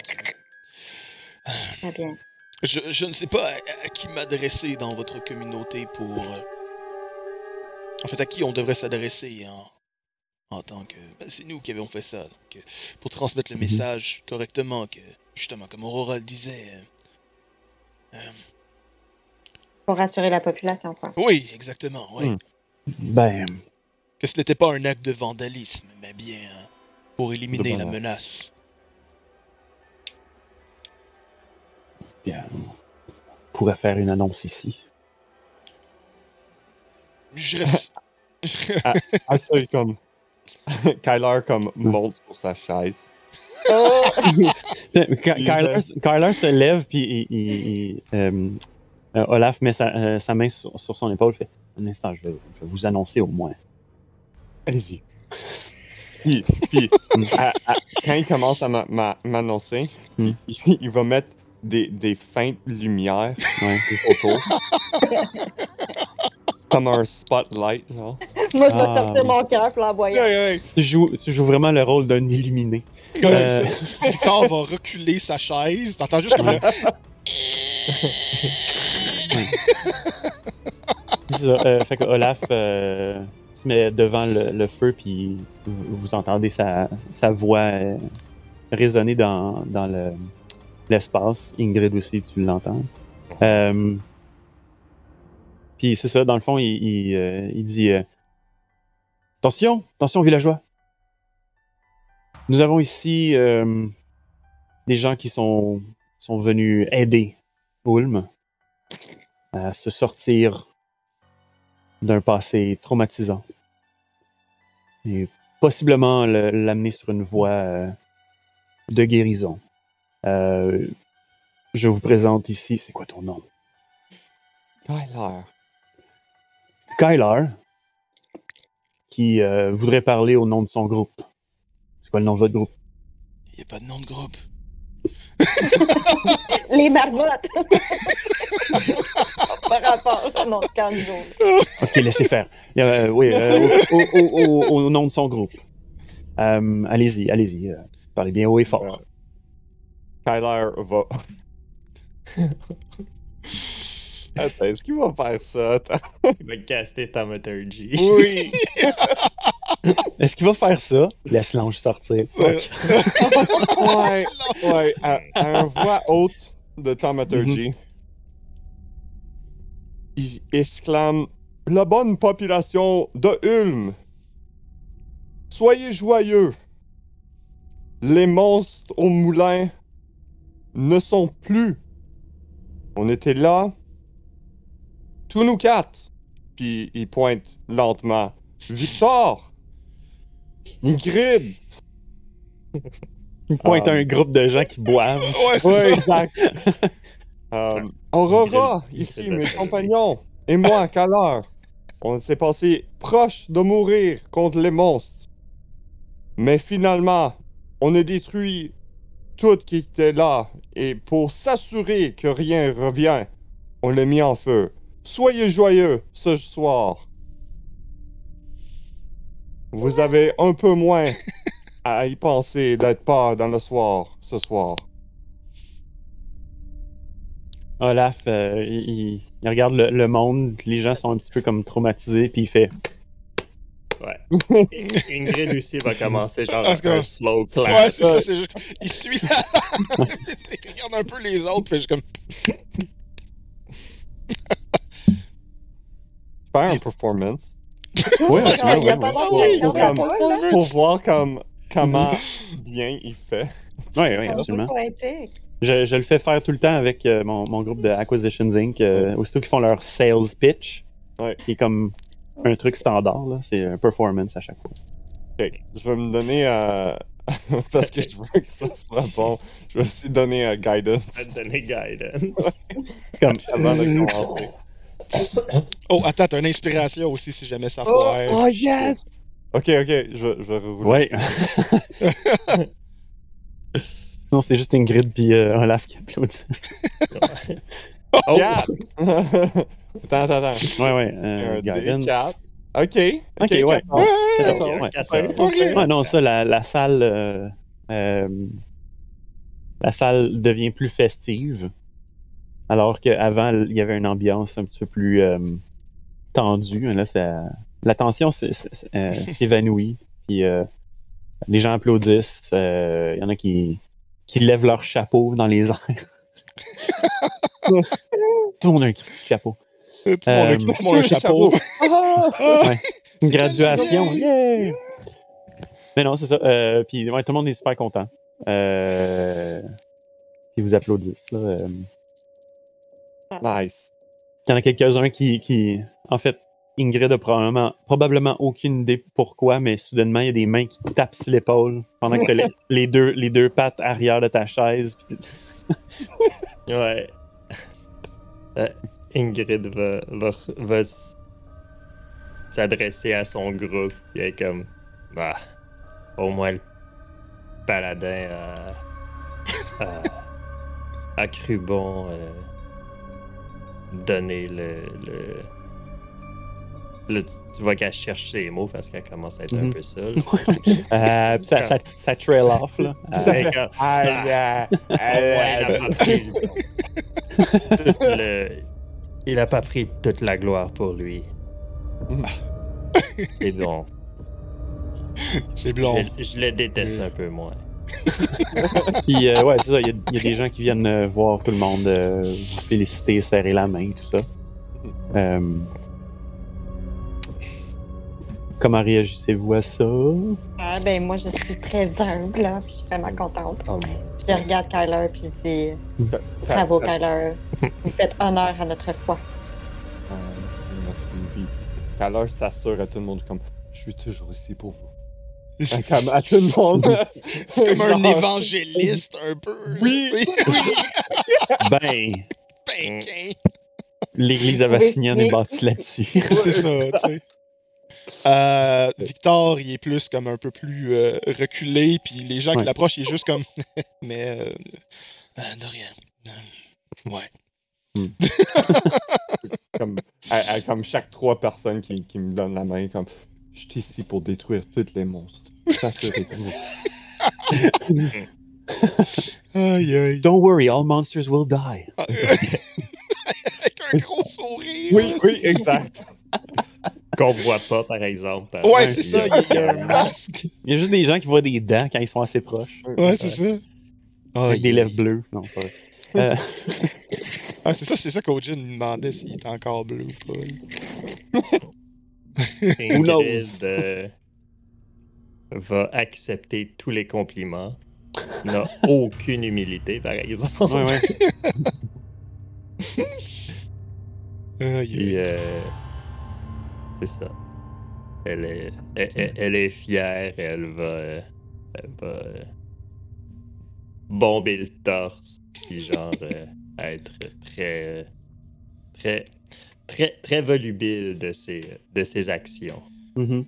Très bien. Je, je ne sais pas à, à qui m'adresser dans votre communauté pour. En fait, à qui on devrait s'adresser en, en tant que. ben, c'est nous qui avons fait ça. donc, euh, pour transmettre le Mhm. message correctement, que justement, comme Aurora le disait. euh, euh, Pour rassurer la population, quoi. oui, exactement, oui. Hmm. Ben, Que ce n'était pas un acte de vandalisme, mais bien pour éliminer la bon- menace. bien, on pourrait faire une annonce ici. Je reste. Ah, ça, il comme. Kyler, comme, monte sur sa chaise. Oh! Ky- Kyler, Kyler se lève, puis il- il- il, euh, euh, Olaf met sa, euh, sa main sur, sur son épaule. Fait Un instant, je vais, je vais vous annoncer au moins. Allez-y. Puis, puis à- à- quand il commence à m'a- m'a- m'annoncer, Hmm. il, il va mettre des, des feintes lumières Ouais. autour. Comme un spotlight, genre. Moi, je vais Ah, sortir oui. mon cœur pour l'envoyer. Tu, joues, tu joues vraiment le rôle d'un illuminé. Euh. Victor va reculer sa chaise. T'entends juste comme le. C'est ça. euh, fait que Olaf euh, se met devant le, le feu, puis vous, vous entendez sa, sa voix euh, résonner dans, dans le- l'espace. Ingrid aussi, tu l'entends. Euh, puis c'est ça, dans le fond, il, il, euh, dit euh, Attention, attention, villageois. Nous avons ici euh, des gens qui sont, sont venus aider Ulm à se sortir d'un passé traumatisant et possiblement le- l'amener sur une voie de guérison. Je vous présente ici, c'est quoi ton nom? Kyler. Kyler, qui euh, voudrait parler au nom de son groupe. C'est quoi le nom de votre groupe? Il n'y a pas de nom de groupe. Les marmottes! Par rapport au nom de Kanzo. Ok, laissez faire. Euh, oui, euh, au, au- au- au- au nom de son groupe. Euh, allez-y, allez-y. euh, parlez bien haut et fort. Kyler va. Attends, est-ce qu'il va faire ça? Attends. Il va caster Thaumaturgy. Oui! Est-ce qu'il va faire ça? Laisse l'ange sortir. Ouais. ouais, ouais, à, voix haute de Thaumaturgy. Il exclame La bonne population de Ulm, soyez joyeux. Les monstres au moulin ne sont plus. On était là, tous nous quatre. Puis il pointe lentement. Victor! Ingrid! Il pointe à un groupe de gens qui boivent. Ouais, c'est Oui, ça. exact. Euh, Aurora, Ingrid- ici, mes compagnons, et moi, Kalar, on s'est passé proche de mourir contre les monstres. Mais finalement, on a détruit tout qui était là, et pour s'assurer que rien revient, on l'a mis en feu. Soyez joyeux ce soir. Vous avez un peu moins à y penser d'être pas dans le soir ce soir. Olaf, euh, il, regarde le, le monde, les gens sont un petit peu comme traumatisés, puis il fait Ouais. Ingrid aussi va commencer genre un slow clap. Ouais, c'est ça, c'est juste. Il suit la. il regarde un peu les autres, puis juste comme. Faire un performance. Pour- voir comme comment bien il fait. Un peu absolument. Je, je le fais faire tout le temps avec euh, mon, mon groupe de Acquisitions Inc. euh, aussitôt qu'ils font leur sales pitch, Ouais. qui est comme un truc standard, là, c'est un performance à chaque fois. Ok, je vais me donner à. Parce que je veux que ça soit bon. Je vais aussi donner à guidance À donner guidance. Comme, avant de commencer. Oh, attends, t'as une inspiration aussi si jamais ça Oh. foire. Oh yes! Ok, ok, je, vais- je vais rerouler. ouais. Sinon, c'est juste Ingrid puis euh, Olaf qui applaudissent. Oh! Quatre! attends, attends, attends. Ouais, ouais. euh, Un guidance. D4. Ok. Ok, ouais. Yes, ouais. quatorze. Pas rien. Ouais, non, ça, la, la salle. euh, euh, la salle devient plus festive. Alors qu'avant, il y avait une ambiance un petit peu plus euh, tendue. Là, ça, la tension euh, s'évanouit. Puis euh, les gens applaudissent. euh, Il y en a qui, qui lèvent leur chapeau dans les airs. Tout le monde a un petit chapeau. Tout le monde a- Euh, tout le monde a un chapeau. Une graduation. Yeah! Mais non, c'est ça. Euh, puis ouais, tout le monde est super content. Euh, puis ils vous applaudissent. là. Euh, Nice. Il y en a quelques-uns qui, qui. En fait, Ingrid a probablement, probablement aucune idée pourquoi, mais soudainement, il y a des mains qui tapent sur l'épaule pendant que t'as les, les deux, les deux pattes arrière de ta chaise. puis Ouais. Euh, Ingrid va, va, va s'adresser à son groupe. Il est comme. Bah, au moins le paladin a, a, a cru bon euh, donner le. le Là, tu, vois qu'elle cherche ses mots parce qu'elle commence à être un Mhm. peu seule. Euh, ça, ça, ça trail off, là. Euh, Ça fait- Aïe, Ah. aïe, Au moins, il a aïe, pas pris tout le- Il a pas pris toute la gloire pour lui. C'est bon. C'est blond. Je, je le déteste Oui. un peu moins. Puis, euh, ouais, c'est ça. Il y, a- il y a des gens qui viennent euh, voir tout le monde, euh, vous féliciter, serrer la main, tout ça. Euh, comment réagissez-vous à ça? Ah, ben, moi, je suis très humble, là, puis je suis vraiment contente. Oh, Puis je regarde Kyler, puis je dis Ta- Bravo, ta- Kyler. Vous faites honneur à notre foi. Ah, merci, merci. Puis, Kyler s'assure à tout le monde comme Je suis toujours ici pour vous. À, comme à tout le monde. C'est comme un Genre, évangéliste, un peu. Oui. Ben, Ben, l'Église oui. est bâti là-dessus. C'est ça, tu sais. Euh, Victor, il est plus comme un peu plus euh, reculé, puis les gens qui l'approchent, il est juste comme. Mais. Euh, euh, de rien. Euh, ouais. comme, à- à- comme chaque trois personnes qui, qui me donnent la main, comme Je suis ici pour détruire tous les monstres. Rassurez-vous. Aïe, aïe. Don't worry, all monsters will die. Ah, Avec un gros sourire. Oui, oui, exact. Qu'on voit pas, par exemple. Ouais, c'est ça, il y a un masque. Il y a juste des gens qui voient des dents quand ils sont assez proches. Ouais, c'est ça. Avec des lèvres bleues. Non, pas vrai. Euh, Ah, c'est ça, c'est ça qu'Ojin me demandait s'il était encore bleu ou pas. Who knows? Ingrid euh, va accepter tous les compliments. N'a aucune humilité, par exemple. ouais, ouais. Euh, c'est ça. Elle est, elle, elle- est fière, elle va, elle va euh, bomber le torse, puis genre euh, être très, très, très, très volubile de ses, de ses actions. Mhm.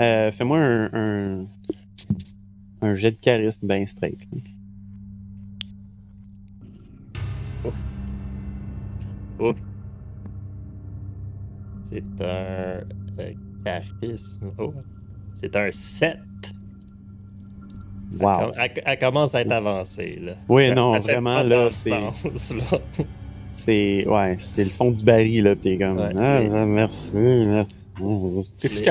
Euh, Fais-moi un, un, un jet de charisme bien straight. C'est un euh, charisme. Oh, c'est un 7. Wow. Elle, elle- elle commence à être avancée. Là. Oui, Ça- non, ça vraiment, là, c'est-. C'est ouais, c'est le fond du baril, là. T'es comme. Ouais, ah, mais- ah, merci, merci.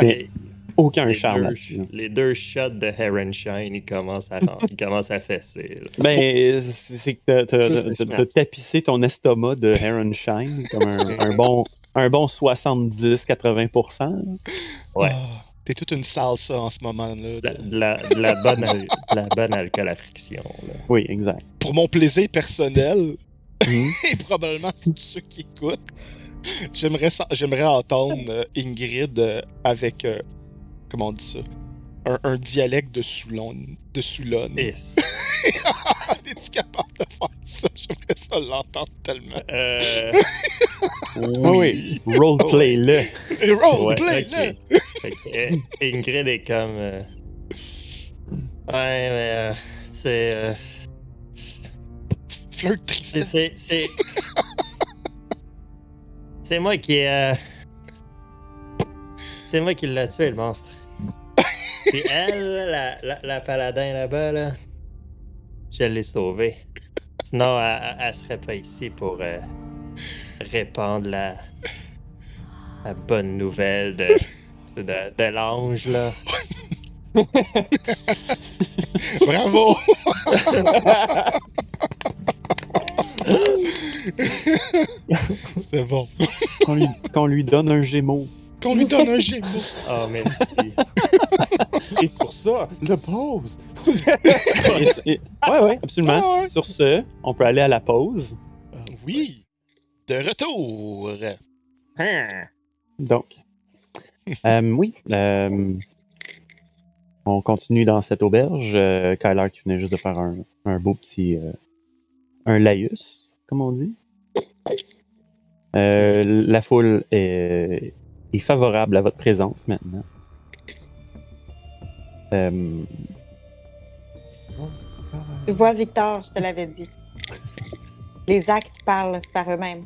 Les- Aucun les charme deux- là. Les deux shots de Heron Shine, ils commencent à, ils commencent à fesser. là. Ben, c'est que t'as- tapissé ton estomac de Heron Shine comme un, un bon, un bon 70-80%. là. Ouais. Ah, T'es toute une salsa en ce moment-là. De la, de la- bonne, al- de la bonne alcool à friction. là. Oui, exact. Pour mon plaisir personnel, Et probablement tous ceux qui écoutent, j'aimerais sa- j'aimerais entendre euh, Ingrid euh, avec, euh, comment on dit ça, un, un dialecte de Soulon. De Soulon. Yes. Es-tu capable de faire ça? J'aimerais ça l'entendre tellement. Euh, Oui, oui. Roleplay-le. Ouais! Fait que, euh, Ingrid est comme. euh, Ouais, mais. euh, c'est. C'est- Tristan. c'est. Moi qui. euh, C'est moi qui l'a tué, le monstre. Puis elle, la, la, la paladin là-bas, là. Je l'ai sauvée. Sinon, elle serait pas ici pour euh, répandre la, la bonne nouvelle de, de, de l'ange, là. Bravo! C'est bon. Qu'on lui, donne un gémeau. Qu'on lui donne un gémeau. Oh, merci. Et sur ça, le pause. Ouais, ouais, absolument. Ah ouais. Sur ce, on peut aller à la pause. Oui. De retour. Hein? Donc, euh, oui, euh, on continue dans cette auberge. Euh, Kyler qui venait juste de faire un, un beau petit. euh, un laïus, comme on dit. Euh, la foule est, est favorable à votre présence maintenant. Euh, Tu vois, Victor, je te l'avais dit. Les actes parlent par eux-mêmes.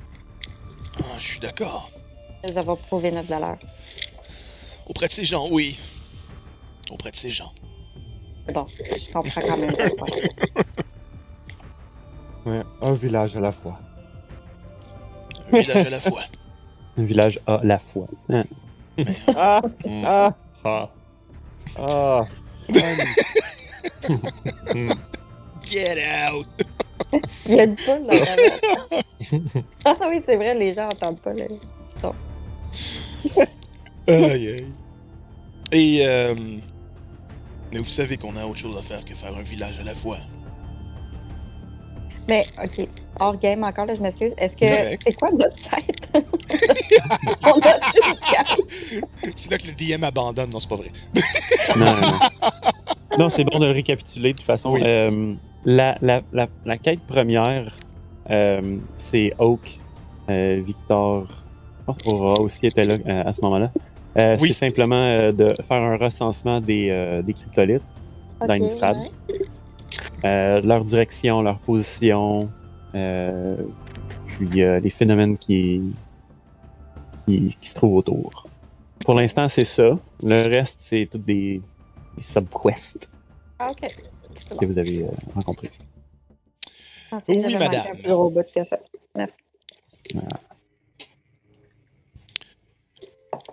Ah, je suis d'accord. Nous avons prouvé notre valeur. Auprès de ces gens, oui. Auprès de ces gens. Bon, je comprends quand même. Ouais, un village à la fois. Un village à la fois. un village à la fois. Hein. Ah! Hmm. Ah! Ah. Ah! Hmm. Get out! Il y a une poule dans la. Ah oui, c'est vrai, les gens entendent pas. Le... Aïe aïe. Et euh, mais vous savez qu'on a autre chose à faire que faire un village à la fois. Mais, ok, hors game encore, là, je m'excuse. Est-ce que c'est quoi notre quête? On a une quête. C'est là que le DM abandonne, non c'est pas vrai. Non, non, non. Non, c'est bon de le récapituler de toute façon. Oui. Euh, la, la, la, la quête première, euh, c'est Oak, euh, Victor, je pense qu'Aura aussi était là euh, à ce moment-là. Euh, Oui. C'est simplement euh, de faire un recensement des, euh, des cryptolithes, Ok, d'Innistrad. ouais. Euh, leur direction, leur position, euh, puis euh, les phénomènes qui, qui, qui se trouvent autour. Pour l'instant, c'est ça. Le reste, c'est toutes des, des subquests Ah, que vous avez euh, rencontrés. Ah, Oui, madame. manqué un plus gros bout que ça. Merci.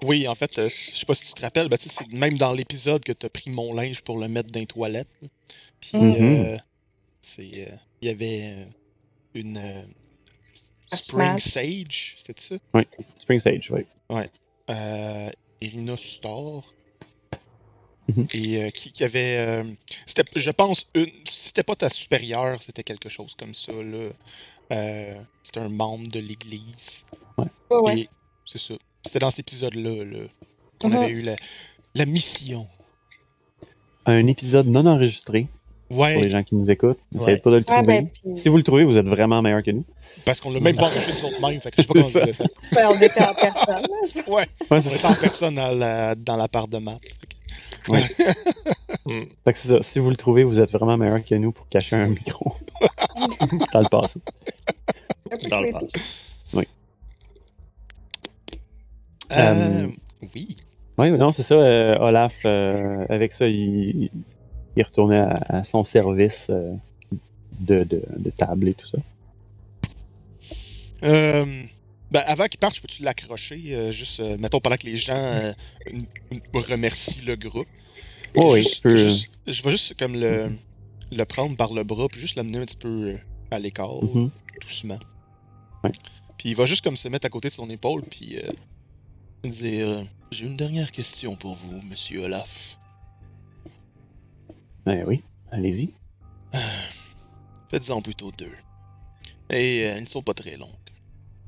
Oui, en fait, euh, je sais pas si tu te rappelles, ben, tu même dans l'épisode que t'as pris mon linge pour le mettre dans les toilettes. Puis, Mhm. euh, c'est, euh, il y avait euh, une euh, Spring. Sage, c'était ça? Spring Sage, oui. euh, Irina Star. Mhm. Et euh, qui, qui avait. euh, c'était, je pense, une. C'était pas ta supérieure, c'était quelque chose comme ça. Là. Euh, c'était un membre de l'église. Ouais, ouais. C'est ça. C'était dans cet épisode-là là, qu'on Mhm. avait eu la, la mission. Un épisode non enregistré pour les gens qui nous écoutent. Essayez Ouais. pas de le Ouais, trouver. ben, puis, Si vous le trouvez, vous êtes vraiment meilleur que nous. parce qu'on l'a même pas enregistré nous autres mêmes, fait que je sais pas comment on l'a fait. on était en personne. Ouais, on était en personne à la- dans la part de maths. Fait que c'est ça. Si vous le trouvez, vous êtes vraiment meilleur que nous pour cacher un micro dans le passé. Dans le passé. Euh, oui. Oui, non, c'est ça. euh, Olaf, euh, avec ça, il, il retournait à, à son service euh, de, de, de table et tout ça. Euh, ben, avant qu'il parte, je peux-tu l'accrocher, euh, juste, mettons, pendant que les gens remercient le groupe? Oh, oui, tu peux. juste- je vais juste comme le, le prendre par le bras, puis juste l'amener un petit peu à l'écart, Mhm. doucement. Ouais. Puis il va juste comme se mettre à côté de son épaule, puis dire J'ai une dernière question pour vous, monsieur Olaf. Ben oui, allez-y. Faites-en plutôt deux. Et euh, elles ne sont pas très longues.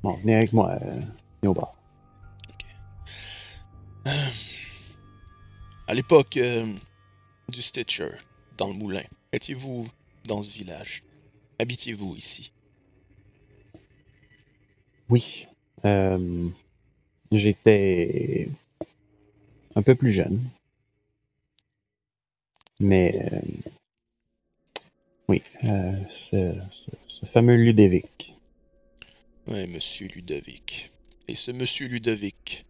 Bon, venez avec moi. Euh, venez au bar. À l'époque euh, du Stitcher, dans le moulin, étiez-vous dans ce village? Habitiez-vous ici? Oui. Euh, J'étais un peu plus jeune. Mais euh, oui, euh, ce, ce- ce fameux Ludovic. Oui, monsieur Ludovic. Et ce monsieur Ludovic.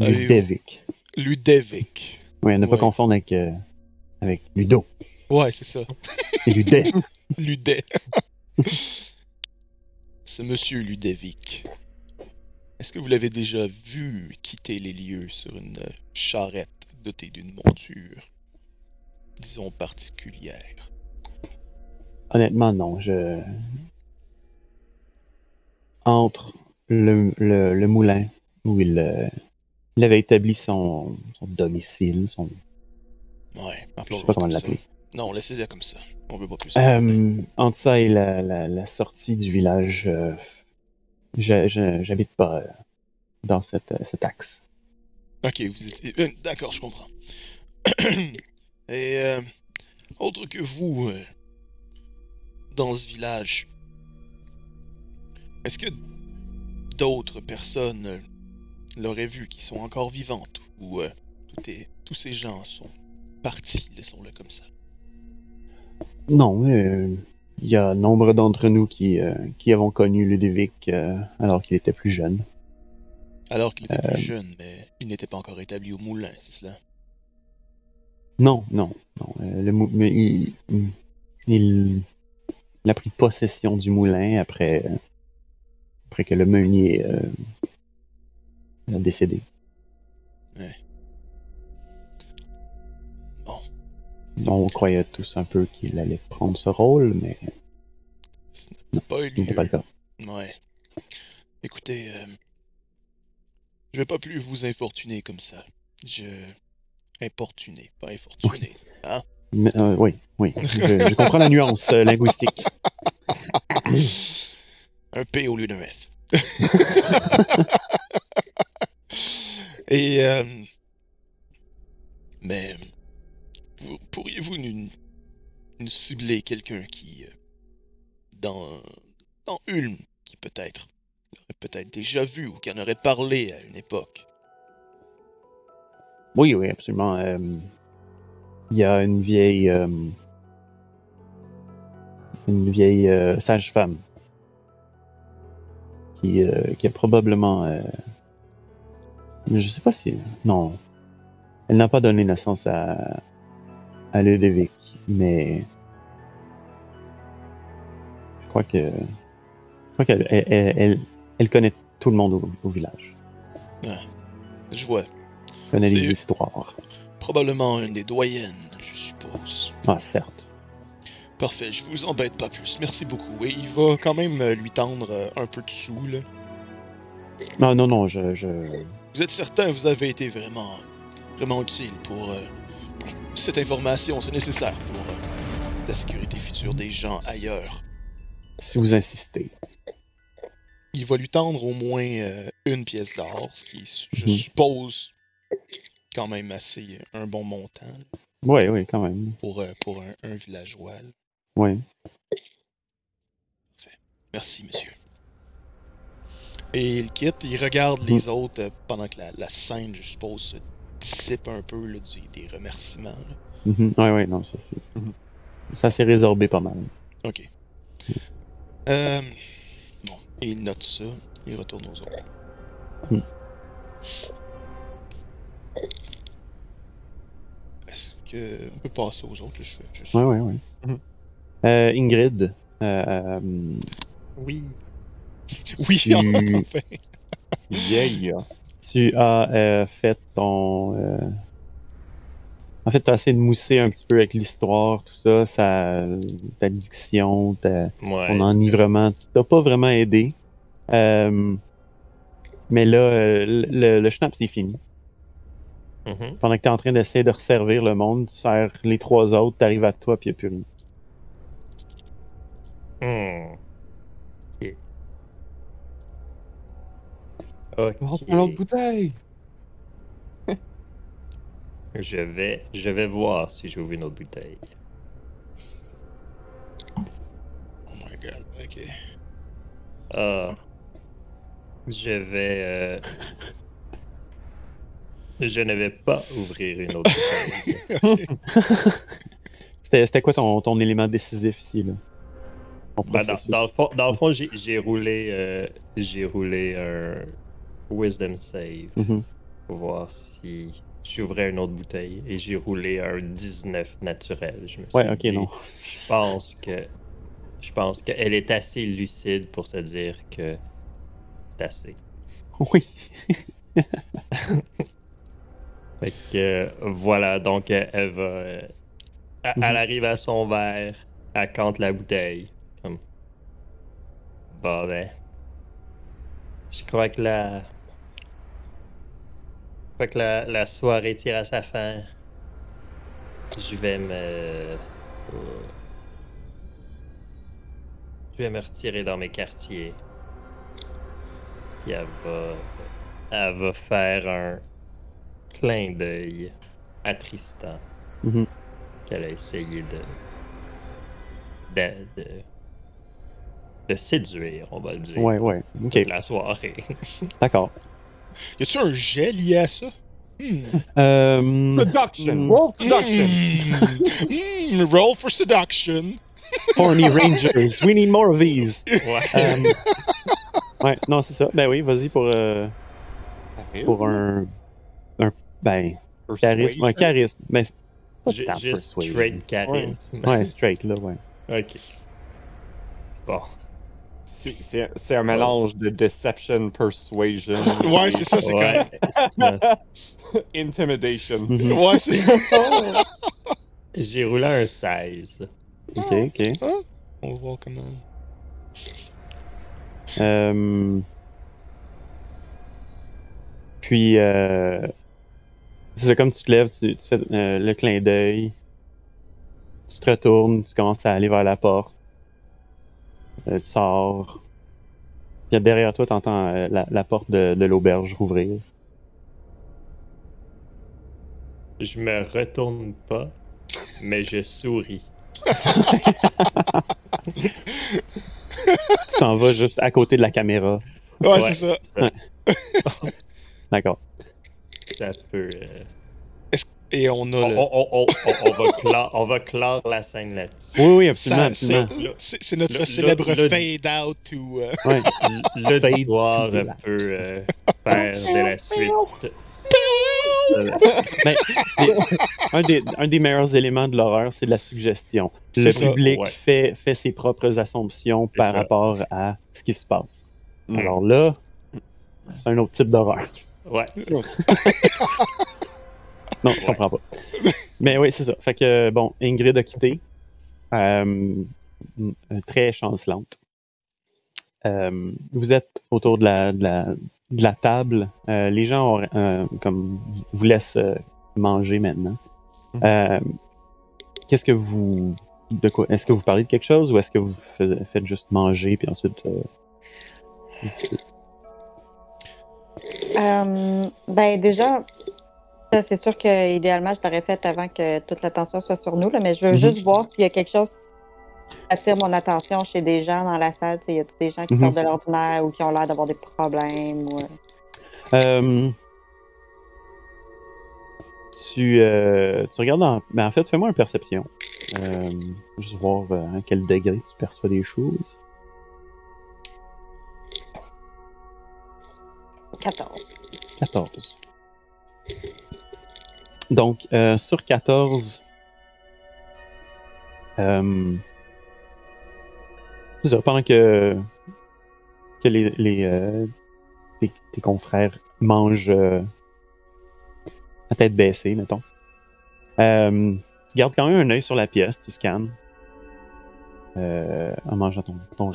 Ludovic. Ludovic. Oui, ne pas confondre avec, euh, avec Ludo. Ouais, c'est ça. C'est Ludet. Ludet. ce monsieur Ludovic. Est-ce que vous l'avez déjà vu quitter les lieux sur une charrette dotée d'une monture, disons particulière? Honnêtement, non. Je... Entre le, le, le moulin où il, euh, il avait établi son, son domicile, son, Ouais, je sais pas comment l'appeler. Non, laissez-le comme ça. On veut pas plus. Euh, entre ça et la, la, la sortie du village, euh, j'habite pas dans cette, cet axe. Ok, vous D'accord, je comprends. Et euh, autre que vous, euh, dans ce village, est-ce que d'autres personnes euh, l'auraient vu qui sont encore vivantes ou euh, tout est- tous ces gens sont partis, laissons-le comme ça? Non, euh, il y a nombre d'entre nous qui, euh, qui avons connu Ludovic euh, alors qu'il était plus jeune. Alors qu'il était plus jeune, mais il n'était pas encore établi au moulin, c'est cela? Non, non, non. euh, le mou- mais il, il, il a pris possession du moulin après, euh, après que le meunier euh, a décédé. Bon. On croyait tous un peu qu'il allait prendre ce rôle, mais Pas eu ce n'était lieu. pas le cas. Ouais. Écoutez, euh, je vais pas plus vous infortuner comme ça. Je. Importuner, pas infortuner. Mais, euh, oui, oui. Je, je comprends la nuance euh, linguistique. Un P au lieu d'un F. Et. euh, mais. vous- Pourriez-vous nous, nous cibler quelqu'un qui. dans. Dans Ulm, qui peut-être. aurait peut-être déjà vu ou qui en aurait parlé à une époque? Oui, oui, absolument. euh, Il y a une vieille. euh, une vieille euh, sage-femme qui, qui a probablement. je sais pas si. Non. Elle n'a pas donné naissance à, à Ludovic, mais. Je crois que. Je crois qu'elle elle, elle- connaît tout le monde au village. Je vois. Connaît C'est- les histoires. Probablement une des doyennes, je suppose. Ah, certes. Parfait, je vous embête pas plus. Merci beaucoup. Et il va quand même euh, lui tendre euh, un peu de sous, là. Non, non, non, je. je... Vous êtes certain, vous avez été vraiment, vraiment utile pour euh, cette information. C'est nécessaire pour euh, la sécurité future des gens ailleurs. Si vous insistez. Il va lui tendre au moins euh, une pièce d'or, ce qui, je Mhm. suppose, quand même assez euh, un bon montant là, Oui, oui, quand même. pour, euh, pour un, un villageois. là. Oui. Merci, monsieur. Et il quitte, il regarde les autres euh, pendant que la, la scène, je suppose, se dissipe un peu là, du- des remerciements. Mhm. Ouais, ouais, non, ça c'est. Mhm. Ça s'est résorbé pas mal. Ok. Euh, bon, et il note ça, il retourne aux autres. Est-ce que on peut passer aux autres? Je, Ouais, ouais, ouais. Mhm. Euh, Ingrid, euh, Oui. Oui, tu- enfin. Yeah! tu as euh, fait ton. euh, En fait, tu as essayé de mousser un petit peu avec l'histoire, tout ça, ta diction, ta, Ouais. ton enivrement. T'as pas vraiment aidé. Euh, mais là, euh, le, le schnapp, c'est fini. Mhm. Pendant que tu es en train d'essayer de resservir le monde, tu sers les trois autres, tu arrives à toi, puis il n'y a plus rien. Hmm. Ok. On rentre une autre bouteille! Je vais, je vais voir si j'ouvre une autre bouteille. Oh my god, ok. Ah. Je vais. euh, Je ne vais pas ouvrir une autre bouteille. C'était quoi ton, ton élément décisif ici, là? Ben, dans, le fond, dans le fond, j'ai roulé, euh, j'ai roulé un Wisdom Save Mhm. pour voir si j'ouvrais une autre bouteille et j'ai roulé un 19 naturel. Je me suis Ouais, dit, non. je pense que je pense qu'elle est assez lucide pour se dire que c'est assez. Oui. Fait que euh, voilà, donc euh, elle va. euh, elle, Mhm. elle arrive à son verre, elle cante la bouteille. Comme. Bon ben. Je crois que la. Je crois que la, la soirée tire à sa fin. Je vais me. Je vais me retirer dans mes quartiers. Puis elle va. Elle va faire un clin d'œil à Tristan Mhm. qu'elle a essayé de, de, de, de séduire, on va le dire, Ouais, ouais. Ok, toute la soirée. d'accord. Y a-tu un jet lié à ça? Hmm. Euh, Seduction! Mm. Roll seduction! Hmm. Hmm. Roll for seduction. Horny Rangers, we need more of these. Ouais. Euh, ouais, non, c'est ça. Ben oui, vas-y pour, euh, pour un, un. Ben, charisme. Un charisme. Ben, c'est pas tant Juste straight charisme. Ouais, straight, là, ouais. Ok. Bon. C'est- C'est c'est un mélange de deception, persuasion. Ouais, c'est ça, c'est Ouais, ça. Intimidation. Mhm. Ouais, c'est. J'ai roulé un 16. Ok, ok. On va voir comment. Euh, Puis, euh... c'est ça, comme tu te lèves, tu, tu fais euh, le clin d'œil, tu te retournes, tu commences à aller vers la porte, Euh, tu sors. Puis derrière toi, tu entends la, la porte de, de l'auberge rouvrir. Je me retourne pas, mais je souris. Tu t'en vas juste à côté de la caméra. Ouais, Ouais. c'est ça. D'accord. Ça peut. euh, Et on a On, le. on- on- on- on va clore, on va clore la scène là-dessus. Oui, oui, absolument. C'est, notre Le- célèbre le- le- fade out ou. euh, Ouais. Le Fade black. peut euh, faire de la suite. Ben, un, des, un des meilleurs éléments de l'horreur, c'est la suggestion. Le ça, public ouais. fait, fait ses propres assumptions par ça. rapport à ce qui se passe. Mm. Alors là, c'est un autre type d'horreur. Ouais, ça. Non, je comprends pas. Mais oui, c'est ça. Fait que, bon, Ingrid a quitté. Euh, très chancelante. Euh, vous êtes autour de la, de la, de la table. Euh, les gens ont, comme, vous laissent manger maintenant. Mhm. Euh, Qu'est-ce que vous. De quoi Est-ce que vous parlez de quelque chose ou est-ce que vous faites juste manger puis ensuite. Euh, ben déjà, c'est sûr que idéalement, je l'aurais fait avant que toute l'attention soit sur nous, là, mais je veux Mhm. juste voir s'il y a quelque chose qui attire mon attention chez des gens dans la salle. Il y a tous des gens qui Mhm. sortent de l'ordinaire ou qui ont l'air d'avoir des problèmes. Ou... euh, Euh, tu, euh, tu regardes en... ben, en fait, fais-moi une perception. Juste voir à quel degré tu perçois des choses. 14. 14. Donc, euh, sur 14, euh, ça, pendant que, les, les, euh, tes, confrères mangent euh, à tête baissée, mettons, euh, tu gardes quand même un œil sur la pièce, tu scannes euh, en mangeant ton, ton.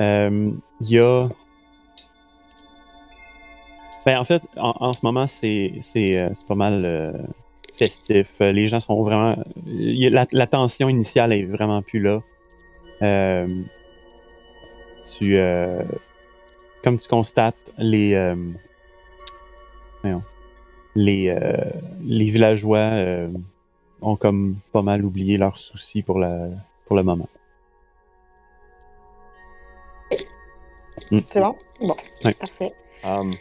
Euh, Il y a ben, en fait, en, en ce moment, c'est c'est, euh, c'est pas mal euh, festif. Euh, Les gens sont vraiment. La, la tension initiale est vraiment plus là. Euh, tu, euh, comme tu constates, les, euh, voyons, les, euh, les villageois euh, ont comme pas mal oublié leurs soucis pour, la, pour le moment. C'est bon? Bon. Ouais. Parfait. Um,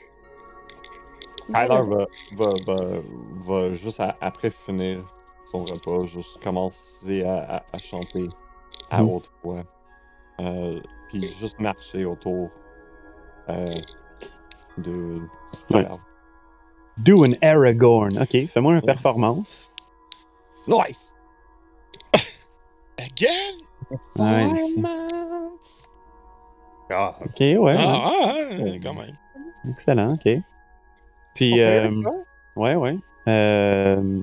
Tyler va, va, va, va juste à- après finir son repas, juste commencer à, à- à chanter à Mhm. haute voix. Euh, puis juste marcher autour euh, de Ouais. Do an Aragorn. Ok, fais-moi une performance. Nice! Again? Romance! Ah, ok, ouais, ouais. Ah, quand même. Excellent, ok. Puis, euh, ouais, ouais. Euh,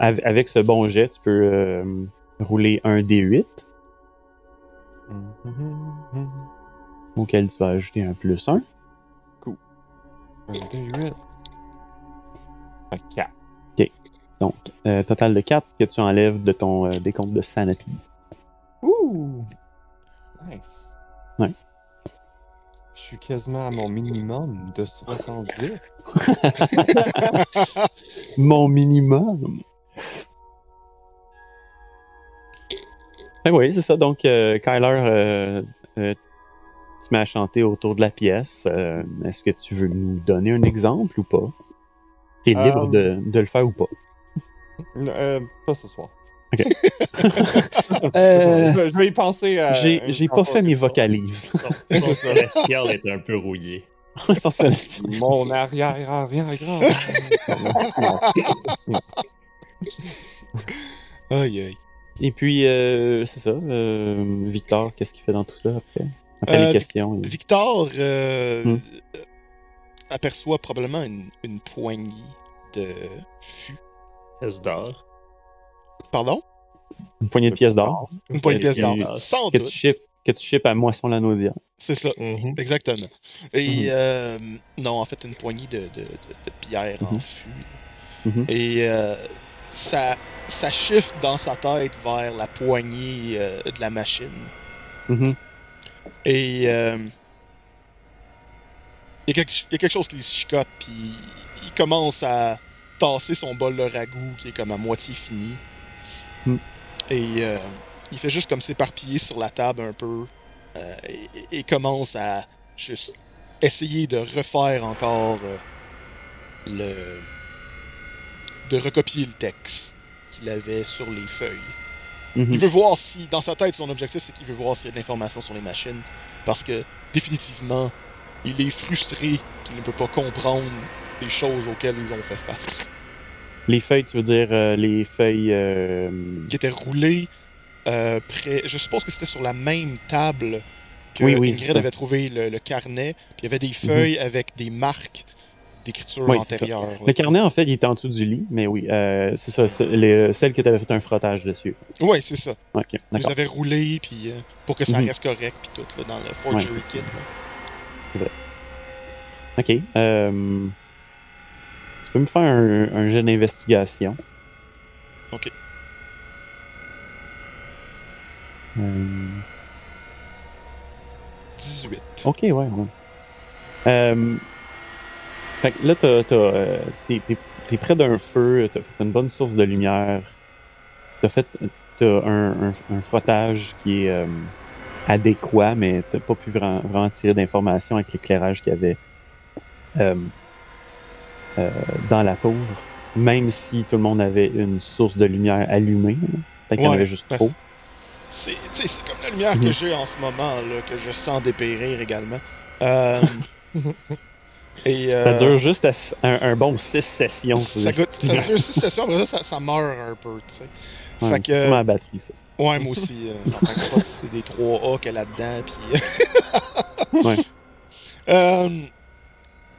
av- avec ce bon jet, tu peux euh, rouler un D8, Mhm. auquel tu vas ajouter un plus 1. Un D8. Un 4. Donc, euh, total de 4 que tu enlèves de ton euh, décompte de Sanity. Ouh! Nice. Ouais. Je suis quasiment à mon minimum de 70. Mon minimum. Ben oui, c'est ça. Donc, euh, Kyler euh, euh, met à chanter autour de la pièce. Euh, Est-ce que tu veux nous donner un exemple ou pas? T'es libre de, de le faire ou pas. Pas ce soir. Euh, Je, vais y penser. à J'ai pas fait mes vocalises. Son, son celestial est un peu rouillé. Sans celle-ci. Mon arrière-arrière-grand. Aïe, aïe. Et puis, euh, c'est ça. euh, Victor, qu'est-ce qu'il fait dans tout ça après? Après Euh, les questions. il- Victor euh, Hmm. euh, aperçoit probablement une, une poignée de fûts. Pièce d'or? Pardon? Une poignée de pièces d'or Une poignée de pièces d'or. Sans que tu doute. que tu shippes à Moisson Lanaudière. C'est ça. Mhm. Exactement. Et Mhm. euh, non, en fait, une poignée de, de, de, de pierres en Mhm. fût. Et euh, ça, ça shift dans sa tête vers la poignée euh, de la machine. Et euh, il, y a quelque, il y a quelque chose qui le chicote, puis il commence à tasser son bol de ragoût qui est comme à moitié fini. Mm. Et euh, il fait juste comme s'éparpiller sur la table un peu euh, et, et commence à juste essayer de refaire encore euh, le. de recopier le texte qu'il avait sur les feuilles. Mhm. Il veut voir si, dans sa tête, son objectif, c'est qu'il veut voir s'il y a de l'information sur les machines. Parce que, définitivement, il est frustré qu'il ne peut pas comprendre les choses auxquelles ils ont fait face. Les feuilles, tu veux dire euh, les feuilles. euh, Qui étaient roulées euh, près. Je suppose que c'était sur la même table que Oui, oui, c'est Ingrid avait trouvé le, le carnet. Puis il y avait des feuilles avec des marques d'écriture Oui, c'est antérieure. là, Le carnet, en fait, il était en dessous du lit, mais oui, c'est ça. c'est les- celle que tu avais fait un frottage dessus. Ouais, c'est ça. Ok, Ils d'accord. avaient roulé, puis pour que ça Mhm. reste correct, puis tout, là, dans le forgery kit. là. Ok. euh, peux me faire un, un jeu d'investigation. Ok. Euh, 18. Ok, ouais. ouais. Euh, fait que là, t'as, t'as, euh, t'es, t'es- t'es près d'un feu, t'as fait une bonne source de lumière. T'as fait t'as un, un- un frottage qui est euh, adéquat, mais t'as pas pu vraiment, vraiment tirer d'informations avec l'éclairage qu'il y avait dans la tour. Même si tout le monde avait une source de lumière allumée. Peut-être qu'il y en Ouais, avait juste trop. C'est tu sais, c'est comme la lumière Mhm. que j'ai en ce moment, là, que je sens dépérir également. Euh, et, euh, Ça dure juste un, un bon six sessions. ça, goûte- ça dure 6 sessions, après ça, ça, ça meurt un peu, tu sais. Ouais, fait que, la batterie, ça. ouais, moi aussi, euh, j'entends pas- c'est des 3A qu'il y a là-dedans, puis... Ouais.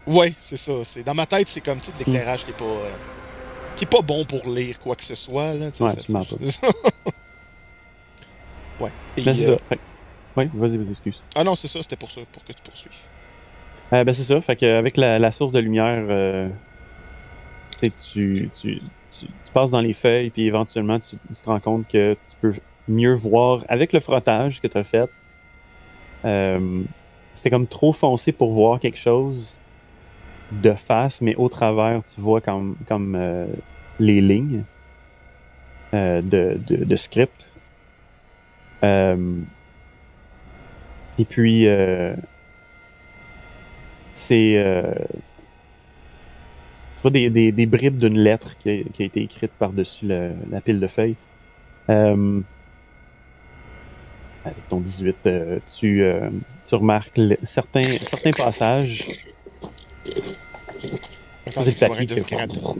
Ouais, c'est ça. C'est Dans ma tête, c'est comme, de l'éclairage qui est pas... euh, qui est pas bon pour lire quoi que ce soit, là, Ouais, ça- pas. ouais. Et, c'est euh, ça. Fait... Oui, vas-y, vas-y, excuse. Ah non, c'est ça, c'était pour ça, pour que tu poursuives. Euh, ben c'est ça, fait qu'avec la, la source de lumière, tu, sais, tu, tu, tu, tu passes dans les feuilles, puis éventuellement tu, te rends compte que tu peux mieux voir avec le frottage que tu as fait. C'était comme trop foncé pour voir quelque chose de face, mais au travers, tu vois comme, comme euh, les lignes euh, de, de, de script. Euh, et puis, euh, c'est. euh, tu vois des, des, des bribes d'une lettre qui a, qui a été écrite par-dessus le- la pile de feuilles. Avec ton 18, euh, tu, tu remarques certains, certains passages. C'est le papier.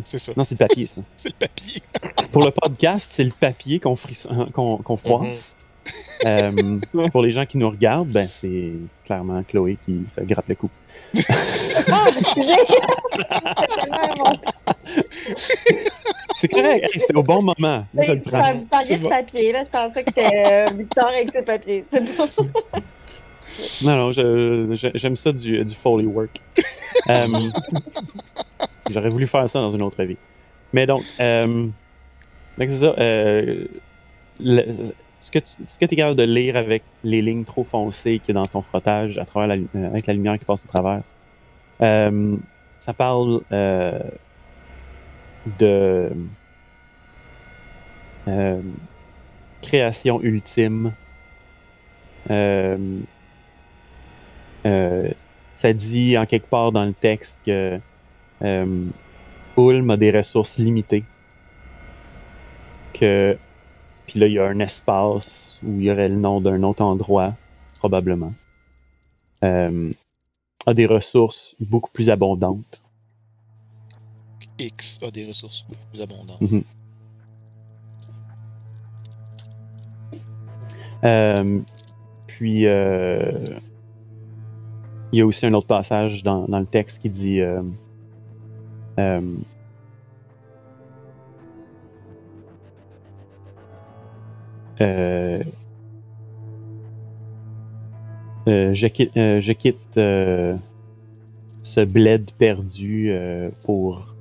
C'est ça, Non, c'est le papier, ça. c'est le papier. Pour le podcast, c'est le papier qu'on fris- qu'on qu'on froisse. Euh, pour les gens qui nous regardent, ben, c'est clairement Chloé qui se gratte le cou. Ah, C'est correct, hey, c'était au bon moment. Moi, je le Vous prends. parliez C'est de bon. papier, là. Je pensais que c'était euh, Victor avec ses papiers. C'est bon. Non, non, j'aime ça du, du Foley work. Euh, J'aurais voulu faire ça dans une autre vie. Mais donc, euh, c'est ça. euh, le- ce que tu que es capable de lire avec les lignes trop foncées qu'il y a dans ton frottage à travers la, avec la lumière qui passe au travers, euh, ça parle euh, de création ultime. Euh, ça dit en quelque part dans le texte que euh, Ulm a des ressources limitées. Que puis là, il y a un espace où il y aurait le nom d'un autre endroit, probablement. Euh, a des ressources beaucoup plus abondantes. X a des ressources beaucoup plus abondantes. Euh, puis, euh, il y a aussi un autre passage dans, dans le texte qui dit euh, euh, euh, euh, je quitte, euh, je quitte ce bled perdu pour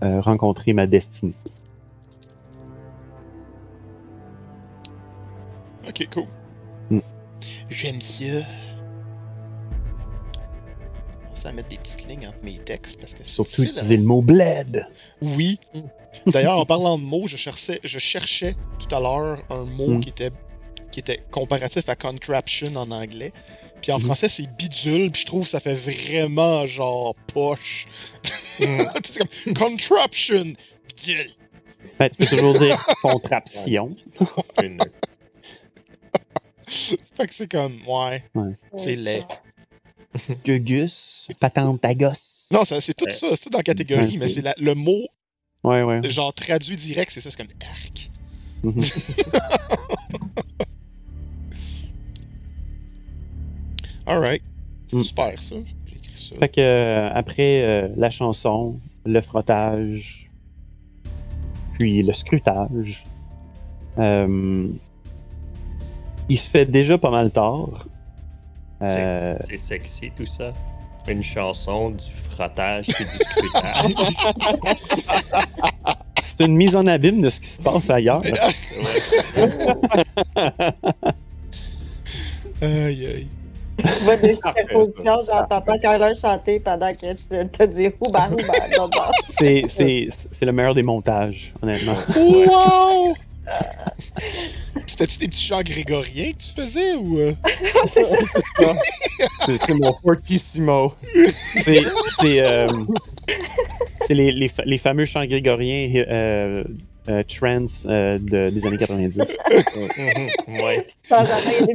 rencontrer ma destinée. Ok, cool. Mm. J'aime ça. Commence à mettre des petites lignes entre mes textes parce que c'est Surtout utiliser le mot bled. Oui. D'ailleurs, en parlant de mots, je cherchais, je cherchais tout à l'heure un mot Mm. qui était qui était comparatif à contraption en anglais. Puis en Mhm. français, c'est bidule, puis je trouve que ça fait vraiment genre poche. Mm. c'est comme contraption, bidule. Ben, tu peux toujours dire contraption. Fait que c'est comme, ouais, c'est laid. Gugus, patente à gosse. Non, ça- c'est tout Ouais. ça, c'est tout dans la catégorie, Ouais, mais c'est- le mot, Ouais, ouais. genre traduit direct, c'est ça, c'est comme arc. Mhm. Alright. C'est Mm. super ça. J'ai écrit ça. Fait que euh, après euh, la chanson, le frottage, puis le scrutage, euh, il se fait déjà pas mal tard. Euh, C'est sexy tout ça. Une chanson, du frottage et du scrutage. c'est une mise en abîme de ce qui se passe ailleurs. Aïe aïe. Tu vois des superpositions, j'entends pas Kyler chanter pendant que tu as du houba houba c'est le meilleur des montages, honnêtement. Wow! C'était-tu des petits chants grégoriens que tu faisais ou. euh? C'est mon fortissimo. C'est, c'est, euh, c'est les, les, fa- les fameux chants grégoriens euh, euh, trance euh, de- des années 90. Mhm, ouais.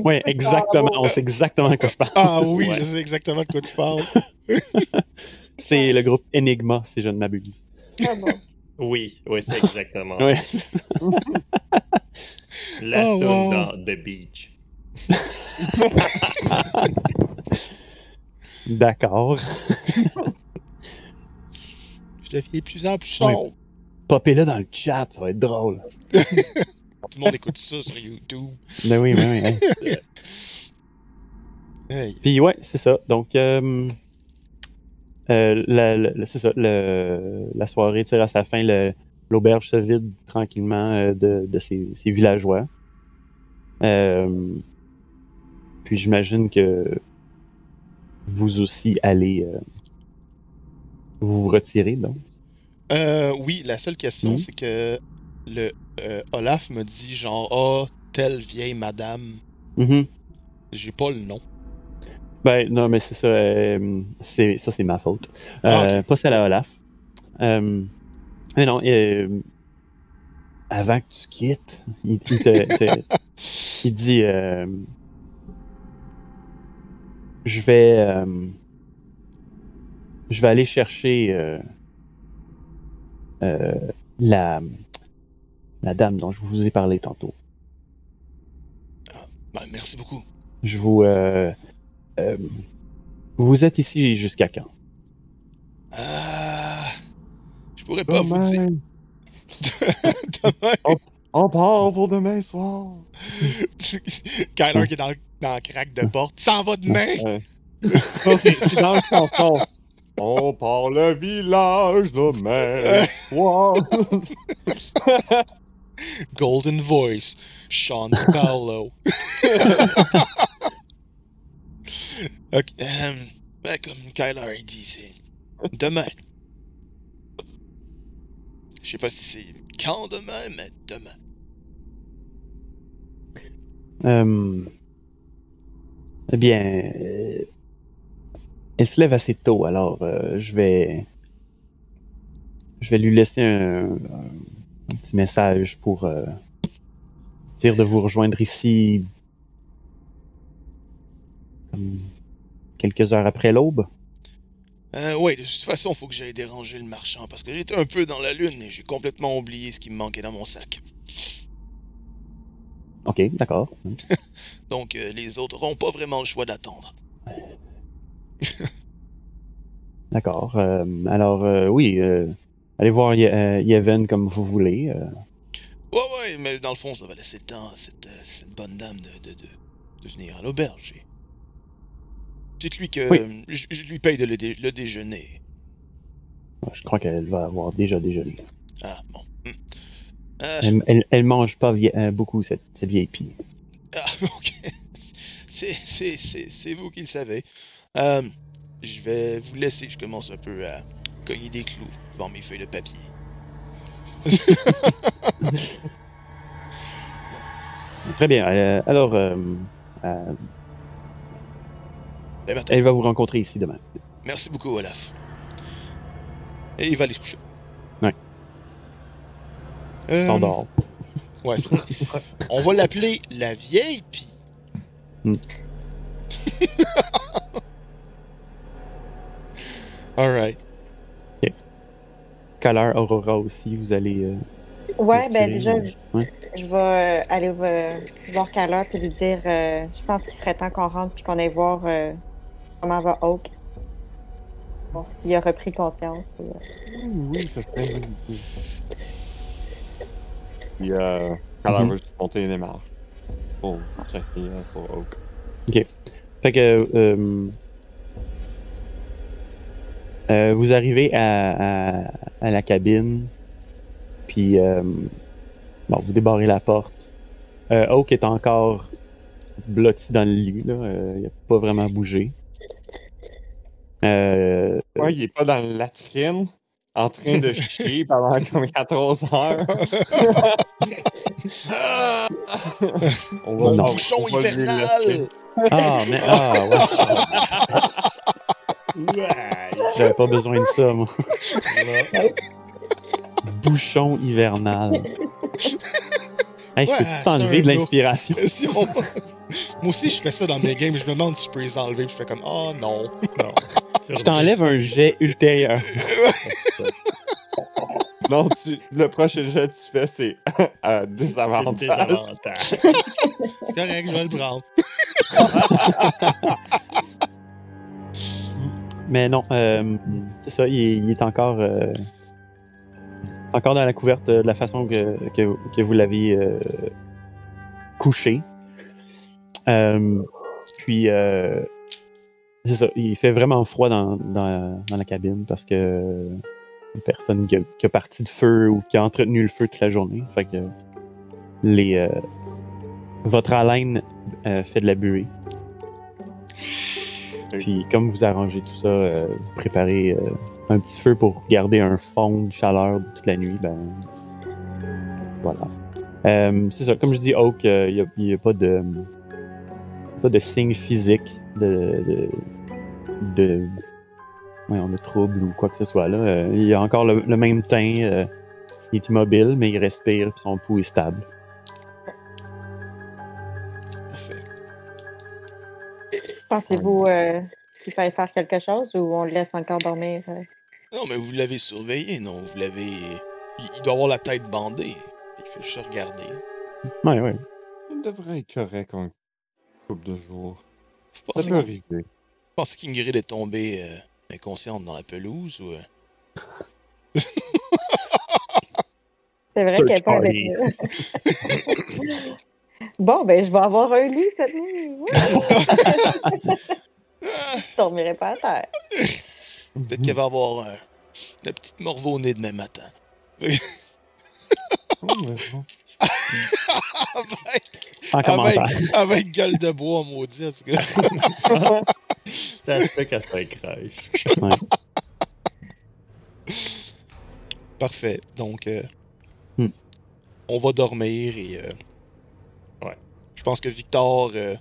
Ouais, exactement. On sait exactement de quoi je parle. Ah oui, Ouais. je sais exactement de quoi tu parles. C'est le groupe Enigma, si je ne m'abuse. Ah bon. Oui, oui, c'est exactement. La Oh, wow. dans The Beach. D'accord. Je deviens de plus en plus Ouais. sombre. Popez-le dans le chat, ça va être drôle. Tout le monde écoute ça sur YouTube. Ben oui, ben oui. hein. Hey. Puis ouais, c'est ça. Donc, euh, euh, la- ça. le- la soirée tire à sa fin. L'auberge se vide tranquillement euh, de, de ses, ses villageois. Euh, puis j'imagine que vous aussi allez vous vous retirer, donc. Euh, oui, la seule question, Mhm. c'est que le euh, Olaf me dit genre, ah, telle vieille madame. Mhm. J'ai pas le nom. Ben, non, mais c'est ça. euh, c'est, ça, c'est ma faute. Euh, Ah, Pas celle à Olaf. Euh, mais non, avant que tu quittes, il, il te- te- il dit euh, Je vais. je vais aller chercher la, la dame dont je vous ai parlé tantôt. Ben, merci beaucoup. Je vous. Euh, vous êtes ici jusqu'à quand? Ah, je pourrais pas vous dire. Demain, Demain, on part pour demain soir. Kyler qui est dans le, dans le crack de porte, s'en va demain. Dans le chanson. On part le village demain soir. Golden Voice, Sean Paolo. Ok, euh, ben, comme Kyler il dit, c'est demain. Je sais pas si c'est quand demain, mais demain. Euh, eh bien, euh, elle se lève assez tôt, alors euh, je vais, je vais lui laisser un, un petit message pour euh, dire de vous rejoindre ici quelques heures après l'aube? Euh, ouais, de toute façon, faut que j'aille déranger le marchand parce que j'étais un peu dans la lune et j'ai complètement oublié ce qui me manquait dans mon sac. Ok, d'accord. Donc, euh, les autres auront pas vraiment le choix d'attendre. D'accord. Euh, alors, oui, allez voir Ye- Yeven comme vous voulez. Ouais, ouais, mais dans le fond, ça va laisser le temps à cette, cette bonne dame de, de, de, de venir à l'auberge. Et- Dites-lui que Oui. je, je lui paye de le, dé- le déjeuner. je crois qu'elle va avoir déjà déjeuné. Ah, bon. Hmm. Euh, Elle, elle, elle mange pas euh, beaucoup, cette, cette vieille pie. Ah, ok. C'est, vous qui le savez. Euh, je vais vous laisser. Je commence un peu à cogner des clous devant mes feuilles de papier. Très bien. euh, alors, Eh elle va vous rencontrer ici demain. Merci beaucoup, Olaf. Et il va aller se coucher. Ouais. Euh, S'endort. Ouais, c'est ça. On va l'appeler la vieille pie. Hmm. Alright. Quelle heure Aurora aussi, vous allez. euh, Ouais, ben déjà, euh, je, ouais. je vais euh, aller euh, voir Kala et lui dire euh, je pense qu'il serait temps qu'on rentre puis qu'on aille voir comment va Oak. Bon, s'il a repris conscience. euh. Oui, ça serait une bonne idée. Puis, euh, quand elle Mhm. va juste monter les marches pour euh, sur Oak. Fait que. euh, euh, vous arrivez à, à, à la cabine, puis euh, bon, vous débarrez la porte. Euh, Oak est encore blotti dans le lit, là. euh, il n'a pas vraiment bougé. Euh, Ouais, il est pas dans la latrine en train de chier pendant comme 14 heures. on Mon non, bouchon on va lui hivernal! Ah, mais. Ah, ouais. Ouais. J'avais pas besoin de ça, moi. Bouchon hivernal. Hey, je Ouais, c'est t'enlever de l'inspiration? Moi aussi, je fais ça dans mes games. Je me demande si je peux les enlever. puis Je fais comme, oh non. Non. Je t'enlève un jet ultérieur. Non, tu, le prochain jet que tu fais, c'est à désavantage. Correct, je vais le prendre. Mais non, euh, c'est ça, il est, il est encore, euh, encore dans la couverte de la façon que, que, que vous l'aviez euh, couché. Euh, puis, euh, c'est ça, il fait vraiment froid dans, dans, dans la cabine parce que personne qui a, qui a parti de feu ou qui a entretenu le feu toute la journée. Fait que les, euh, votre haleine euh, fait de la buée. Puis comme vous arrangez tout ça, euh, vous préparez un petit feu pour garder un fond de chaleur toute la nuit, ben voilà. C'est ça, comme je dis, Oak, il n'y a, pas de pas de signe physique de de, de, voyons, de trouble ou quoi que ce soit là. Euh, il a encore le, le même teint, euh, il est immobile, mais il respire puis son pouls est stable. Parfait. Pensez-vous euh, qu'il fallait faire quelque chose ou on le laisse encore dormir? euh? Non, mais vous l'avez surveillé, non? Vous l'avez. Il, il doit avoir la tête bandée. Il fait juste regarder. Ouais, ouais. Il devrait être correct en couple de jours. Vous Ça pensez, peut qu'il- arriver. vous pensez qu'Ingrid est tombée euh, inconsciente dans la pelouse ou. euh? C'est vrai Search qu'elle est pas avec party. nous. bon, ben, je vais avoir un lit cette nuit. Je dormirai pas à terre. Peut-être qu'elle va avoir euh, la petite morve au nez demain matin. Oh, mais bon. Avec, Sans commentaire. avec gueule de bois, maudit, en tout cas. Ça se fait qu'elle soit crèche. Parfait. Donc, euh, Hmm. on va dormir et. euh, Ouais. Je pense que Victor. euh,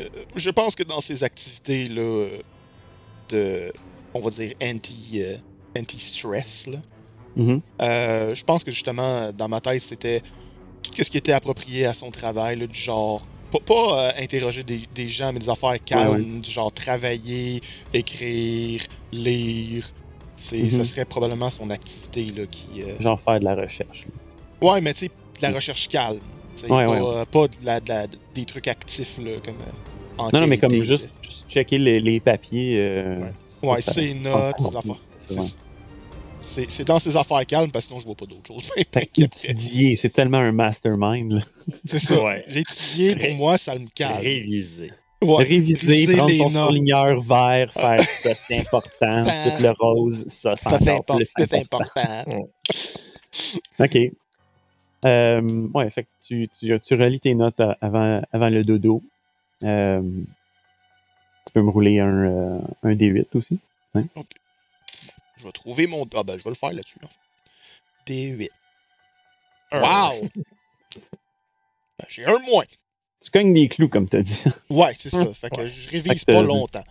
euh, je pense que dans ses activités là, de. On va dire anti. euh, anti-stress, là. Mhm. euh, je pense que justement, dans ma tête, c'était tout ce qui était approprié à son travail, là, du genre. Pas, pas, euh, interroger des, des gens, mais des affaires calmes, du genre travailler, écrire, lire. C'est, Mhm. Ça serait probablement son activité là, qui. euh, Genre faire de la recherche. là. Ouais, mais tu sais, de la recherche calme. Ouais, pas, ouais. euh, pas de la, de la- des trucs actifs là, comme. euh, Non, non, mais comme enquêter, juste, juste checker les, les papiers. Ouais. Ouais, c'est notes, compte, affaires. C'est dans ces affaires calmes, parce que sinon je vois pas d'autre chose. Fait qu'étudier, c'est tellement un mastermind. là. c'est ça. Ouais. L'étudier, pour moi, ça me calme. Réviser. Ouais. Réviser, Réviser prendre les son notes. surligneur vert, faire ça, c'est important. Ensuite, le rose, ça, c'est encore impor- plus c'est important. important. OK. Euh, ouais, fait que tu, tu, tu relis tes notes à- avant, avant le dodo. Euh, tu peux me rouler un, euh, un D8 aussi. Je vais trouver mon. Ah ben, je vais le faire là-dessus. là. D8. Un. Wow! Ben, j'ai un moins. Tu cognes des clous, comme tu as dit. Ouais, c'est ça. Fait que Ouais. je révise que pas t'as- longtemps.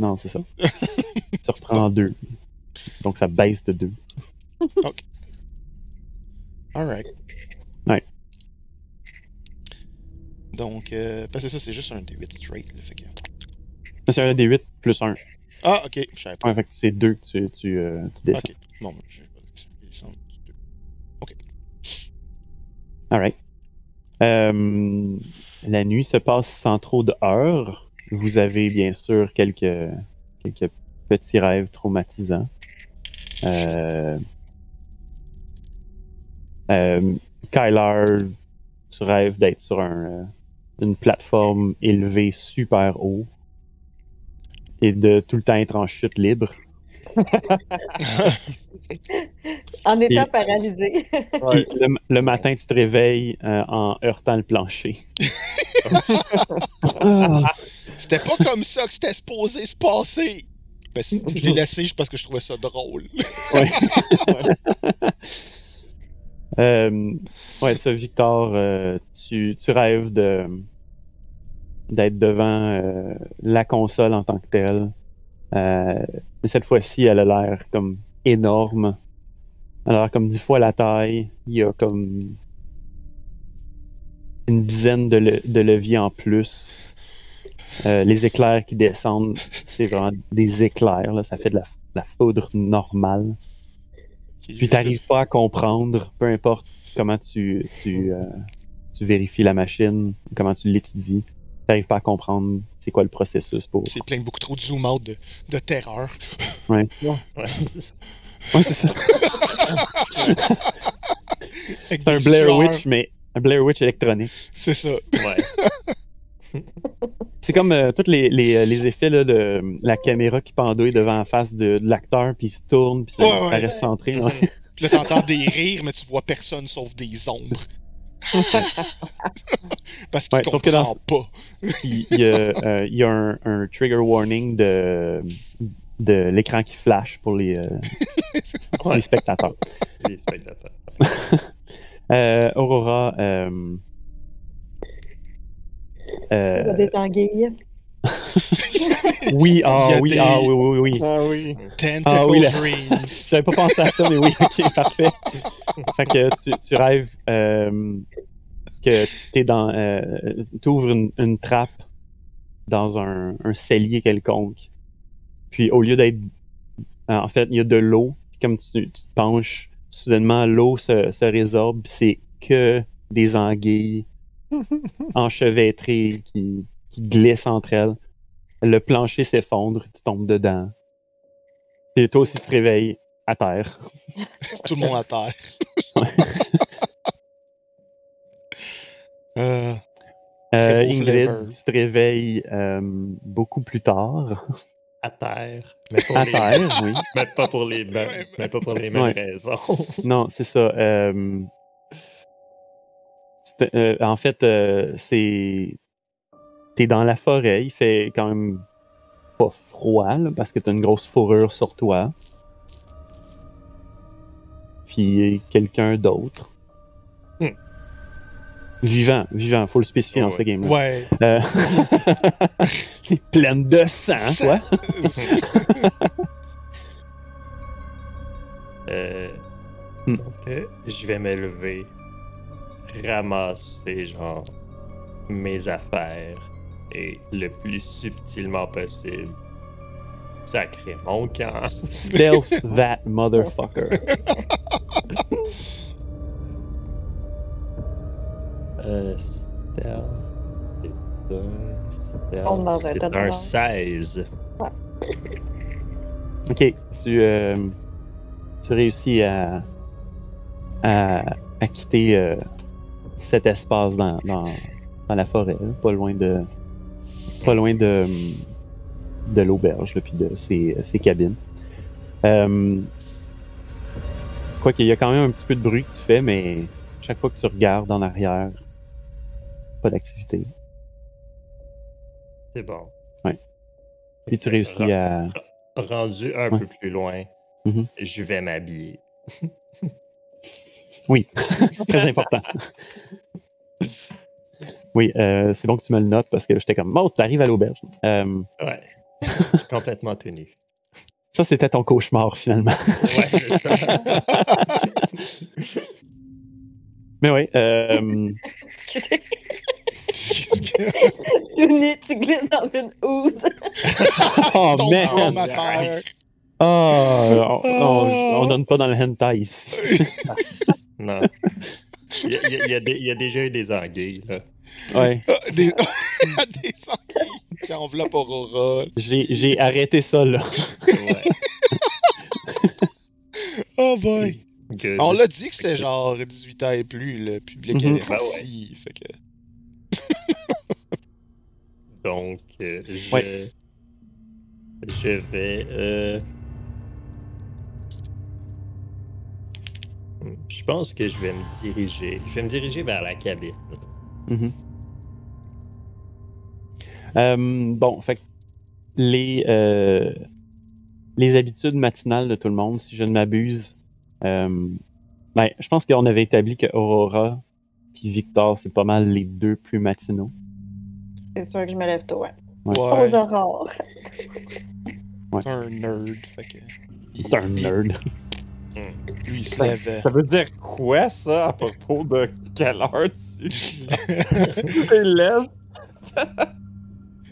non, c'est ça. tu reprends deux. Donc, ça baisse de deux. Alright. Ouais. Donc, euh, parce que ça, c'est juste un D8 straight. Là, fait que... C'est un D8 plus un. Ah, ok, je pas. Ouais, fait que c'est deux que tu, tu, euh, tu descends. Ok, bon, ben, j'ai pas descendu de deux. Alright. Euh, la nuit se passe sans trop de heures. Vous avez bien sûr quelques, quelques petits rêves traumatisants. Euh, euh, Kyler, tu rêves d'être sur un, euh, une plateforme élevée super haut et de tout le temps être en chute libre. En étant Et- paralysé. Ouais. Le, le matin, tu te réveilles euh, en heurtant le plancher. Ah. C'était pas comme ça que c'était supposé se passer. Que je l'ai laissé juste parce que je trouvais ça drôle. Euh, ouais, ça, Victor, euh, tu, tu rêves de d'être devant euh, la console en tant que telle. Euh, mais cette fois-ci, elle a l'air comme énorme. Elle a l'air comme dix fois la taille. Il y a comme une dizaine de, le- de leviers en plus. Euh, les éclairs qui descendent, c'est vraiment des éclairs. Là. Ça fait de la, de la foudre normale. Puis t'arrives pas à comprendre, peu importe comment tu, tu, tu vérifies la machine, comment tu l'étudies, t'arrives pas à comprendre c'est quoi le processus pour. C'est plein de beaucoup trop de zoom out de, de terreur. Ouais, c'est ça. Ouais, c'est ça. C'est un Blair. Witch, mais un Blair Witch électronique. C'est ça. Ouais. C'est comme euh, tous les, les, euh, les effets là, de la caméra qui pendouille devant la face de, de l'acteur, puis il se tourne, puis ça, Ouais, ça ouais. reste centré. ouais. Puis là, t'entends des rires, mais tu vois personne sauf des ombres. Parce qu'il Ouais, sauf que dans comprend pas. Il y a, euh, il y a un, un trigger warning de, de l'écran qui flash pour les, euh, pour les spectateurs. Les spectateurs. Euh, Aurora. Euh, Il y euh, a des anguilles. oui, ah oui, des- ah oui, oui, oui. Ah oui. Tentacle Ah oui, là. Dreams. J'avais pas pensé à ça, mais oui, ok, parfait. Fait que tu, tu rêves euh, que t'es dans. Euh, t'ouvres une, une trappe dans un, un cellier quelconque. Puis au lieu d'être. En fait, il y a de l'eau. Puis comme tu, tu te penches, soudainement l'eau se, se résorbe. c'est que des anguilles enchevêtrées qui, qui glissent entre elles. Le plancher s'effondre, tu tombes dedans. Et toi aussi, tu te réveilles à terre. Tout le monde à terre. Ouais. Euh, Euh, Ingrid, flavor. tu te réveilles euh, beaucoup plus tard. À terre. Mais, pour À les- terre, oui. mais pas pour les, ben- Ouais, mais pas pour les mêmes Ouais. raisons. Non, c'est ça. euh, euh, en fait, euh, c'est. T'es dans la forêt, il fait quand même pas froid, là, parce que t'as une grosse fourrure sur toi. Puis quelqu'un d'autre. Hmm. Vivant, vivant, faut le spécifier dans Ouais. ce game-là. Ouais. Euh, pleine de sang, quoi. Euh, Hmm. Donc, euh, je vais me lever, ramasser, genre, mes affaires et le plus subtilement possible, sacrer mon camp. Stealth that motherfucker. Euh, stealth, c'est un stealth, un c'est tas de un merde. 16. Ok, tu, euh, tu réussis à, à, à quitter euh, cet espace dans, dans, dans la forêt, là, pas loin de pas loin de, de l'auberge puis de ses, ses cabines. Euh, quoi qu'il y a quand même un petit peu de bruit que tu fais, mais chaque fois que tu regardes en arrière, pas d'activité. C'est bon. Puis tu réussis à. Rendu un Ouais. peu plus loin, Mhm. je vais m'habiller. Très important. Oui, euh, c'est bon que tu me le notes parce que j'étais comme, bon, tu arrives à l'auberge. Euh, Ouais. Complètement tenu. ça, c'était ton cauchemar finalement. Ouais, c'est ça. Mais oui, euh, Qu'est-ce que- Tout nu, tu glisses dans une housse. oh man! formateur. Oh, on, on, on donne pas dans le hentai ici. non. Il y, a- il y a- il y a des- il y a déjà eu des anguilles, là. Ouais, Ah, Des, des sangliers qui enveloppent Aurora. j'ai j'ai arrêté ça là. Ouais. Oh boy. Good. On l'a dit que c'était genre 18 ans et plus, le public Mhm. averti. Fait que... Donc, euh, je, Ouais. je vais. euh, Je pense que je vais me diriger. Je vais me diriger vers la cabine. Mhm. Euh, bon, fait que les, euh, les habitudes matinales de tout le monde, si je ne m'abuse, euh, ben, je pense qu'on avait établi que Aurora puis Victor, c'est pas mal les deux plus matinaux. C'est sûr que je me lève tôt, ouais. Ouais. Ouais, Aux aurores. c'est un nerd. Fait que... C'est un nerd. Lui, il se lève. Ça veut dire quoi, ça, à propos de quelle heure tu tu lèves?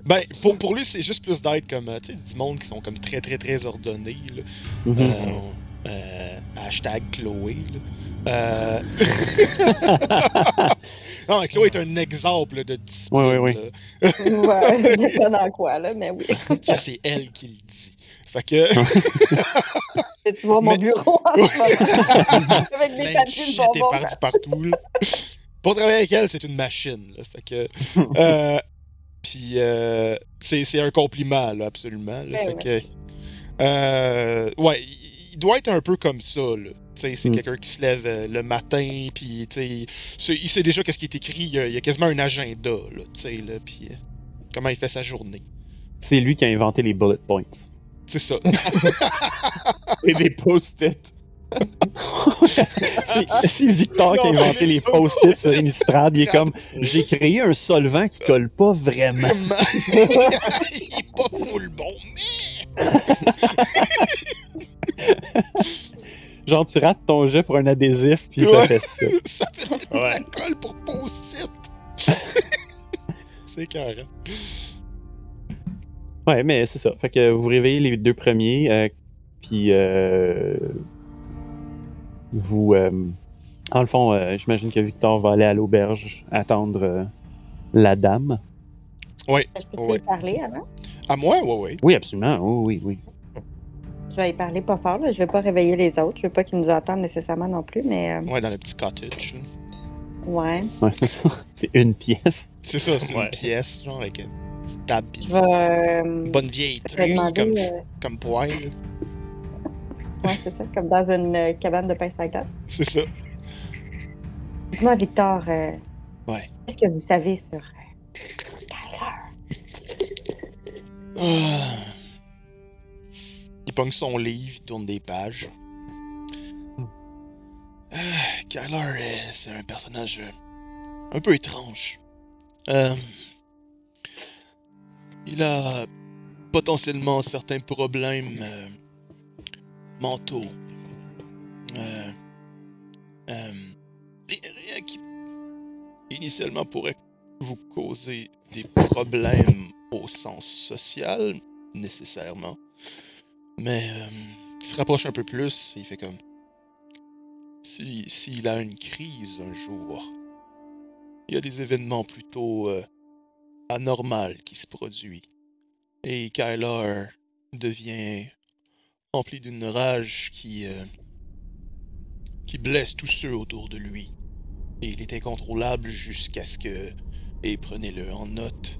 Ben, pour, pour lui, c'est juste plus d'être comme, euh, tu sais, du monde qui sont comme très, très, très ordonnés, là. Mhm. Euh, euh, hashtag Chloé, là. Euh... non, mais Chloé est un exemple de discipline. Oui, oui, ouais, je sais pas dans quoi, là, mais oui. Ça, c'est elle qui le dit. Fait que, Tu vois mon Mais- bureau en ce moment. Avec des plein de papiers de shit bonbons. éparpillé partout, là. Pour travailler avec elle, c'est une machine, là. Fait que, euh, puis, euh, c'est c'est un compliment, là, absolument, là. Ouais, Fait que, euh, ouais, il doit être un peu comme ça, là. C'est Mm. quelqu'un qui se lève euh, le matin, puis, il sait déjà qu'est-ce qui est écrit, il y a, il y a quasiment un agenda, là, tu sais, là, puis euh, comment il fait sa journée. C'est lui qui a inventé les bullet points. C'est ça. Et des post-it. C'est Victor qui a inventé les post-it sur une estrade. Il est comme, j'ai créé un solvant qui colle pas vraiment. il est pas full bon, mais... Genre, tu rates ton jet pour un adhésif, puis ça Ouais. fait ça. Ça fait de Ouais. la colle pour post-it. c'est carré. Ouais, mais c'est ça. Fait que vous réveillez les deux premiers, euh, puis euh, vous. euh, en le fond, euh, j'imagine que Victor va aller à l'auberge attendre euh, la dame. Je peux Ouais. y parler avant? À moi, ouais, ouais. Oui, absolument. Oui, oui, oui. Je vais y parler pas fort, là. Je vais pas réveiller les autres. Je veux pas qu'ils nous entendent nécessairement non plus, mais euh, Ouais, dans le petit cottage. ouais. Ouais, c'est ça. C'est une pièce. C'est ça, c'est Ouais. une pièce, genre avec une euh, bonne vieille demander, comme, euh, comme poêle. ouais, c'est ça, comme dans une euh, cabane de pain à glace. C'est ça. Dis-moi, Victor, euh, Ouais. Qu'est-ce que vous savez sur euh, Tyler? Ah. Il pogne son livre, il tourne des pages. Ah, Kyler, euh, c'est un personnage un peu étrange. Euh, il a potentiellement certains problèmes euh, mentaux. Euh, euh, rien, qui initialement pourrait vous causer des problèmes au sens social, nécessairement. Mais il se rapproche un peu plus il fait comme... Si, s'il a une crise un jour, il y a des événements plutôt euh, anormaux qui se produisent. Et Kyler devient rempli d'une rage qui, euh, qui blesse tous ceux autour de lui. Et il est incontrôlable jusqu'à ce que... Et prenez-le en note.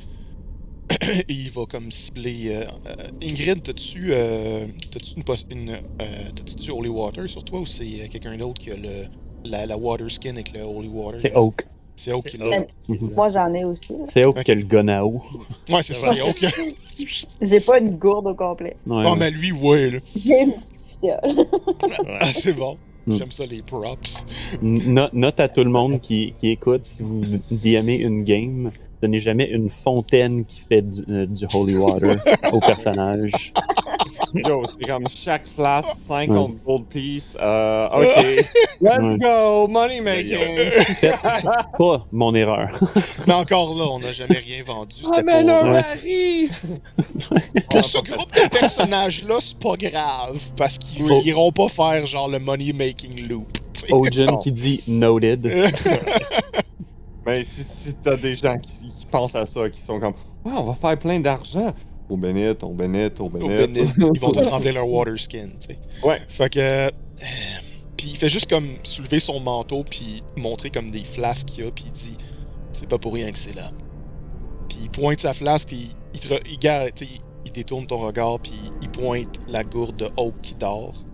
Et il va comme cibler... euh, euh, Ingrid, t'as-tu euh, une, une euh, t'as-tu du Holy Water sur toi ou c'est quelqu'un d'autre qui a le, la, la Water Skin avec le Holy Water? C'est Oak. C'est Oak qui l'a. Mhm. Moi, j'en ai aussi. là. C'est Oak Ok. qui a le gun à eau. Ouais, c'est ça, c'est Oak. J'ai pas une gourde au complet. Ouais, oh, ouais. mais lui, ouais, là. J'ai une fiole. Ouais. Ah, c'est bon. Mm. J'aime ça, les props. No- note à tout le monde qui, qui écoute, si vous DMez une game, donnez jamais une fontaine qui fait du, euh, du holy water au personnage. Yo, c'est comme chaque flash, 50 gold piece. Euh, ok. Let's go, money making. Pas mon erreur. Mais encore là, on n'a jamais rien vendu. Ah, mais Ouais. Harry! Pour ce groupe de personnages-là, c'est pas grave. Parce qu'ils Oui. iront pas faire genre le money-making loop. tu sais. Ojin qui dit noted. Mais si, si t'as des gens qui, qui pensent à ça, qui sont comme, ouais, on va faire plein d'argent. Au bénit, au bénit, au. Bennett, ils vont tous remplir leur water skin, tu sais. Ouais. Fait que. euh, puis il fait juste comme soulever son manteau, puis montrer comme des flasques qu'il y a, puis il dit C'est pas pour rien que c'est là. Puis il pointe sa flasque, puis il, te re- il, garde- tu sais, il- il détourne ton regard, puis il pointe la gourde de Oak qui dort.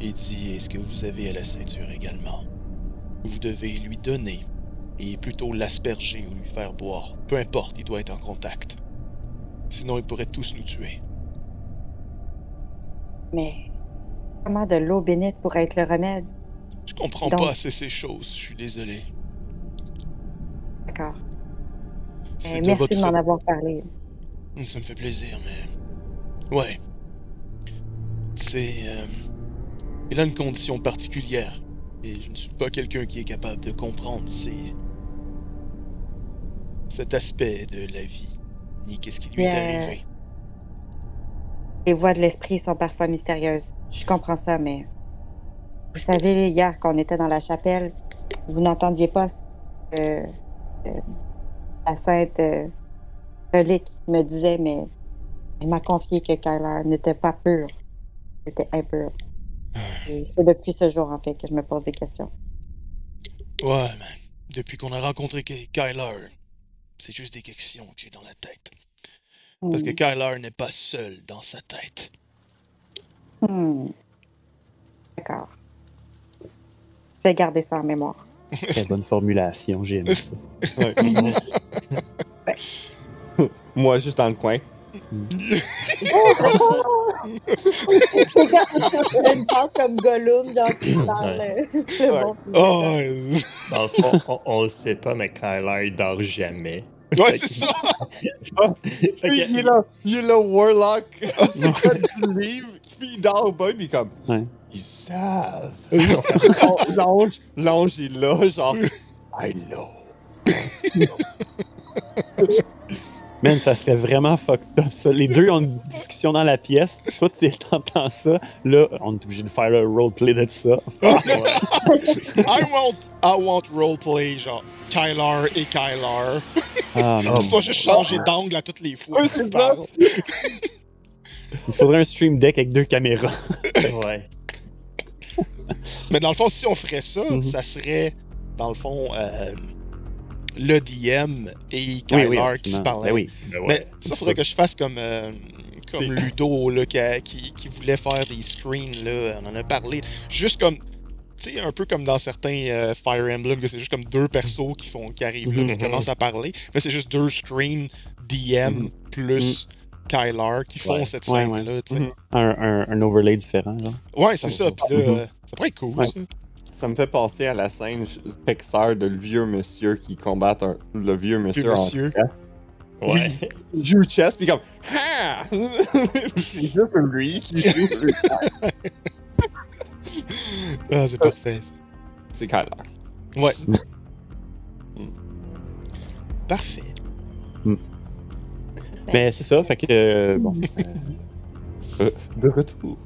Et il dit Est-ce que vous avez à la ceinture également? Vous devez lui donner, et plutôt l'asperger ou lui faire boire. Peu importe, il doit être en contact. Sinon, ils pourraient tous nous tuer. Mais comment de l'eau bénite pourrait être le remède? Je comprends Donc- pas assez ces choses, je suis désolé. D'accord. De merci votre... de m'en avoir parlé. Ça me fait plaisir, mais... Ouais. C'est... euh, Il a une condition particulière. Et je ne suis pas quelqu'un qui est capable de comprendre ces... Cet aspect de la vie. Ni qu'est-ce qui lui est Yeah. arrivé. Les voix de l'esprit sont parfois mystérieuses. Je comprends ça, mais vous savez, hier, quand on était dans la chapelle, vous n'entendiez pas euh, euh, la sainte euh, relique me disait, mais elle m'a confié que Kyler n'était pas pur. C'était impur. C'est depuis ce jour, en fait, que je me pose des questions. Ouais, man. Depuis qu'on a rencontré Ky- Kyler, c'est juste des questions que j'ai dans la tête. Parce que Hmm. Kyler n'est pas seul dans sa tête. Hmm. D'accord. Je vais garder ça en mémoire. Très bonne formulation, j'ai aimé ça. Moi, juste dans le coin. Passe comme Gollum, c'est Ouais. bon. Oh, Dans le fond, on, on le sait pas, mais Kyler, il dort jamais. Ouais, c'est ça! Il est là, il est là, Warlock. c'est quoi du livre? Puis il dort au bas, puis comme, Ouais. ils savent. L'ange, l'ange est là, genre, I know. Man, ça serait vraiment fucked up ça. Les deux ont une discussion dans la pièce. Toi, t'es- t'entends ça. Là, on est obligé de faire le roleplay de ça. I want, I want roleplay, genre Tyler et Kyler. Ah, non. Tu dois juste changer d'angle à toutes les fois. Il faudrait un stream deck avec deux caméras. ouais. Mais dans le fond, si on ferait ça, Mhm. ça serait, dans le fond, euh, le DM et Kyler oui, qui se parlaient. Ben oui. Ben ouais. Mais ça, faudrait que je fasse comme, euh, comme Ludo, là, qui, a- qui, qui voulait faire des screens, là. On en a parlé. Juste comme tu sais, un peu comme dans certains euh, Fire Emblem, que c'est juste comme deux persos qui font qui arrivent là, qui Mhm. commencent à parler. Mais c'est juste deux screens DM plus Kylar qui font Ouais. cette Ouais, scène-là, tu sais. Mhm. Un, un, un overlay différent. Ouais, c'est ça. Puis là, Mhm. euh, ça pourrait être cool, Ouais. ça. Ça me fait penser à la scène Pixar de le vieux monsieur qui combat un- le vieux monsieur, monsieur. en chess. Ouais. Il joue chess, puis comme Ah! C'est juste lui qui joue. Ah, c'est parfait. C'est Kyler. Ouais. Mm. Parfait. Mais c'est ça, fait que. euh, bon. Euh, de retour.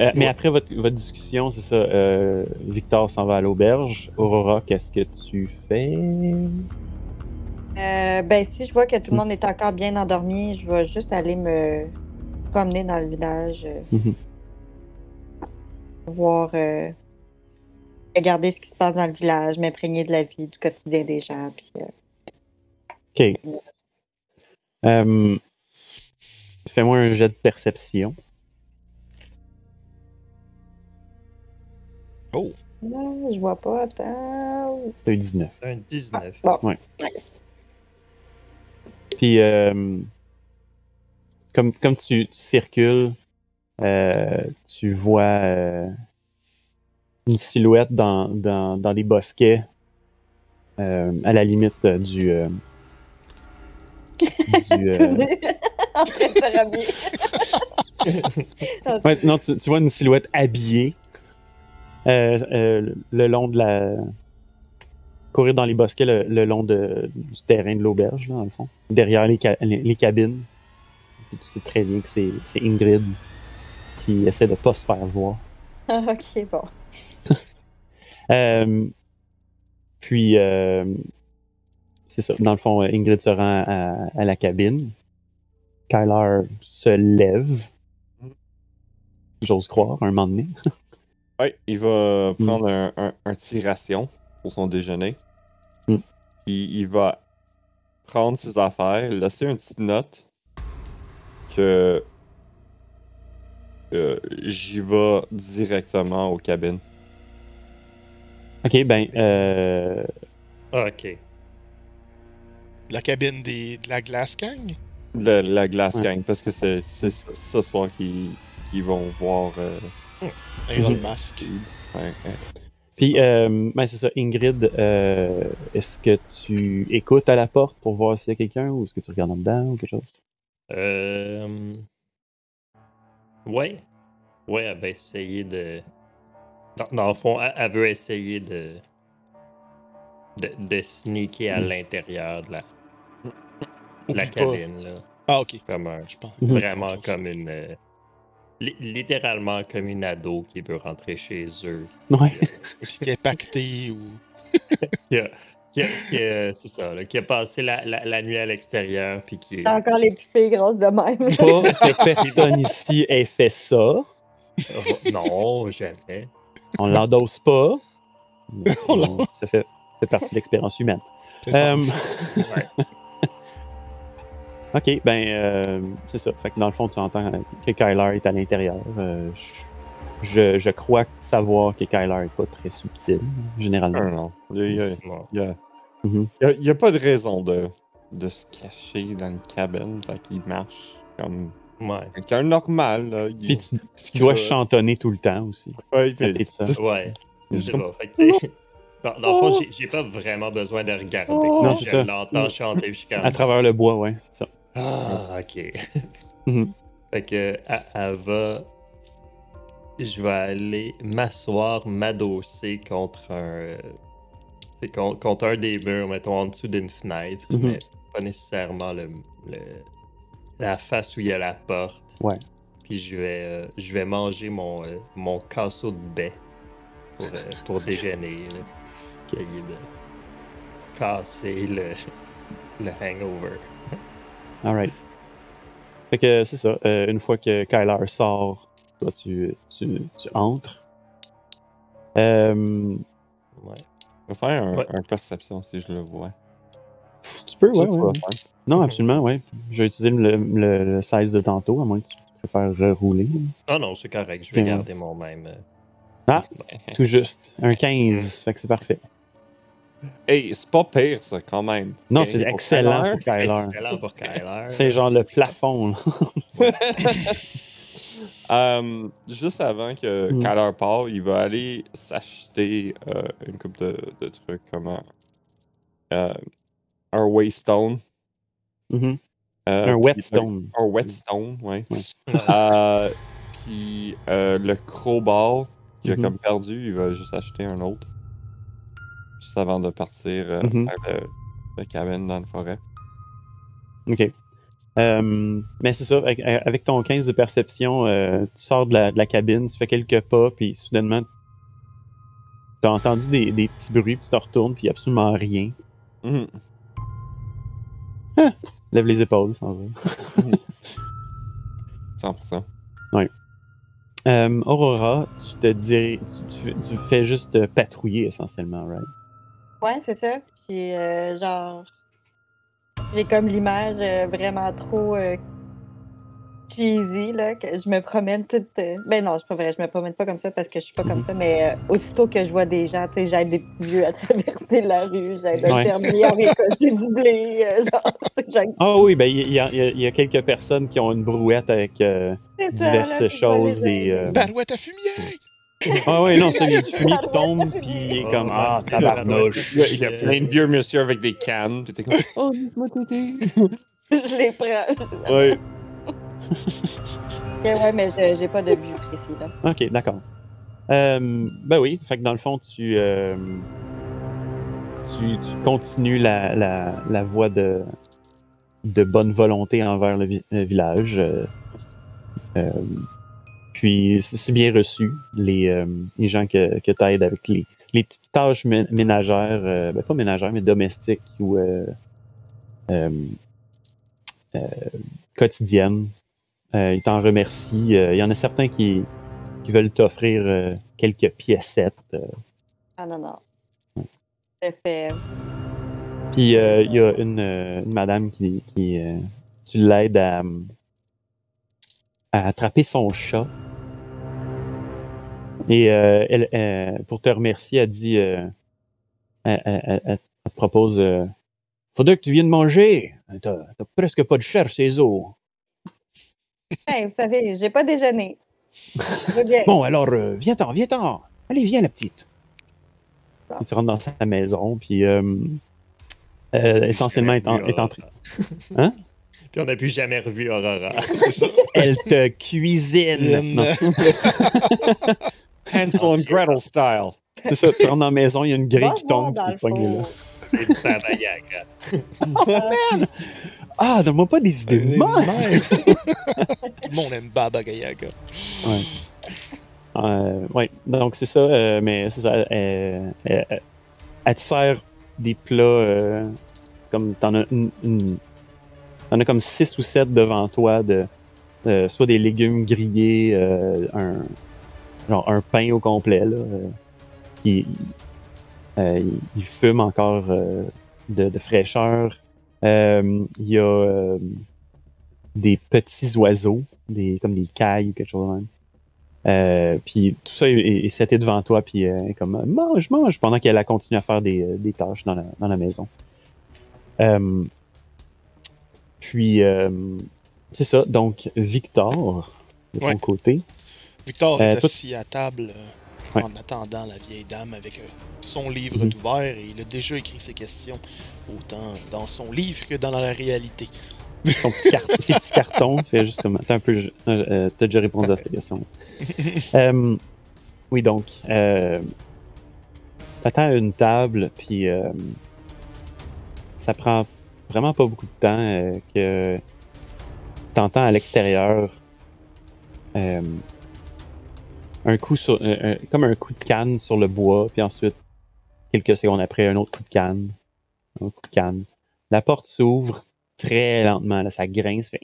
Euh, mais après votre, votre discussion, c'est ça. euh, Victor s'en va à l'auberge. Aurora, qu'est-ce que tu fais? Euh, ben, si je vois que tout le monde est encore bien endormi, je vais juste aller me promener dans le village, euh, Mhm. voir, euh, regarder ce qui se passe dans le village, m'imprégner de la vie, du quotidien des gens. Puis, euh, Ok. Euh, Fais-moi un jet de perception. Oh, non, je vois pas. Attends. T'as eu 19. Un 19. Nice. Puis, euh, comme, comme tu, tu circules, euh, tu vois euh, une silhouette dans, dans, dans les bosquets, euh, à la limite euh, du. euh, du, euh, en train de se rhabiller. ouais, non, tu, tu vois une silhouette habillée le long de la. courir dans les bosquets le, le long de, du terrain de l'auberge, là, dans le fond. Derrière les, ca- les, les cabines. Puis tu sais très bien que c'est c'est Ingrid qui essaie de pas se faire voir. Ah, ok, bon. Euh, puis, euh, c'est ça. Dans le fond, euh, Ingrid se rend à, à la cabine. Kyler se lève. J'ose croire, un moment donné. Ouais, il va prendre un, un, un petit ration pour son déjeuner. Mm. Il va prendre ses affaires, laisser une petite note que, que j'y vais directement aux cabines. Ok, ben, euh, Ok. la cabine des, de la Glass Gang? La, la Glass Ouais. Gang, parce que c'est c'est ce soir qu'ils qu'ils vont voir. euh, Iron Mhm. Mask. ouais, ouais. C'est Puis, ça. euh, ben, c'est ça, Ingrid, euh, est-ce que tu écoutes à la porte pour voir s'il y a quelqu'un ou est-ce que tu regardes en dedans ou quelque chose? Euh... Ouais. Ouais, elle va essayer de. Dans, dans le fond, elle, elle veut essayer de. de, de sneaker à Mm. l'intérieur de la, de la pas. cabine, là. Ah, ok. Comme un. Je pense. Mhm. Vraiment comme une. Li- littéralement comme une ado qui veut rentrer chez eux. Ouais. Qui est pacté ou. C'est ça, là, qui a passé la, la, la nuit à l'extérieur, puis qui. T'as encore les pupilles grosses de même. Pas que personne ici ait fait ça. Oh, non, jamais. On l'endosse pas. On ça fait, fait partie de l'expérience humaine. C'est ça. Euh, Ouais. Ok, ben, euh, c'est ça. Fait que dans le fond, tu entends que Kyler est à l'intérieur. Euh, je, je crois savoir que Kyler est pas très subtil, généralement. Non, non. Il y a, il y a- Non. pas de raison de, de se cacher dans une cabine. Fait qu'il marche comme Ouais. quelqu'un normal. Là. Il, Puis tu, dois chantonner tout le temps aussi. Ouais, puis- ça. c'est- Ouais. C'est ça. Fait que, tu sais, dans, dans le fond, j'ai- j'ai pas vraiment besoin de regarder. Non, je c'est ça. l'entends chanter, je suis. À travers le bois, ouais, c'est ça. Ah, ok. Mhm. Fait que, elle, va. Je vais aller m'asseoir, m'adosser contre un. c'est con- contre un des murs, mettons, en dessous d'une fenêtre, Mhm. mais pas nécessairement le, le- la face où il y a la porte. Ouais. Puis je vais, euh, je vais manger mon, euh, mon casseau de baie pour, euh, pour déjeuner. là. De casser le, le hangover. Alright. Fait que c'est ça. euh, une fois que Kyler sort, toi, tu, tu, tu entres. Euh, Ouais. Je vais faire un, Ouais. un perception si je le vois. tu peux, ouais. Non, absolument, ouais. Je vais utiliser le, le, le 16 de tantôt, à moins que tu préfères rerouler. Ah non, c'est correct, je vais garder mon même. euh, Tout juste. Un 15, fait que c'est parfait. Hey, c'est pas pire, ça, quand même. Non, c'est pour excellent Kyler. pour C'est Kyler. excellent pour Kyler. C'est genre le plafond. là. Euh, juste avant que Mm. Kyler part, il va aller s'acheter euh, une coupe de, de trucs comme un, euh, un Waystone. Mhm. euh, Un whetstone. Un whetstone, ouais. Ouais. Euh, puis euh, le crowbar qu'il a Mhm. comme perdu, il va juste acheter un autre. Juste avant de partir euh, Mhm. vers le, dans la forêt. OK. Euh, mais c'est ça, avec, avec ton 15 de perception, euh, tu sors de la, de la cabine, tu fais quelques pas, puis soudainement, tu as entendu des, des petits bruits, puis tu te retournes, puis absolument rien. Mhm. Lève les épaules, ça va. 100%. Euh, Aurora, tu te dirais, tu, tu- tu fais juste patrouiller essentiellement, right? Ouais, c'est ça. Puis, euh, genre, j'ai comme l'image euh, vraiment trop euh, cheesy, là, que je me promène toute. euh, Ben non, c'est pas vrai, je me promène pas comme ça parce que je suis pas comme ça, mais euh, aussitôt que je vois des gens, tu sais, j'aide des petits vieux à traverser la rue, j'aide un fermier à récolter du blé, euh, genre, Ah oui, ben il y, a- y y quelques personnes qui ont une brouette avec. euh, ça, Diverses là, choses, des, euh, Barouette à fumier! Ah oui, non, ça, il y a du fumier qui tombe, puis il est comme Ah, tabarnouche. Il y a- il y a plein de vieux monsieur avec des cannes. Puis t'es comme, oh, laisse-moi t'aider. je les prends. Ouais. Ok, ouais, mais je- j'ai pas de but précis, là. Ok, d'accord. Euh, ben oui, fait que dans le fond, tu, euh, tu, tu continues la, la, la voie de, de bonne volonté envers le, vi- le village. euh, euh, puis c'est c'est bien reçu, les, euh, les gens que, que tu aides avec les, les petites tâches mé- ménagères, euh, ben pas ménagères, mais domestiques ou euh, quotidiennes. Ils t'en remercient. Il y en a certains qui, qui veulent t'offrir quelques piécettes. Ah non, non. J'ai fait. Puis euh, il y a une, euh, une madame qui, qui euh, tu l'aides à, à attraper son chat. Et euh, elle, euh, pour te remercier, elle dit, euh, elle, elle- elle- elle te propose, euh, faudrait que tu viennes manger. T'as presque pas de chair chez os. Hey, vous savez, j'ai pas déjeuné. Bien. Bon, alors, euh, viens-t'en, viens-t'en. Allez, viens, la petite. Et tu rentres dans sa maison, puis euh, euh, essentiellement, est en, est en train- Hein? Puis on n'a plus jamais revu Aurora. C'est ça. Elle te cuisine. Hansel and Gretel style. c'est ça, tu rentres dans la maison, il y a une grille Va qui tombe, t'es pogné là. C'est Baba Yaga. Ah, donne-moi pas des idées de. Même. Tout le monde aime Baba Yaga. Euh, ouais, donc c'est ça, euh, mais c'est ça. euh, euh, euh, elle te sert des plats euh, comme t'en as une, une- t'en as comme six ou sept devant toi de euh, soit des légumes grillés, euh, un genre un pain au complet là, euh, qui euh, il, il fume encore euh, de, de fraîcheur. Euh, Il y a euh, des petits oiseaux, des comme des cailles ou quelque chose de même. Euh, puis tout ça est, est, est seté devant toi, puis euh, comme mange, mange, pendant qu'elle a continué à faire des, des tâches dans la, dans la maison. Euh, puis euh, c'est ça, donc Victor, de ton côté. Victor Euh, est assis à table euh, Ouais. en attendant la vieille dame avec euh, son livre Mhm. ouvert et il a déjà écrit ses questions autant dans son livre que dans la réalité. son petit ses petits cartons. Fait justement, t'as un peu, euh, t'as déjà répondu à cette question. Euh, oui, donc, euh, t'attends à une table, puis euh, ça prend vraiment pas beaucoup de temps que t'entends à l'extérieur un coup sur, un- comme un coup de canne sur le bois, puis ensuite quelques secondes après un autre coup de canne, un coup de canne. La porte s'ouvre très lentement, là, ça grince, fait.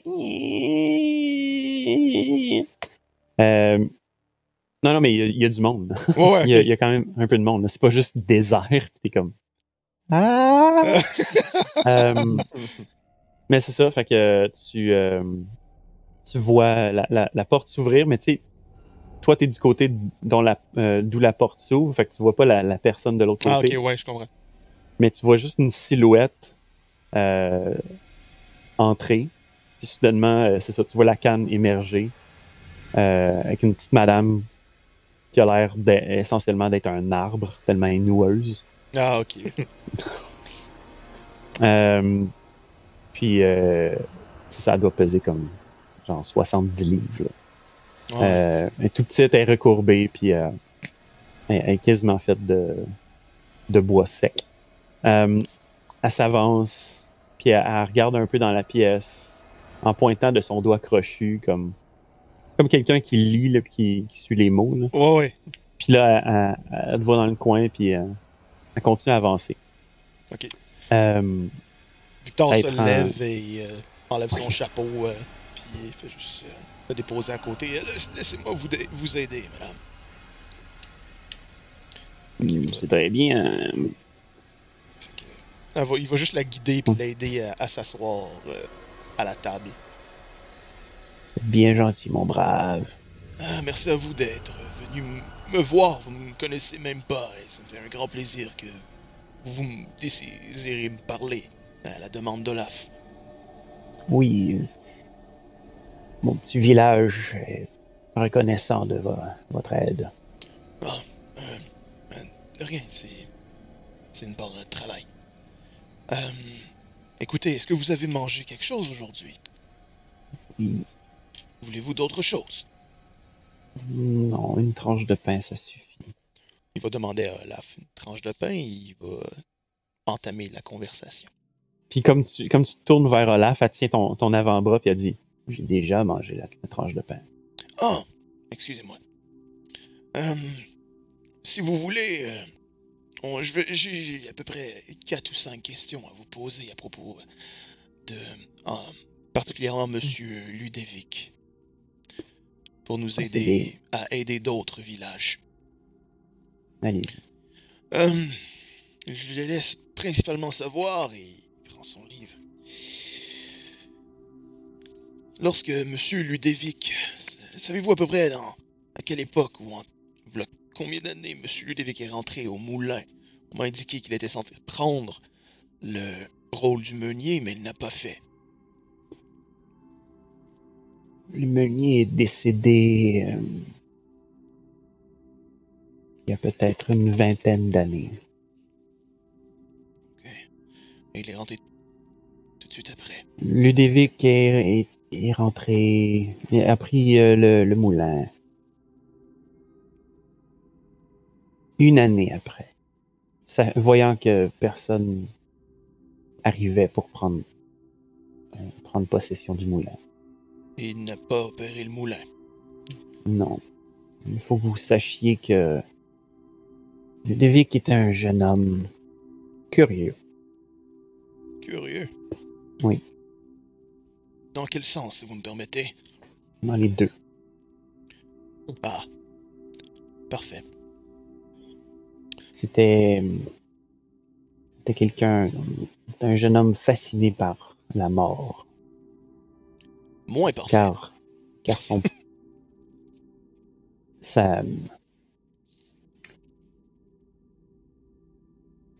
Euh, non, non, mais il y a- il y, a du monde. Ouais, Il y, a, y quand même un peu de monde. C'est pas juste désert, puis t'es comme. Ah! Euh, mais c'est ça, fait que tu, euh, tu vois la, la- la porte s'ouvrir, mais tu sais, toi, tu es du côté dont la, euh, d'où la porte s'ouvre, fait que tu vois pas la, la personne de l'autre côté. Ah, ok, ouais, je comprends. mais tu vois juste une silhouette euh, entrer. Puis soudainement, euh, c'est ça, tu vois la canne émerger euh, avec une petite madame qui a l'air essentiellement d'être un arbre, tellement noueuse. Ah, ok. Puis euh, ça, ça doit peser comme genre 70 livres. là. Euh, elle est toute petite, elle est recourbée, puis euh, elle, elle est quasiment faite de, de bois sec. Euh, elle s'avance, puis elle, elle regarde un peu dans la pièce, en pointant de son doigt crochu, comme, comme quelqu'un qui lit, là, puis qui, qui suit les mots. là. Ouais, ouais. Puis là, elle, elle- elle te voit dans le coin, puis euh, elle continue à avancer. Ok. Euh, Victor se prend- lève et euh, enlève son chapeau, euh, puis il fait juste le déposer à côté. Euh, laisse- Laissez-moi vous, vous aider, madame. c'est très bien. que, va- il va juste la guider puis l'aider à, à s'asseoir euh, à la table. Bien gentil, mon brave. Ah, merci à vous d'être venu me voir. Vous me connaissez même pas et ça me fait un grand plaisir que vous me désirez me parler à la demande d'Olaf. Oui. Euh, Mon petit village est reconnaissant de vo- votre aide. Ah, euh, euh, de rien, c'est. C'est une part de notre travail. Euh, écoutez, est-ce que vous avez mangé quelque chose aujourd'hui? Oui. Voulez-vous d'autres choses? Non, une tranche de pain, ça suffit. Il va demander à Olaf une tranche de pain et il va entamer la conversation. Puis comme tu, comme tu tournes vers Olaf, elle tient ton, ton avant-bras puis elle dit J'ai déjà mangé la, la tranche de pain. Oh, excusez-moi. Euh, si vous voulez, euh, on- je vais- j'ai à peu près quatre ou cinq questions à vous poser à propos de, en- particulièrement Monsieur Ludovic, pour nous aider à aider d'autres villages. Allez-y. Euh, je les laisse principalement savoir et il prend son livre. Lorsque Monsieur Ludovic, savez-vous à peu près dans à quelle époque ou en combien d'années Monsieur Ludovic est rentré au moulin? On m'a indiqué qu'il était censé prendre le rôle du meunier, mais il n'a pas fait. Le meunier est décédé euh, il y a peut-être une vingtaine d'années. Ok. Et il est rentré tout de suite après. Ludovic est, est, est rentré, il a pris euh, le, le moulin. Une année après. Ça- voyant que personne arrivait pour prendre, euh, prendre possession du moulin. Il n'a pas opéré le moulin. Non. Il faut que vous sachiez que Ludovic était un jeune homme curieux. Curieux. Oui. Dans quel sens, si vous me permettez Dans les deux. Ah. Parfait. C'était. C'était quelqu'un. un jeune homme fasciné par la mort. Moins parfait. Car. Car son. sa.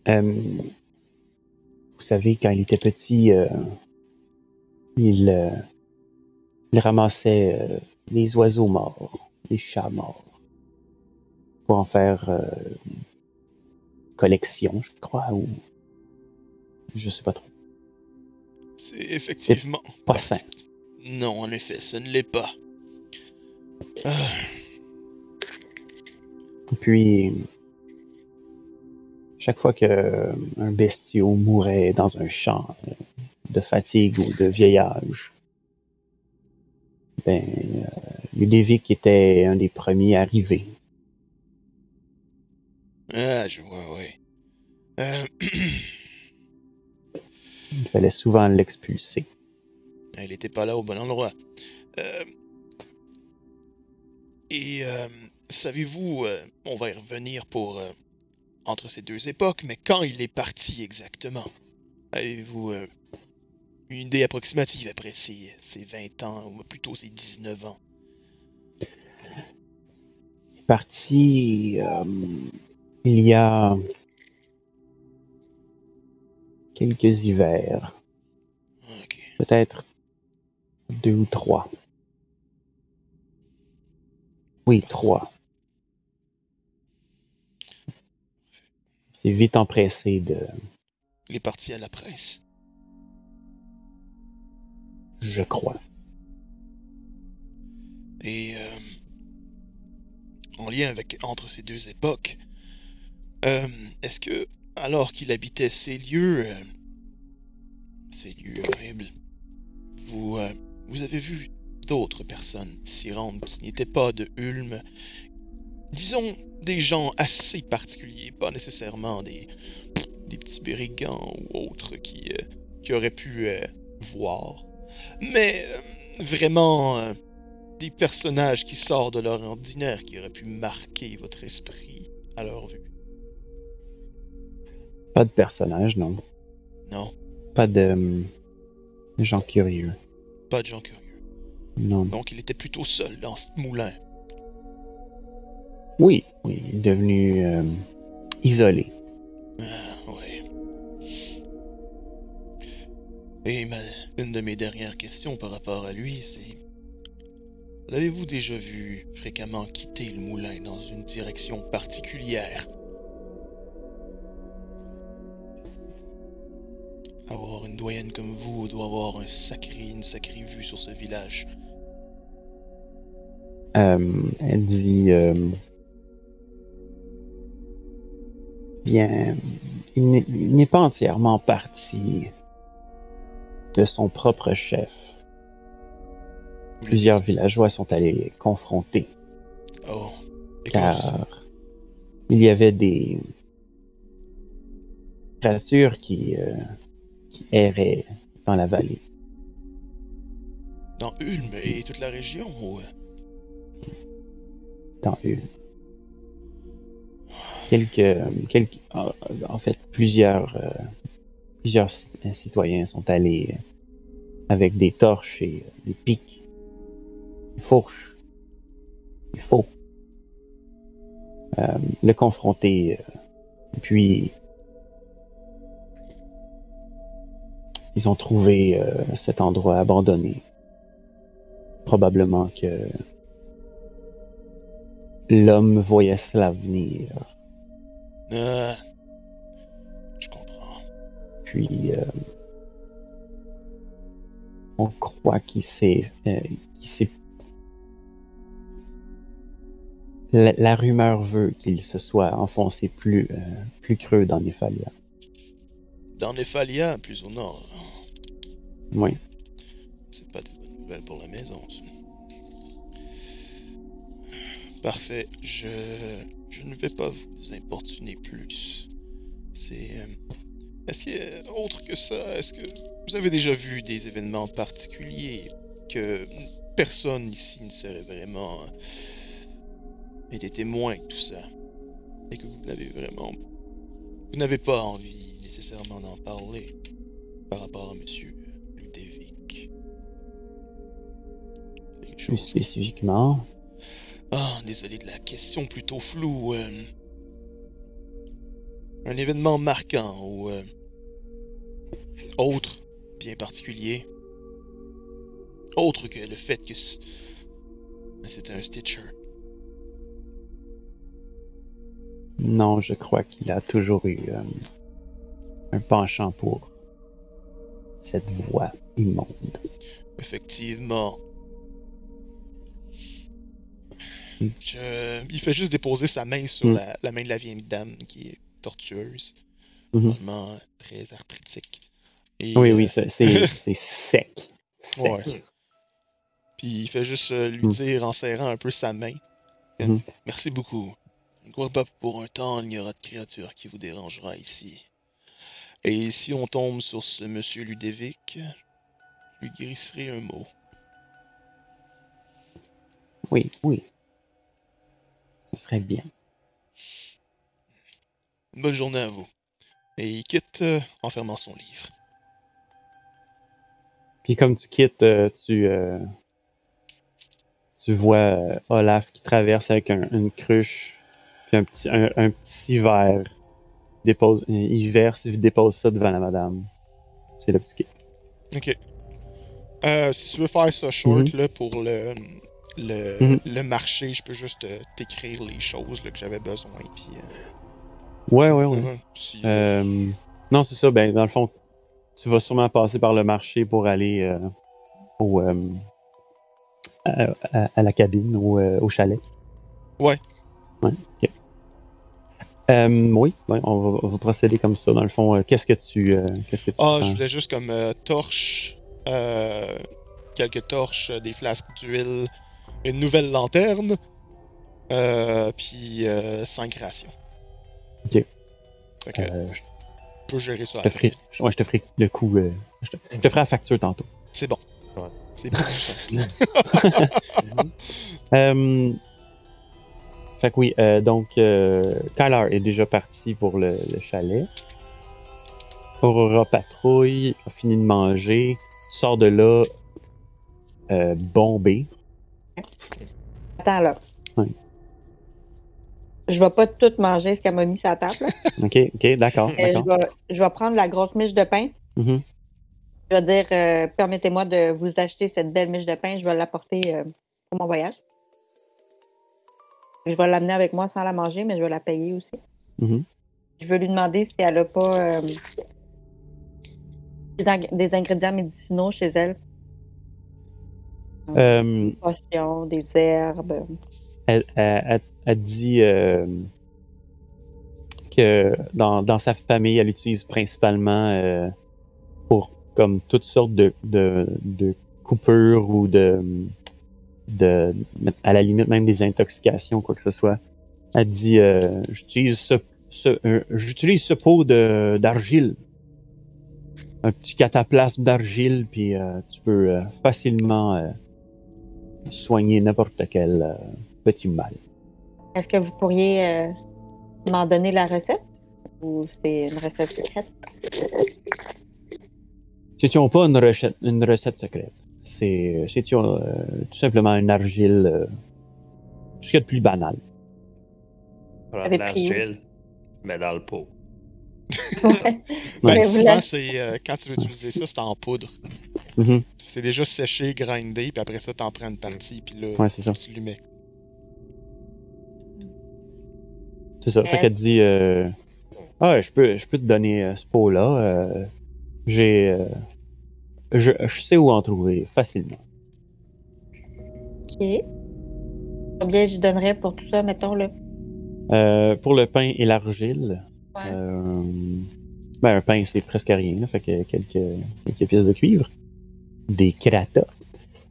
Euh, vous savez, quand il était petit, euh, il, euh, il ramassait euh, les oiseaux morts, les chats morts, pour en faire euh, collection, je crois, ou je sais pas trop. C'est effectivement. Pas sain. Non, en effet, ce ne l'est pas. Ah, Puis, chaque fois que euh, un bestiau mourait dans un champ euh, de fatigue ou de vieillage, ben, euh, Ludovic était un des premiers arrivés. ah, je vois, oui. Euh, Il fallait souvent l'expulser. il était pas là au bon endroit. Euh, et euh, savez-vous, on va y revenir pour entre ces deux époques, mais quand il est parti exactement? Avez-vous une idée approximative après ses, ses 20 ans, ou plutôt ses 19 ans parti euh, il y a quelques hivers, peut-être deux ou trois. Oui, trois. C'est vite empressé de, Il est parti à la presse. Je crois. Et euh, en lien avec entre ces deux époques, euh, est-ce que alors qu'il habitait ces lieux, euh, ces lieux horribles, vous euh, vous avez vu d'autres personnes s'y rendre qui n'étaient pas de Ulm, disons des gens assez particuliers, pas nécessairement des des petits brigands ou autres qui euh, qui auraient pu euh, voir, mais euh, vraiment euh, des personnages qui sortent de leur ordinaire qui auraient pu marquer votre esprit à leur vue. Pas de personnage, non. Non, Pas de hum, gens curieux. pas de gens curieux. Non. Donc il était plutôt seul dans ce moulin. Oui, oui, il est devenu euh, isolé. Ah, ouais. Et ma, une de mes dernières questions par rapport à lui, c'est... L'avez-vous déjà vu fréquemment quitter le moulin dans une direction particulière? Avoir une doyenne comme vous doit avoir un sacré, une sacrée vue sur ce village. Euh, elle dit euh, Bien, il n'est- il n'est pas entièrement parti de son propre chef. Plusieurs villageois sont allés confronter Oh. Car il y avait des créatures qui, euh, qui erraient dans la vallée. Dans Ulm et toute la région, ou... dans une. Quelques, quelques, en fait, plusieurs, euh, plusieurs ci- citoyens sont allés euh, avec des torches et euh, des pics, des fourches, des faux, euh, le confronter. euh, puis, ils ont trouvé euh, cet endroit abandonné. Probablement que l'homme voyait cela venir. Je comprends. Puis, on croit qu'il s'est. euh, La, la rumeur veut qu'il se soit enfoncé plus, euh, plus creux dans Néphalia. Dans Néphalia, plus au nord. Oui. C'est pas des bonnes nouvelles pour la maison. ça. Parfait. Je, je ne vais pas vous importuner plus. C'est. euh, Est-ce qu'il y a autre que ça Est-ce que vous avez déjà vu des événements particuliers que personne ici ne serait vraiment euh, été témoin de tout ça et que vous n'avez vraiment vous n'avez pas envie nécessairement d'en parler par rapport à Monsieur Ludovic. Plus spécifiquement, Ah, désolé de la question plutôt floue. euh, un événement marquant ou euh, autre, bien particulier. Autre que le fait que c'était un Stitcher. non, je crois qu'il a toujours eu euh, un penchant pour cette voix immonde. Effectivement. Mm. Je- Il fait juste déposer sa main sur Mm. la, la main de la vieille dame qui est tortueuse. Mhm. Vraiment très arthritique. Et, Oui, euh, oui, c'est sec. Sec. Ouais. Puis il fait juste euh, lui Mm. dire en serrant un peu sa main. Mhm. Merci beaucoup. Je ne crois pas que pour un temps il n'y aura de créature qui vous dérangera ici. Et si on tombe sur ce monsieur Ludovic, je lui glisserai un mot. Oui, oui. Ce serait bien. Une bonne journée à vous. Et il quitte euh, en fermant son livre. Puis comme tu quittes, euh, tu, euh, tu vois euh, Olaf qui traverse avec un- une cruche, puis un petit, un, un petit verre. Il Dépose, il verse, il dépose ça devant la madame. C'est le petit kit. Ok. Euh, si tu veux faire ça short là, pour le, le, Mhm. le marché, je peux juste euh, t'écrire les choses là, que j'avais besoin. Puis, euh, Ouais, ouais, ouais. si, non, c'est ça. Ben, dans le fond, tu vas sûrement passer par le marché pour aller euh, au, euh, à, à- à la cabine, au, euh, au chalet. Ouais. Ouais, ok. Euh, oui, ouais, on, va, on va procéder comme ça. Dans le fond, qu'est-ce que tu, qu'est-ce que tu Ah, prends? je voulais juste comme torche, quelques torches, des flasques d'huile, une nouvelle lanterne, puis 5 rations. Ok. Je peux gérer ça. te ferai, ouais, je te ferai le coup. euh, je, te, je te ferai la facture tantôt. C'est bon. Ouais. C'est beaucoup ça. Euh, fait que oui, euh, donc euh, Kyler est déjà parti pour le, le chalet. Aurora patrouille, a fini de manger, sort de là euh, bombé. Attends là. Ouais. Je vais pas tout manger ce qu'elle m'a mis sur la table. là. Ok, ok, d'accord, Euh, je, vais, je vais prendre la grosse miche de pain. Mhm. Je vais dire euh, permettez-moi de vous acheter cette belle miche de pain. Je vais l'apporter euh, pour mon voyage. Je vais l'amener avec moi sans la manger, mais je vais la payer aussi. Mhm. Je veux lui demander si elle n'a pas euh, des, ing- des ingrédients médicinaux chez elle. Des potions, des herbes. Elle, elle- dit euh, que dans, dans sa famille, elle utilise principalement euh, pour comme toutes sortes de, de, coupures ou de, à la limite même des intoxications, quoi que ce soit. Elle dit euh, j'utilise ce, j'utilise ce pot de d'argile. Un petit cataplasme d'argile, puis tu peux facilement soigner n'importe quel euh, petit mal. Est-ce que vous pourriez euh, m'en donner la recette? Ou c'est une recette secrète? C'était pas une recette, une recette secrète. C'est c'était euh, tout simplement une argile, euh, tout ce qu'il y a de plus banal. Prendre l'argile, mais dans le pot. Ouais. Ben, souvent, c'est euh, quand tu veux utiliser ça, c'est en poudre. Mhm. C'est déjà séché, grindé, puis après ça, t'en prends une partie, puis là, Ouais, c'est ça. tu lui C'est ça. Fait qu'elle dit euh, Ah, je peux, je peux te donner euh, ce pot-là. euh, J'ai. je, je sais où en trouver facilement. OK. Combien je donnerais pour tout ça, mettons, là? Euh, pour le pain et l'argile, Ouais. euh, ben, un pain, c'est presque rien. là, fait que quelques, quelques pièces de cuivre. Des kratas.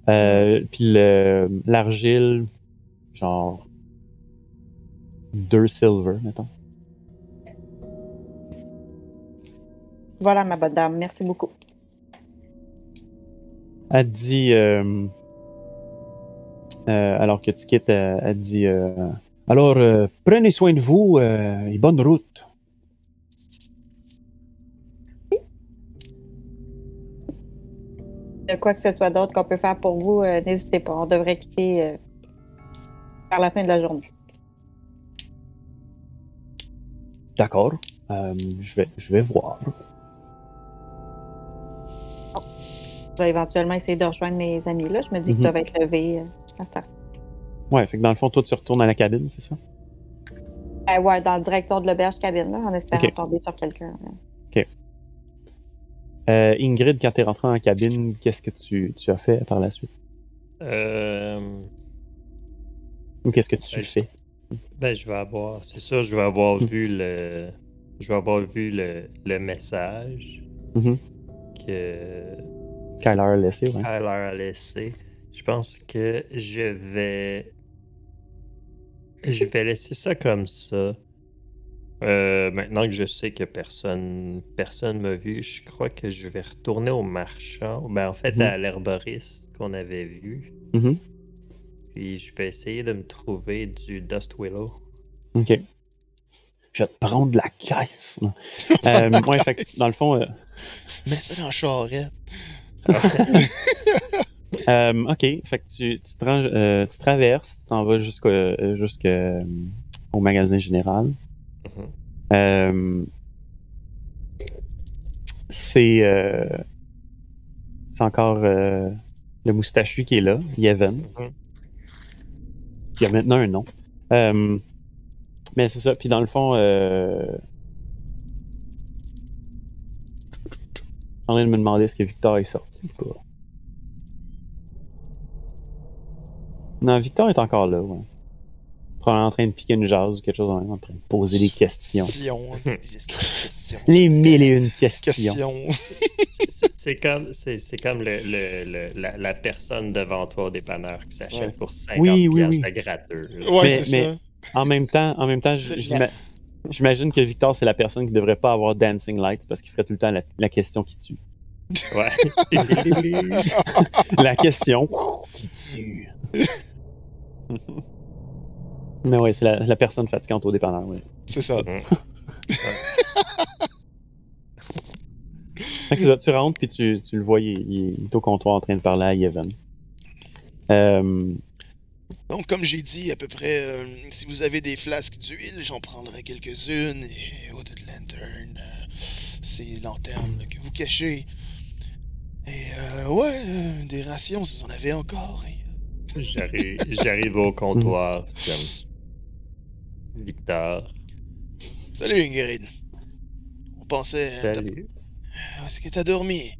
Euh, Puis le- l'argile, genre. Deux silver, mettons. Voilà, ma bonne dame. Merci beaucoup. Elle dit. euh, euh, alors que tu quittes, elle, elle dit. euh, alors, euh, prenez soin de vous euh, et bonne route. De quoi que ce soit d'autre qu'on peut faire pour vous, euh, n'hésitez pas. On devrait quitter euh, vers la fin de la journée. D'accord. Euh, je, vais, je vais voir. Je vais éventuellement essayer de rejoindre mes amis là. Je me dis Mhm. qu'ils doivent être levés euh, à cette heure. Ouais, fait que dans le fond, toi, tu retournes à la cabine, c'est ça? Euh, ouais, dans la direction de l'auberge cabine, là, en espérant Ok. tomber sur quelqu'un. Euh, Ingrid, quand t'es rentré en cabine, qu'est-ce que tu, tu as fait par la suite? Euh, Ou qu'est-ce que tu Ben, fais? Ben, je vais avoir. C'est ça, je vais avoir vu le. Je vais avoir vu le, le message Mhm. que Kyler a laissé, ouais. Tyler a laissé. Je pense que je vais. Je vais laisser ça comme ça. Euh, maintenant que je sais que personne personne m'a vu, je crois que je vais retourner au marchand. Ben, en fait, Mhm. à l'herboriste qu'on avait vu. Mhm. Puis je vais essayer de me trouver du Dust Willow. Ok. Je vais te prendre la caisse. euh, ouais, fait que dans le fond, euh, Mets ça dans la charrette. Euh, ok, fait que tu, tu, te ranges- euh, tu traverses, tu t'en vas jusqu'au euh, jusqu'au, au magasin général. Mhm. Euh, c'est euh, c'est encore euh, le moustachu qui est là, Yevon, Mhm. Qui a maintenant un nom. Euh, mais c'est ça, puis dans le fond, euh, en train de me demander est-ce que Victor est sorti ou pas. Non, Victor est encore là, ouais. Probablement en train de piquer une jase ou quelque chose, en train de poser des questions. Question. Question. Les mille et une questions. Question. C'est- comme, c'est, c'est comme le, le- le- la, la personne devant toi au dépanneur qui s'achète Ouais. pour 50 Oui, oui, piastres oui. à gratteux. Ouais, Mais- c'est mais- ça. En même temps, en même temps, j'imagine que Victor, c'est la personne qui devrait pas avoir Dancing Lights parce qu'il ferait tout le temps la, la question qui tue. Ouais. La question qui tue. Mais ouais, c'est la, la personne fatigante au dépanneur, ouais. C'est ça. Fait que c'est ça, tu rentres puis tu, tu le vois, il, il est au comptoir en train de parler à Yevon. Euh, Donc, comme j'ai dit, à peu près, euh, si vous avez des flasques d'huile, j'en prendrai quelques-unes. Et Eau de lanterne, euh, ces lanternes là, que vous cachez. Et euh, ouais, euh, des rations si vous en avez encore. Et, J'arrive, j'arrive au comptoir. Victor, Salut Ingrid. On pensait. t'as- salut. Où est-ce que t'as dormi?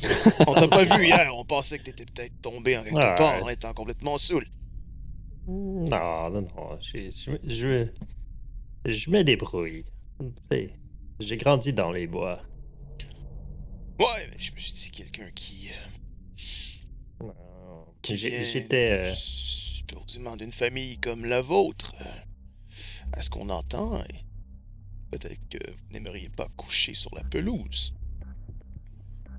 on t'a pas vu hier, on pensait que t'étais peut-être tombé en quelque Ouais. part en étant complètement saoul. Non, non, non. Je, je, je me débrouille. Tu sais, J'ai grandi dans les bois. Ouais, mais je me suis dit quelqu'un qui. Qui J'étais. euh, supposément d'une famille comme la vôtre. euh, à ce qu'on entend, peut-être que vous n'aimeriez pas coucher sur la pelouse.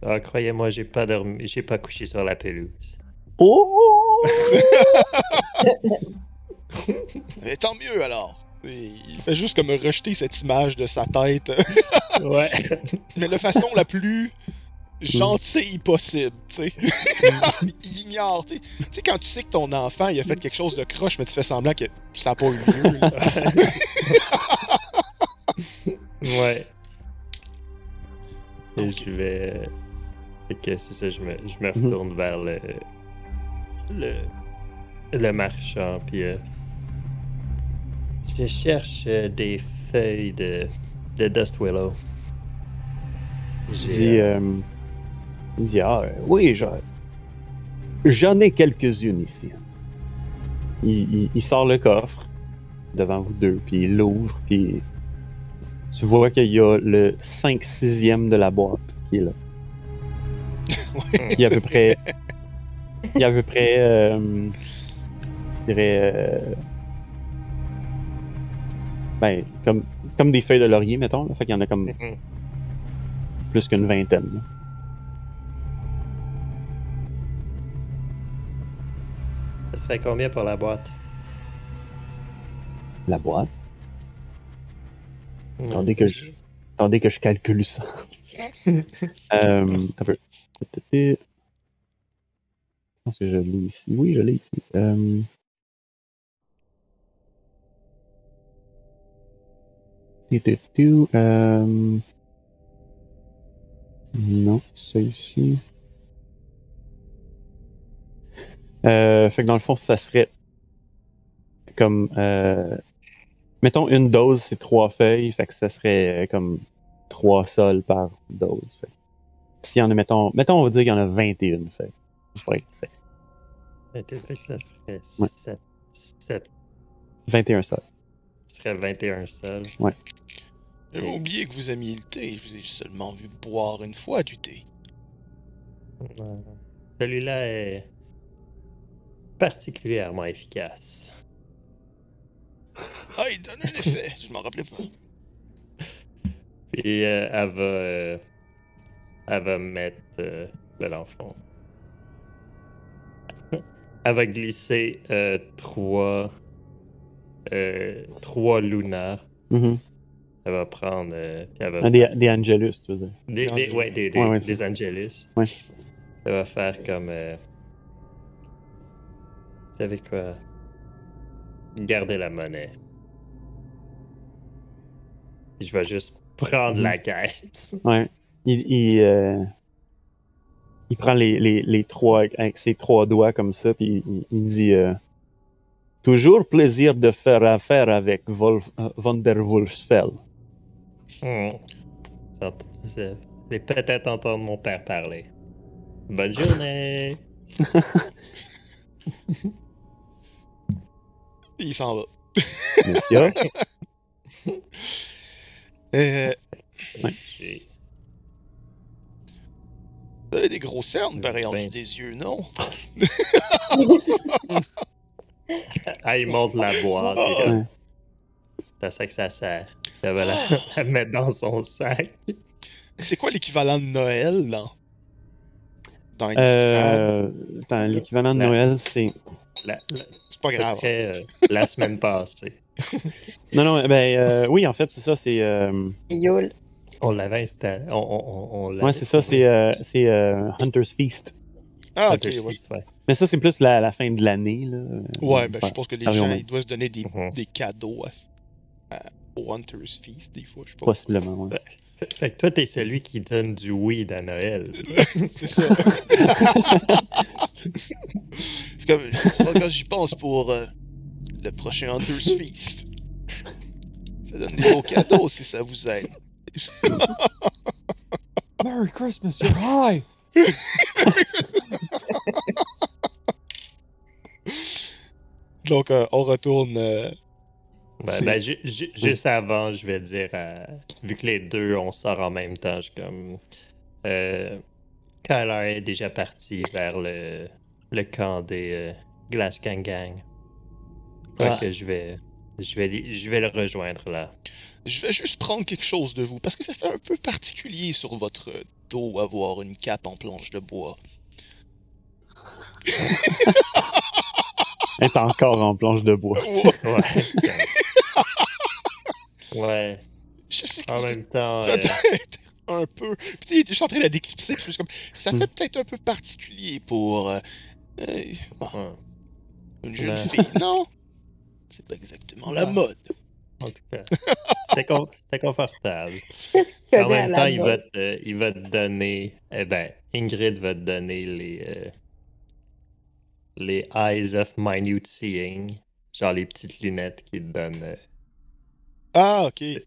Ah, croyez-moi, j'ai pas dormi, j'ai pas couché sur la pelouse. Oh! Mais tant mieux alors. Il fait juste comme rejeter cette image de sa tête, Ouais. mais de façon la plus gentille possible, tu sais. il ignore, tu sais. Tu sais, quand tu sais que ton enfant, il a fait quelque chose de croche, mais tu fais semblant que ça n'a pas eu lieu. là. ouais. Et je vais. Fait que c'est ça, je me, je me Mhm. retourne vers le. Le. Le marchand, puis. euh, je cherche euh, des feuilles de. de Dust Willow. Il J'ai, dit, euh, euh, il dit Ah, euh, oui, j'en j'en ai quelques-unes ici. Il, il- il sort le coffre devant vous deux, puis il l'ouvre, puis tu vois qu'il y a le 5-6e de la boîte qui est là. Il y a à peu près. Il y a à peu près. euh, je dirais. euh, ben, comme, c'est comme des feuilles de laurier, mettons. Là, fait qu'il y en a comme mhm. plus qu'une vingtaine. là. Ça serait combien pour la boîte? La boîte? Attendez que je, attendez que je calcule ça. euh, un peu. Je pense que je l'ai ici. Oui, je l'ai ici. Euh... tu, tu, tu, euh, Non, c'est ici. Euh, fait que dans le fond, ça serait comme euh, mettons une dose, c'est trois feuilles, fait que ça serait euh, comme trois sols par dose. Fait. que S'il y en a, mettons, mettons, on va dire qu'il y en a 21 feuilles. Je pourrais être sec. Ça ferait Ouais. 7, 7, 21 sols. ce serait 21 seul. J'avais oublié que vous aimiez le thé. Je vous ai seulement vu boire une fois du thé. Euh, Celui-là est particulièrement efficace. Ah, il donne un effet. Je m'en rappelais pas. Et euh, elle va. euh, elle va mettre. Euh, ben, dans le fond. elle va glisser euh, trois. euh, trois Luna Mhm. Elle va prendre. euh, puis elle va Ah, Des, des Angelus, tu veux dire. Des, ouais, des, des, Ouais, ouais, des Angelus. Ouais. Ça va faire comme. Euh, Vous savez quoi? Gardez la monnaie. Puis je vais juste prendre la caisse. Ouais. Il, il, euh, il prend les, les, les trois avec ses trois doigts comme ça, puis il, il dit euh, Toujours plaisir de faire affaire avec Wolf, euh, Van der Wolfsfell. C'est- J'ai peut-être entendu mon père parler. Bonne journée! Il s'en va. Monsieur. Euh, vous avez des gros cernes, pareil, en Ben. dessous des yeux, non? Ah, il monte la boîte. Ah. Ouais. C'est à ça que ça sert. Elle va la, la mettre dans son sac. C'est quoi l'équivalent de Noël, là? Dans? Euh, attends, L'équivalent de La- Noël, c'est. La, la- C'est pas grave. près, euh, la semaine passée. Non, non, ben euh, oui, en fait, c'est ça, c'est. euh, Yule. On l'avait installé. On, on, on, on l'avait- ouais, c'est ça, c'est euh, c'est, euh, Hunter's Feast. Ah, ok, Hunter's ouais. Feast, ouais. Mais ça, c'est plus la, la fin de l'année. là. Ouais, ben je pense que les Ah, gens, ils doivent se donner des, Mhm. des cadeaux à, à- au Hunter's Feast, des fois, je sais pas. Possiblement, ouais. Fait, que toi, t'es celui qui donne du weed à Noël. C'est ça. Comme, quand j'y pense pour euh, le prochain Hunter's Feast, ça donne des beaux cadeaux si ça vous aide. Merry Christmas, you're high! Donc, euh, on retourne. euh, Ben, ben, ju- ju- juste avant, je vais dire, à- vu que les deux, on sort en même temps, je suis comme. Euh, Kyler est déjà parti vers le, le camp des euh, Glass Gang Gang. Je crois Ah. que je vais, je, vais, je vais le rejoindre là. Je vais juste prendre quelque chose de vous, parce que ça fait un peu particulier sur votre dos avoir une cape en planche de bois. Elle est encore en planche de bois. Ouais, Ouais. Ouais. je sais que En même temps, euh, peut-être un peu. Puis, tu sais, je suis en train de la déclipser, puis je suis comme, ça Hmm. fait peut-être un peu particulier pour euh, euh, bon, ouais. une jeune Ouais. fille, non? C'est pas exactement la Ouais. mode. en tout cas, c'était con- confortable. En même temps, il va, te, il va te donner. Eh ben, Ingrid va te donner les. euh, les Eyes of Minute Seeing. Genre les petites lunettes qui te donnent. Euh, Ah, ok. C'est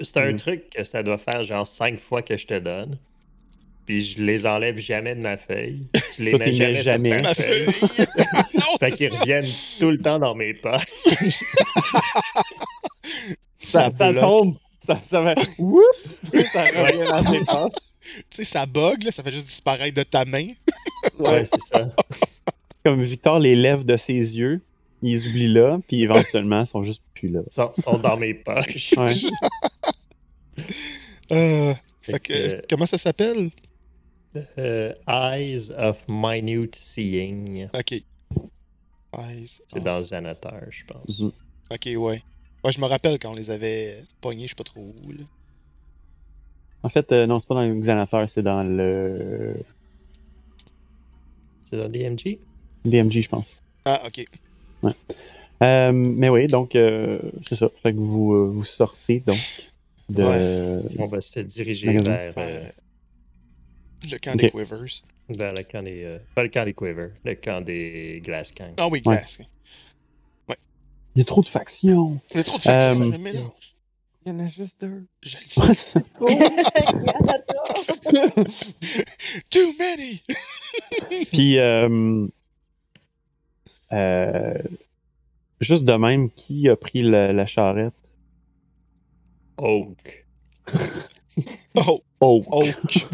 c'est un Mm. truc que ça doit faire genre cinq fois que je te donne. Puis je les enlève jamais de ma feuille. Tu les mets jamais, sur jamais. ta Ma feuille. feuille. non, Fait qu'ils reviennent tout le temps dans mes poches. Ça, ça tombe! Ça, ça va. Whoop! Ça revient dans tes poches. Tu sais, ça bug, là, ça fait juste disparaître de ta main. Ouais, c'est ça. Comme Victor les lève de ses yeux, il les oublie là, puis éventuellement, ils sont juste plus là. Sont, sont dans mes poches. Ouais. Euh, Fait fait que, que- comment ça s'appelle? Euh, Eyes of Minute Seeing. Ok. Eyes C'est of- dans Xanatar, je pense. Ok, ouais. Ouais, je me rappelle quand on les avait pognés, je sais pas trop où, là. En fait, euh, non, c'est pas dans le Xanathar, c'est dans le C'est dans DMG? DMG, je pense. Ah, ok. Euh, mais oui, donc, euh, c'est ça. Fait que vous, euh, vous sortez, donc, de... On va se diriger vers, euh, Vers le camp Ok. des Quivers. vers le camp des. euh, pas le camp des Quiver, le camp des Glass Gang. Ah oui, Ouais. glace. Il y a trop de factions! Il y a trop de factions, Euh, me mélange. Il y en a juste deux. Je le sais. Too many! Puis, euh, euh, juste de même, qui a pris la, la charrette? Oak. Oh, Oh! Oak.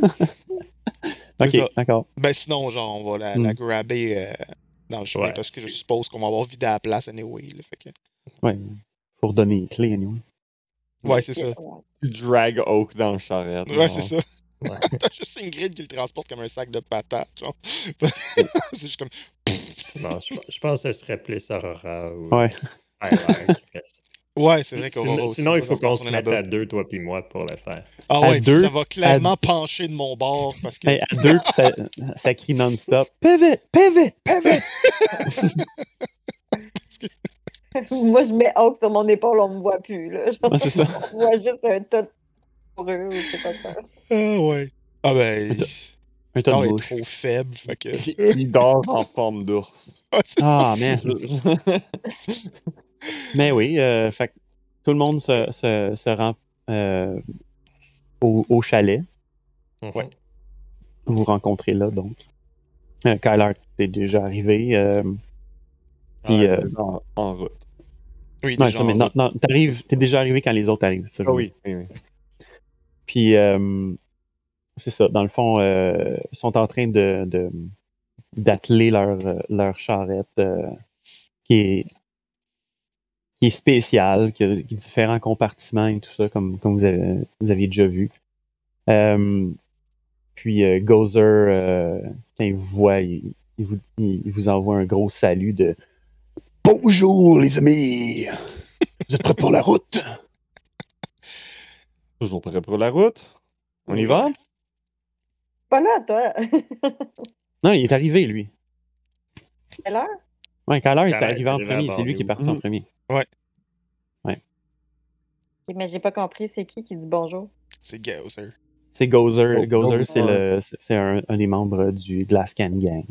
ok, d'accord. ben sinon, genre, on va la, la Hmm. grabber euh, dans le chemin Ouais, parce que je suppose qu'on va avoir vidé la place anyway. Là, fait que... Ouais, faut redonner les clés, anyway. Ouais, c'est ça. Tu drag Oak dans le charrette. Ouais, c'est ça. Ouais. T'as juste Ingrid qui le transporte comme un sac de patates, genre. c'est juste comme. Non, je, je pense que ce serait plus Aurora ou Ouais. Ça. Ouais, c'est vrai Sinon, qu'Aurora aussi sinon, il va faut qu'on se mette à deux, toi puis moi, pour le faire. Ah ouais, deux, ça va clairement pencher de mon bord parce que. Hey, à deux, puis ça, ça crie non-stop. Pivot, pivot, pivot. Moi, je mets Hawk sur mon épaule, on me voit plus. Là. C'est ça. On voit juste un tas de. Ah ouais. Ah ben. Un de est trop faible, fait que. Il dort en forme d'ours. Ah, c'est Ah, man. Mais oui, euh, fait que tout le monde se, se, se rend euh, au, au chalet. Ouais. Vous rencontrez là, donc. Euh, Kyler, t'es déjà arrivé. euh, Puis, Ah, euh, en, en route. Oui, déjà, ça, mais en non, route. non, t'arrives, t'es déjà arrivé quand les autres arrivent. Ah oui, oui, oui. Puis, euh, c'est ça. Dans le fond, euh, ils sont en train de, d'atteler leur, euh, leur charrette euh, qui, est, qui est spéciale, qui a, différents compartiments et tout ça, comme, comme vous, avez, vous aviez déjà vu. Puis, Gozer, quand il vous voit, il, vous, il, vous envoie un gros salut de Bonjour, les amis! Vous êtes prêts pour la route? Toujours prêt pour la route? On y va? Pas là, toi. Non, il est arrivé, lui. Quelle heure? Ouais, Kyler est Kyler est arrivé en premier? C'est lui qui est parti en premier. Ok, Mais j'ai pas compris, c'est qui qui dit bonjour? C'est Gaozer. C'est Gozer. Oh, Gozer, c'est le, c'est un, un des membres du Glass Can Gang.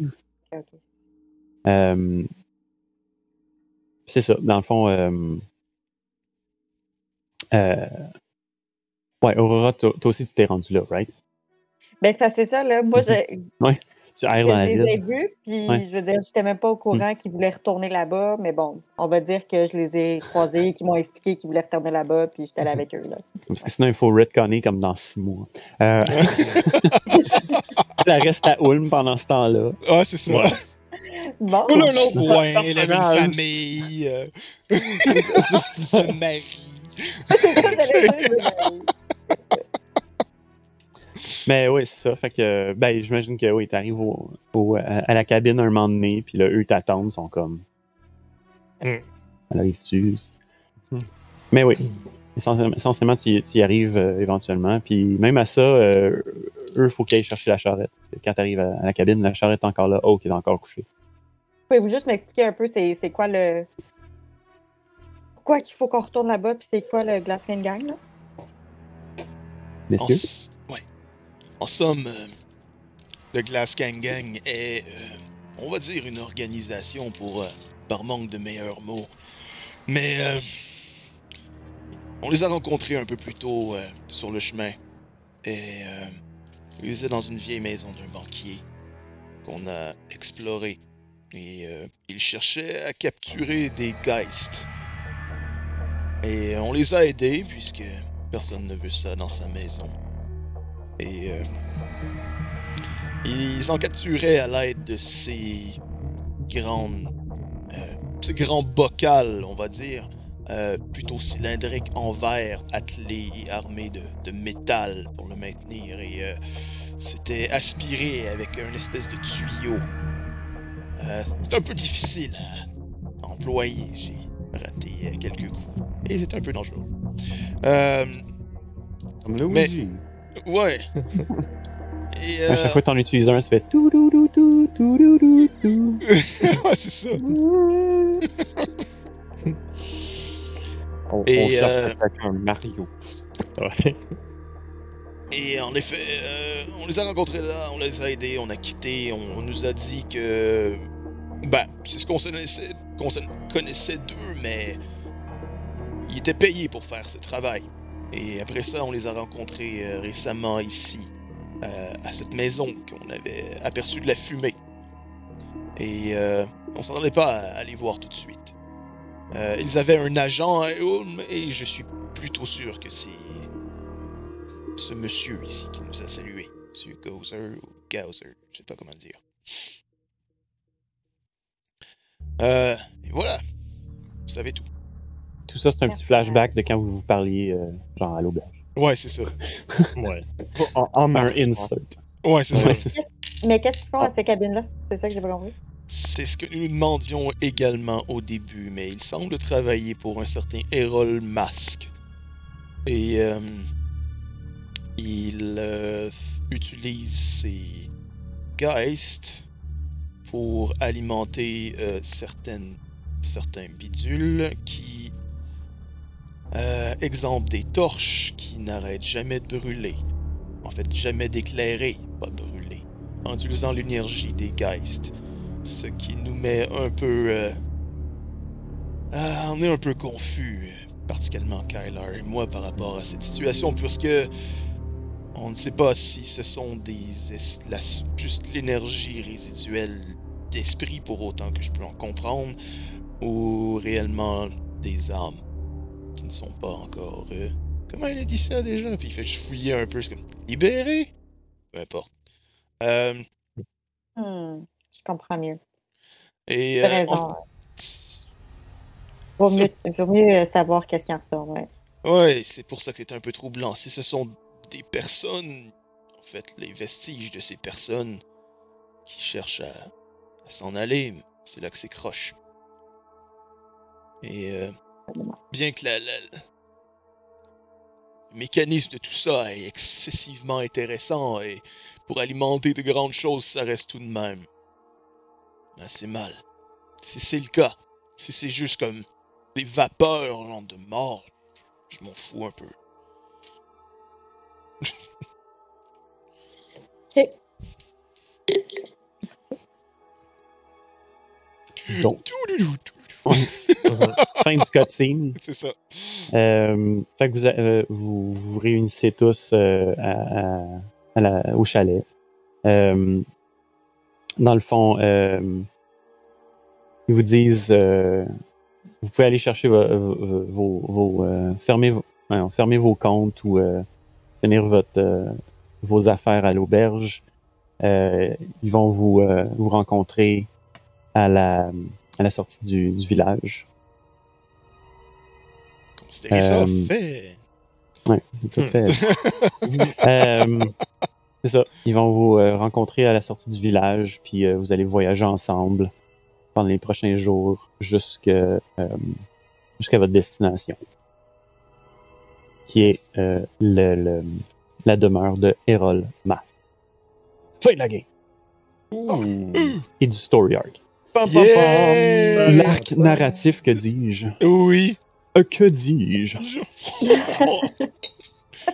Ok, ok. Euh, c'est ça. Dans le fond, euh, euh, ouais, Aurora, toi aussi, tu t'es rendu là, right? Ben, c'est ça, là. Moi, je, Tu erres dans la je les ai vus, puis Ouais. je veux dire, j'étais même pas au courant qu'ils voulaient retourner là-bas, mais bon, on va dire que je les ai croisés, qu'ils m'ont expliqué qu'ils voulaient retourner là-bas, puis j'étais là avec eux, là. Parce que sinon, il faut retconner comme dans six mois. Euh, ça reste à Ulm pendant ce temps-là. Ah, c'est ça. Ouais. Bon, Pas un autre coin, elle avait une famille, euh, C'est ça. un mari. c'est ça que j'allais dire. Mais oui, c'est ça. Fait que, ben, j'imagine que oui, t'arrives au, au- à à la cabine un moment donné, puis là, eux t'attendent, ils sont comme. Mm. Elle arrive-tu? Mm. Mais oui, essentiellement, tu, y- tu y arrives euh, éventuellement. Puis même à ça, euh, eux, il faut qu'ils aillent chercher la charrette. Parce que quand t'arrives à, à la cabine, la charrette est encore là. Oh, qui est encore couché. Pouvez-vous juste m'expliquer un peu c'est c'est quoi le. Pourquoi qu'il faut qu'on retourne là-bas, puis c'est quoi le Glass Gang, là? Messieurs? En somme, euh, le Glass Gang Gang est, euh, on va dire, une organisation pour, euh, par manque de meilleurs mots. Mais on les a rencontrés un peu plus tôt sur le chemin. Et ils étaient dans une vieille maison d'un banquier qu'on a explorée. Et ils cherchaient à capturer des Geists. Et on les a aidés puisque Personne ne veut ça dans sa maison. Et euh, ils en capturaient à l'aide de ces grandes, euh, ces grands bocals, on va dire, euh, plutôt cylindriques en verre, attelés et armés de, de métal pour le maintenir. Et c'était aspiré avec un espèce de tuyau. C'est un peu difficile à employer. J'ai raté quelques coups. Et c'est un peu dangereux. Euh, Comme le Mais- Ouija. Ouais. Et À euh... chaque fois que t'en utilises un, ça fait tout dou dou tout dou dou dou. ouais, c'est ça. On, Et, on cherche euh, à attaquer un Mario. Ouais. Et en effet, euh, on les a rencontrés là, on les a aidés, on a quitté, on, on nous a dit que. Ben, c'est ce qu'on connaissait, qu'on se connaissait d'eux, mais. Ils étaient payés pour faire ce travail. Et après ça, on les a rencontrés euh, récemment ici, euh, à cette maison qu'on avait aperçu de la fumée. Et euh, on allait pas à, les voir tout de suite. Euh, ils avaient un agent à Ulm et je suis plutôt sûr que c'est ce monsieur ici qui nous a salué. Monsieur Gozer ou Gauser, je sais pas comment dire. Et voilà. Vous savez tout. Tout ça, c'est un petit flashback de quand vous vous parliez, euh, genre à l'auberge. Ouais, c'est ça. Ouais. En, en Un insert. Ouais, c'est ça. Ouais, ça. Mais qu'est-ce qu'ils font à ces cabines-là? C'est ça que j'ai pas compris. C'est ce que nous demandions également au début, mais il semble travailler pour un certain Errol Mask. Et euh, il euh, utilise ses Geist pour alimenter euh, certaines, certains bidules qui euh, exemple des torches qui n'arrêtent jamais de brûler. En fait, jamais d'éclairer, pas brûler. En utilisant l'énergie des Geist. Ce qui nous met un peu... euh, ah, on est un peu confus, particulièrement Kyler et moi, par rapport à cette situation, puisque on ne sait pas si ce sont des juste l'énergie résiduelle d'esprit pour autant que je peux en comprendre, ou réellement des âmes qui ne sont pas encore. euh, comment il a dit ça déjà? Puis il fait fouiller un peu, c'est comme libéré? Peu importe. Euh, Hmm, je comprends mieux. et euh, raison. on- Vaut mieux, vaut mieux euh, savoir qu'est-ce qui en ressort, ouais. Ouais, c'est pour ça que c'est un peu troublant. Si ce sont des personnes, en fait, les vestiges de ces personnes qui cherchent à, à s'en aller, c'est là que c'est croche. Et euh, bien que la, la- le mécanisme de tout ça est excessivement intéressant et pour alimenter de grandes choses, ça reste tout de même assez mal. Si c'est le cas, si c'est juste comme des vapeurs genre de mort, je m'en fous un peu. Donc, fin du cutscene. C'est ça. Euh, fait que vous, euh, vous vous réunissez tous euh, à, à- à la- au chalet. Dans le fond, ils vous disent vous pouvez aller chercher vo- vo- vos, vos, fermer, vos- voyons, fermer vos comptes ou tenir votre, vos affaires à l'auberge. Ils vont vous, vous rencontrer à la, à la sortie du, du village. Considérez ça Euh, fait. Tout fait. Euh, c'est ça. Ils vont vous euh, rencontrer à la sortie du village, puis euh, vous allez voyager ensemble pendant les prochains jours euh, jusqu'à votre destination, qui est euh, le, le- la demeure de Errol Math. Fin de la game. Ouh. Et du story arc. Yeah! L'arc narratif, que dis-je? Oui. Euh, que dis-je? Je-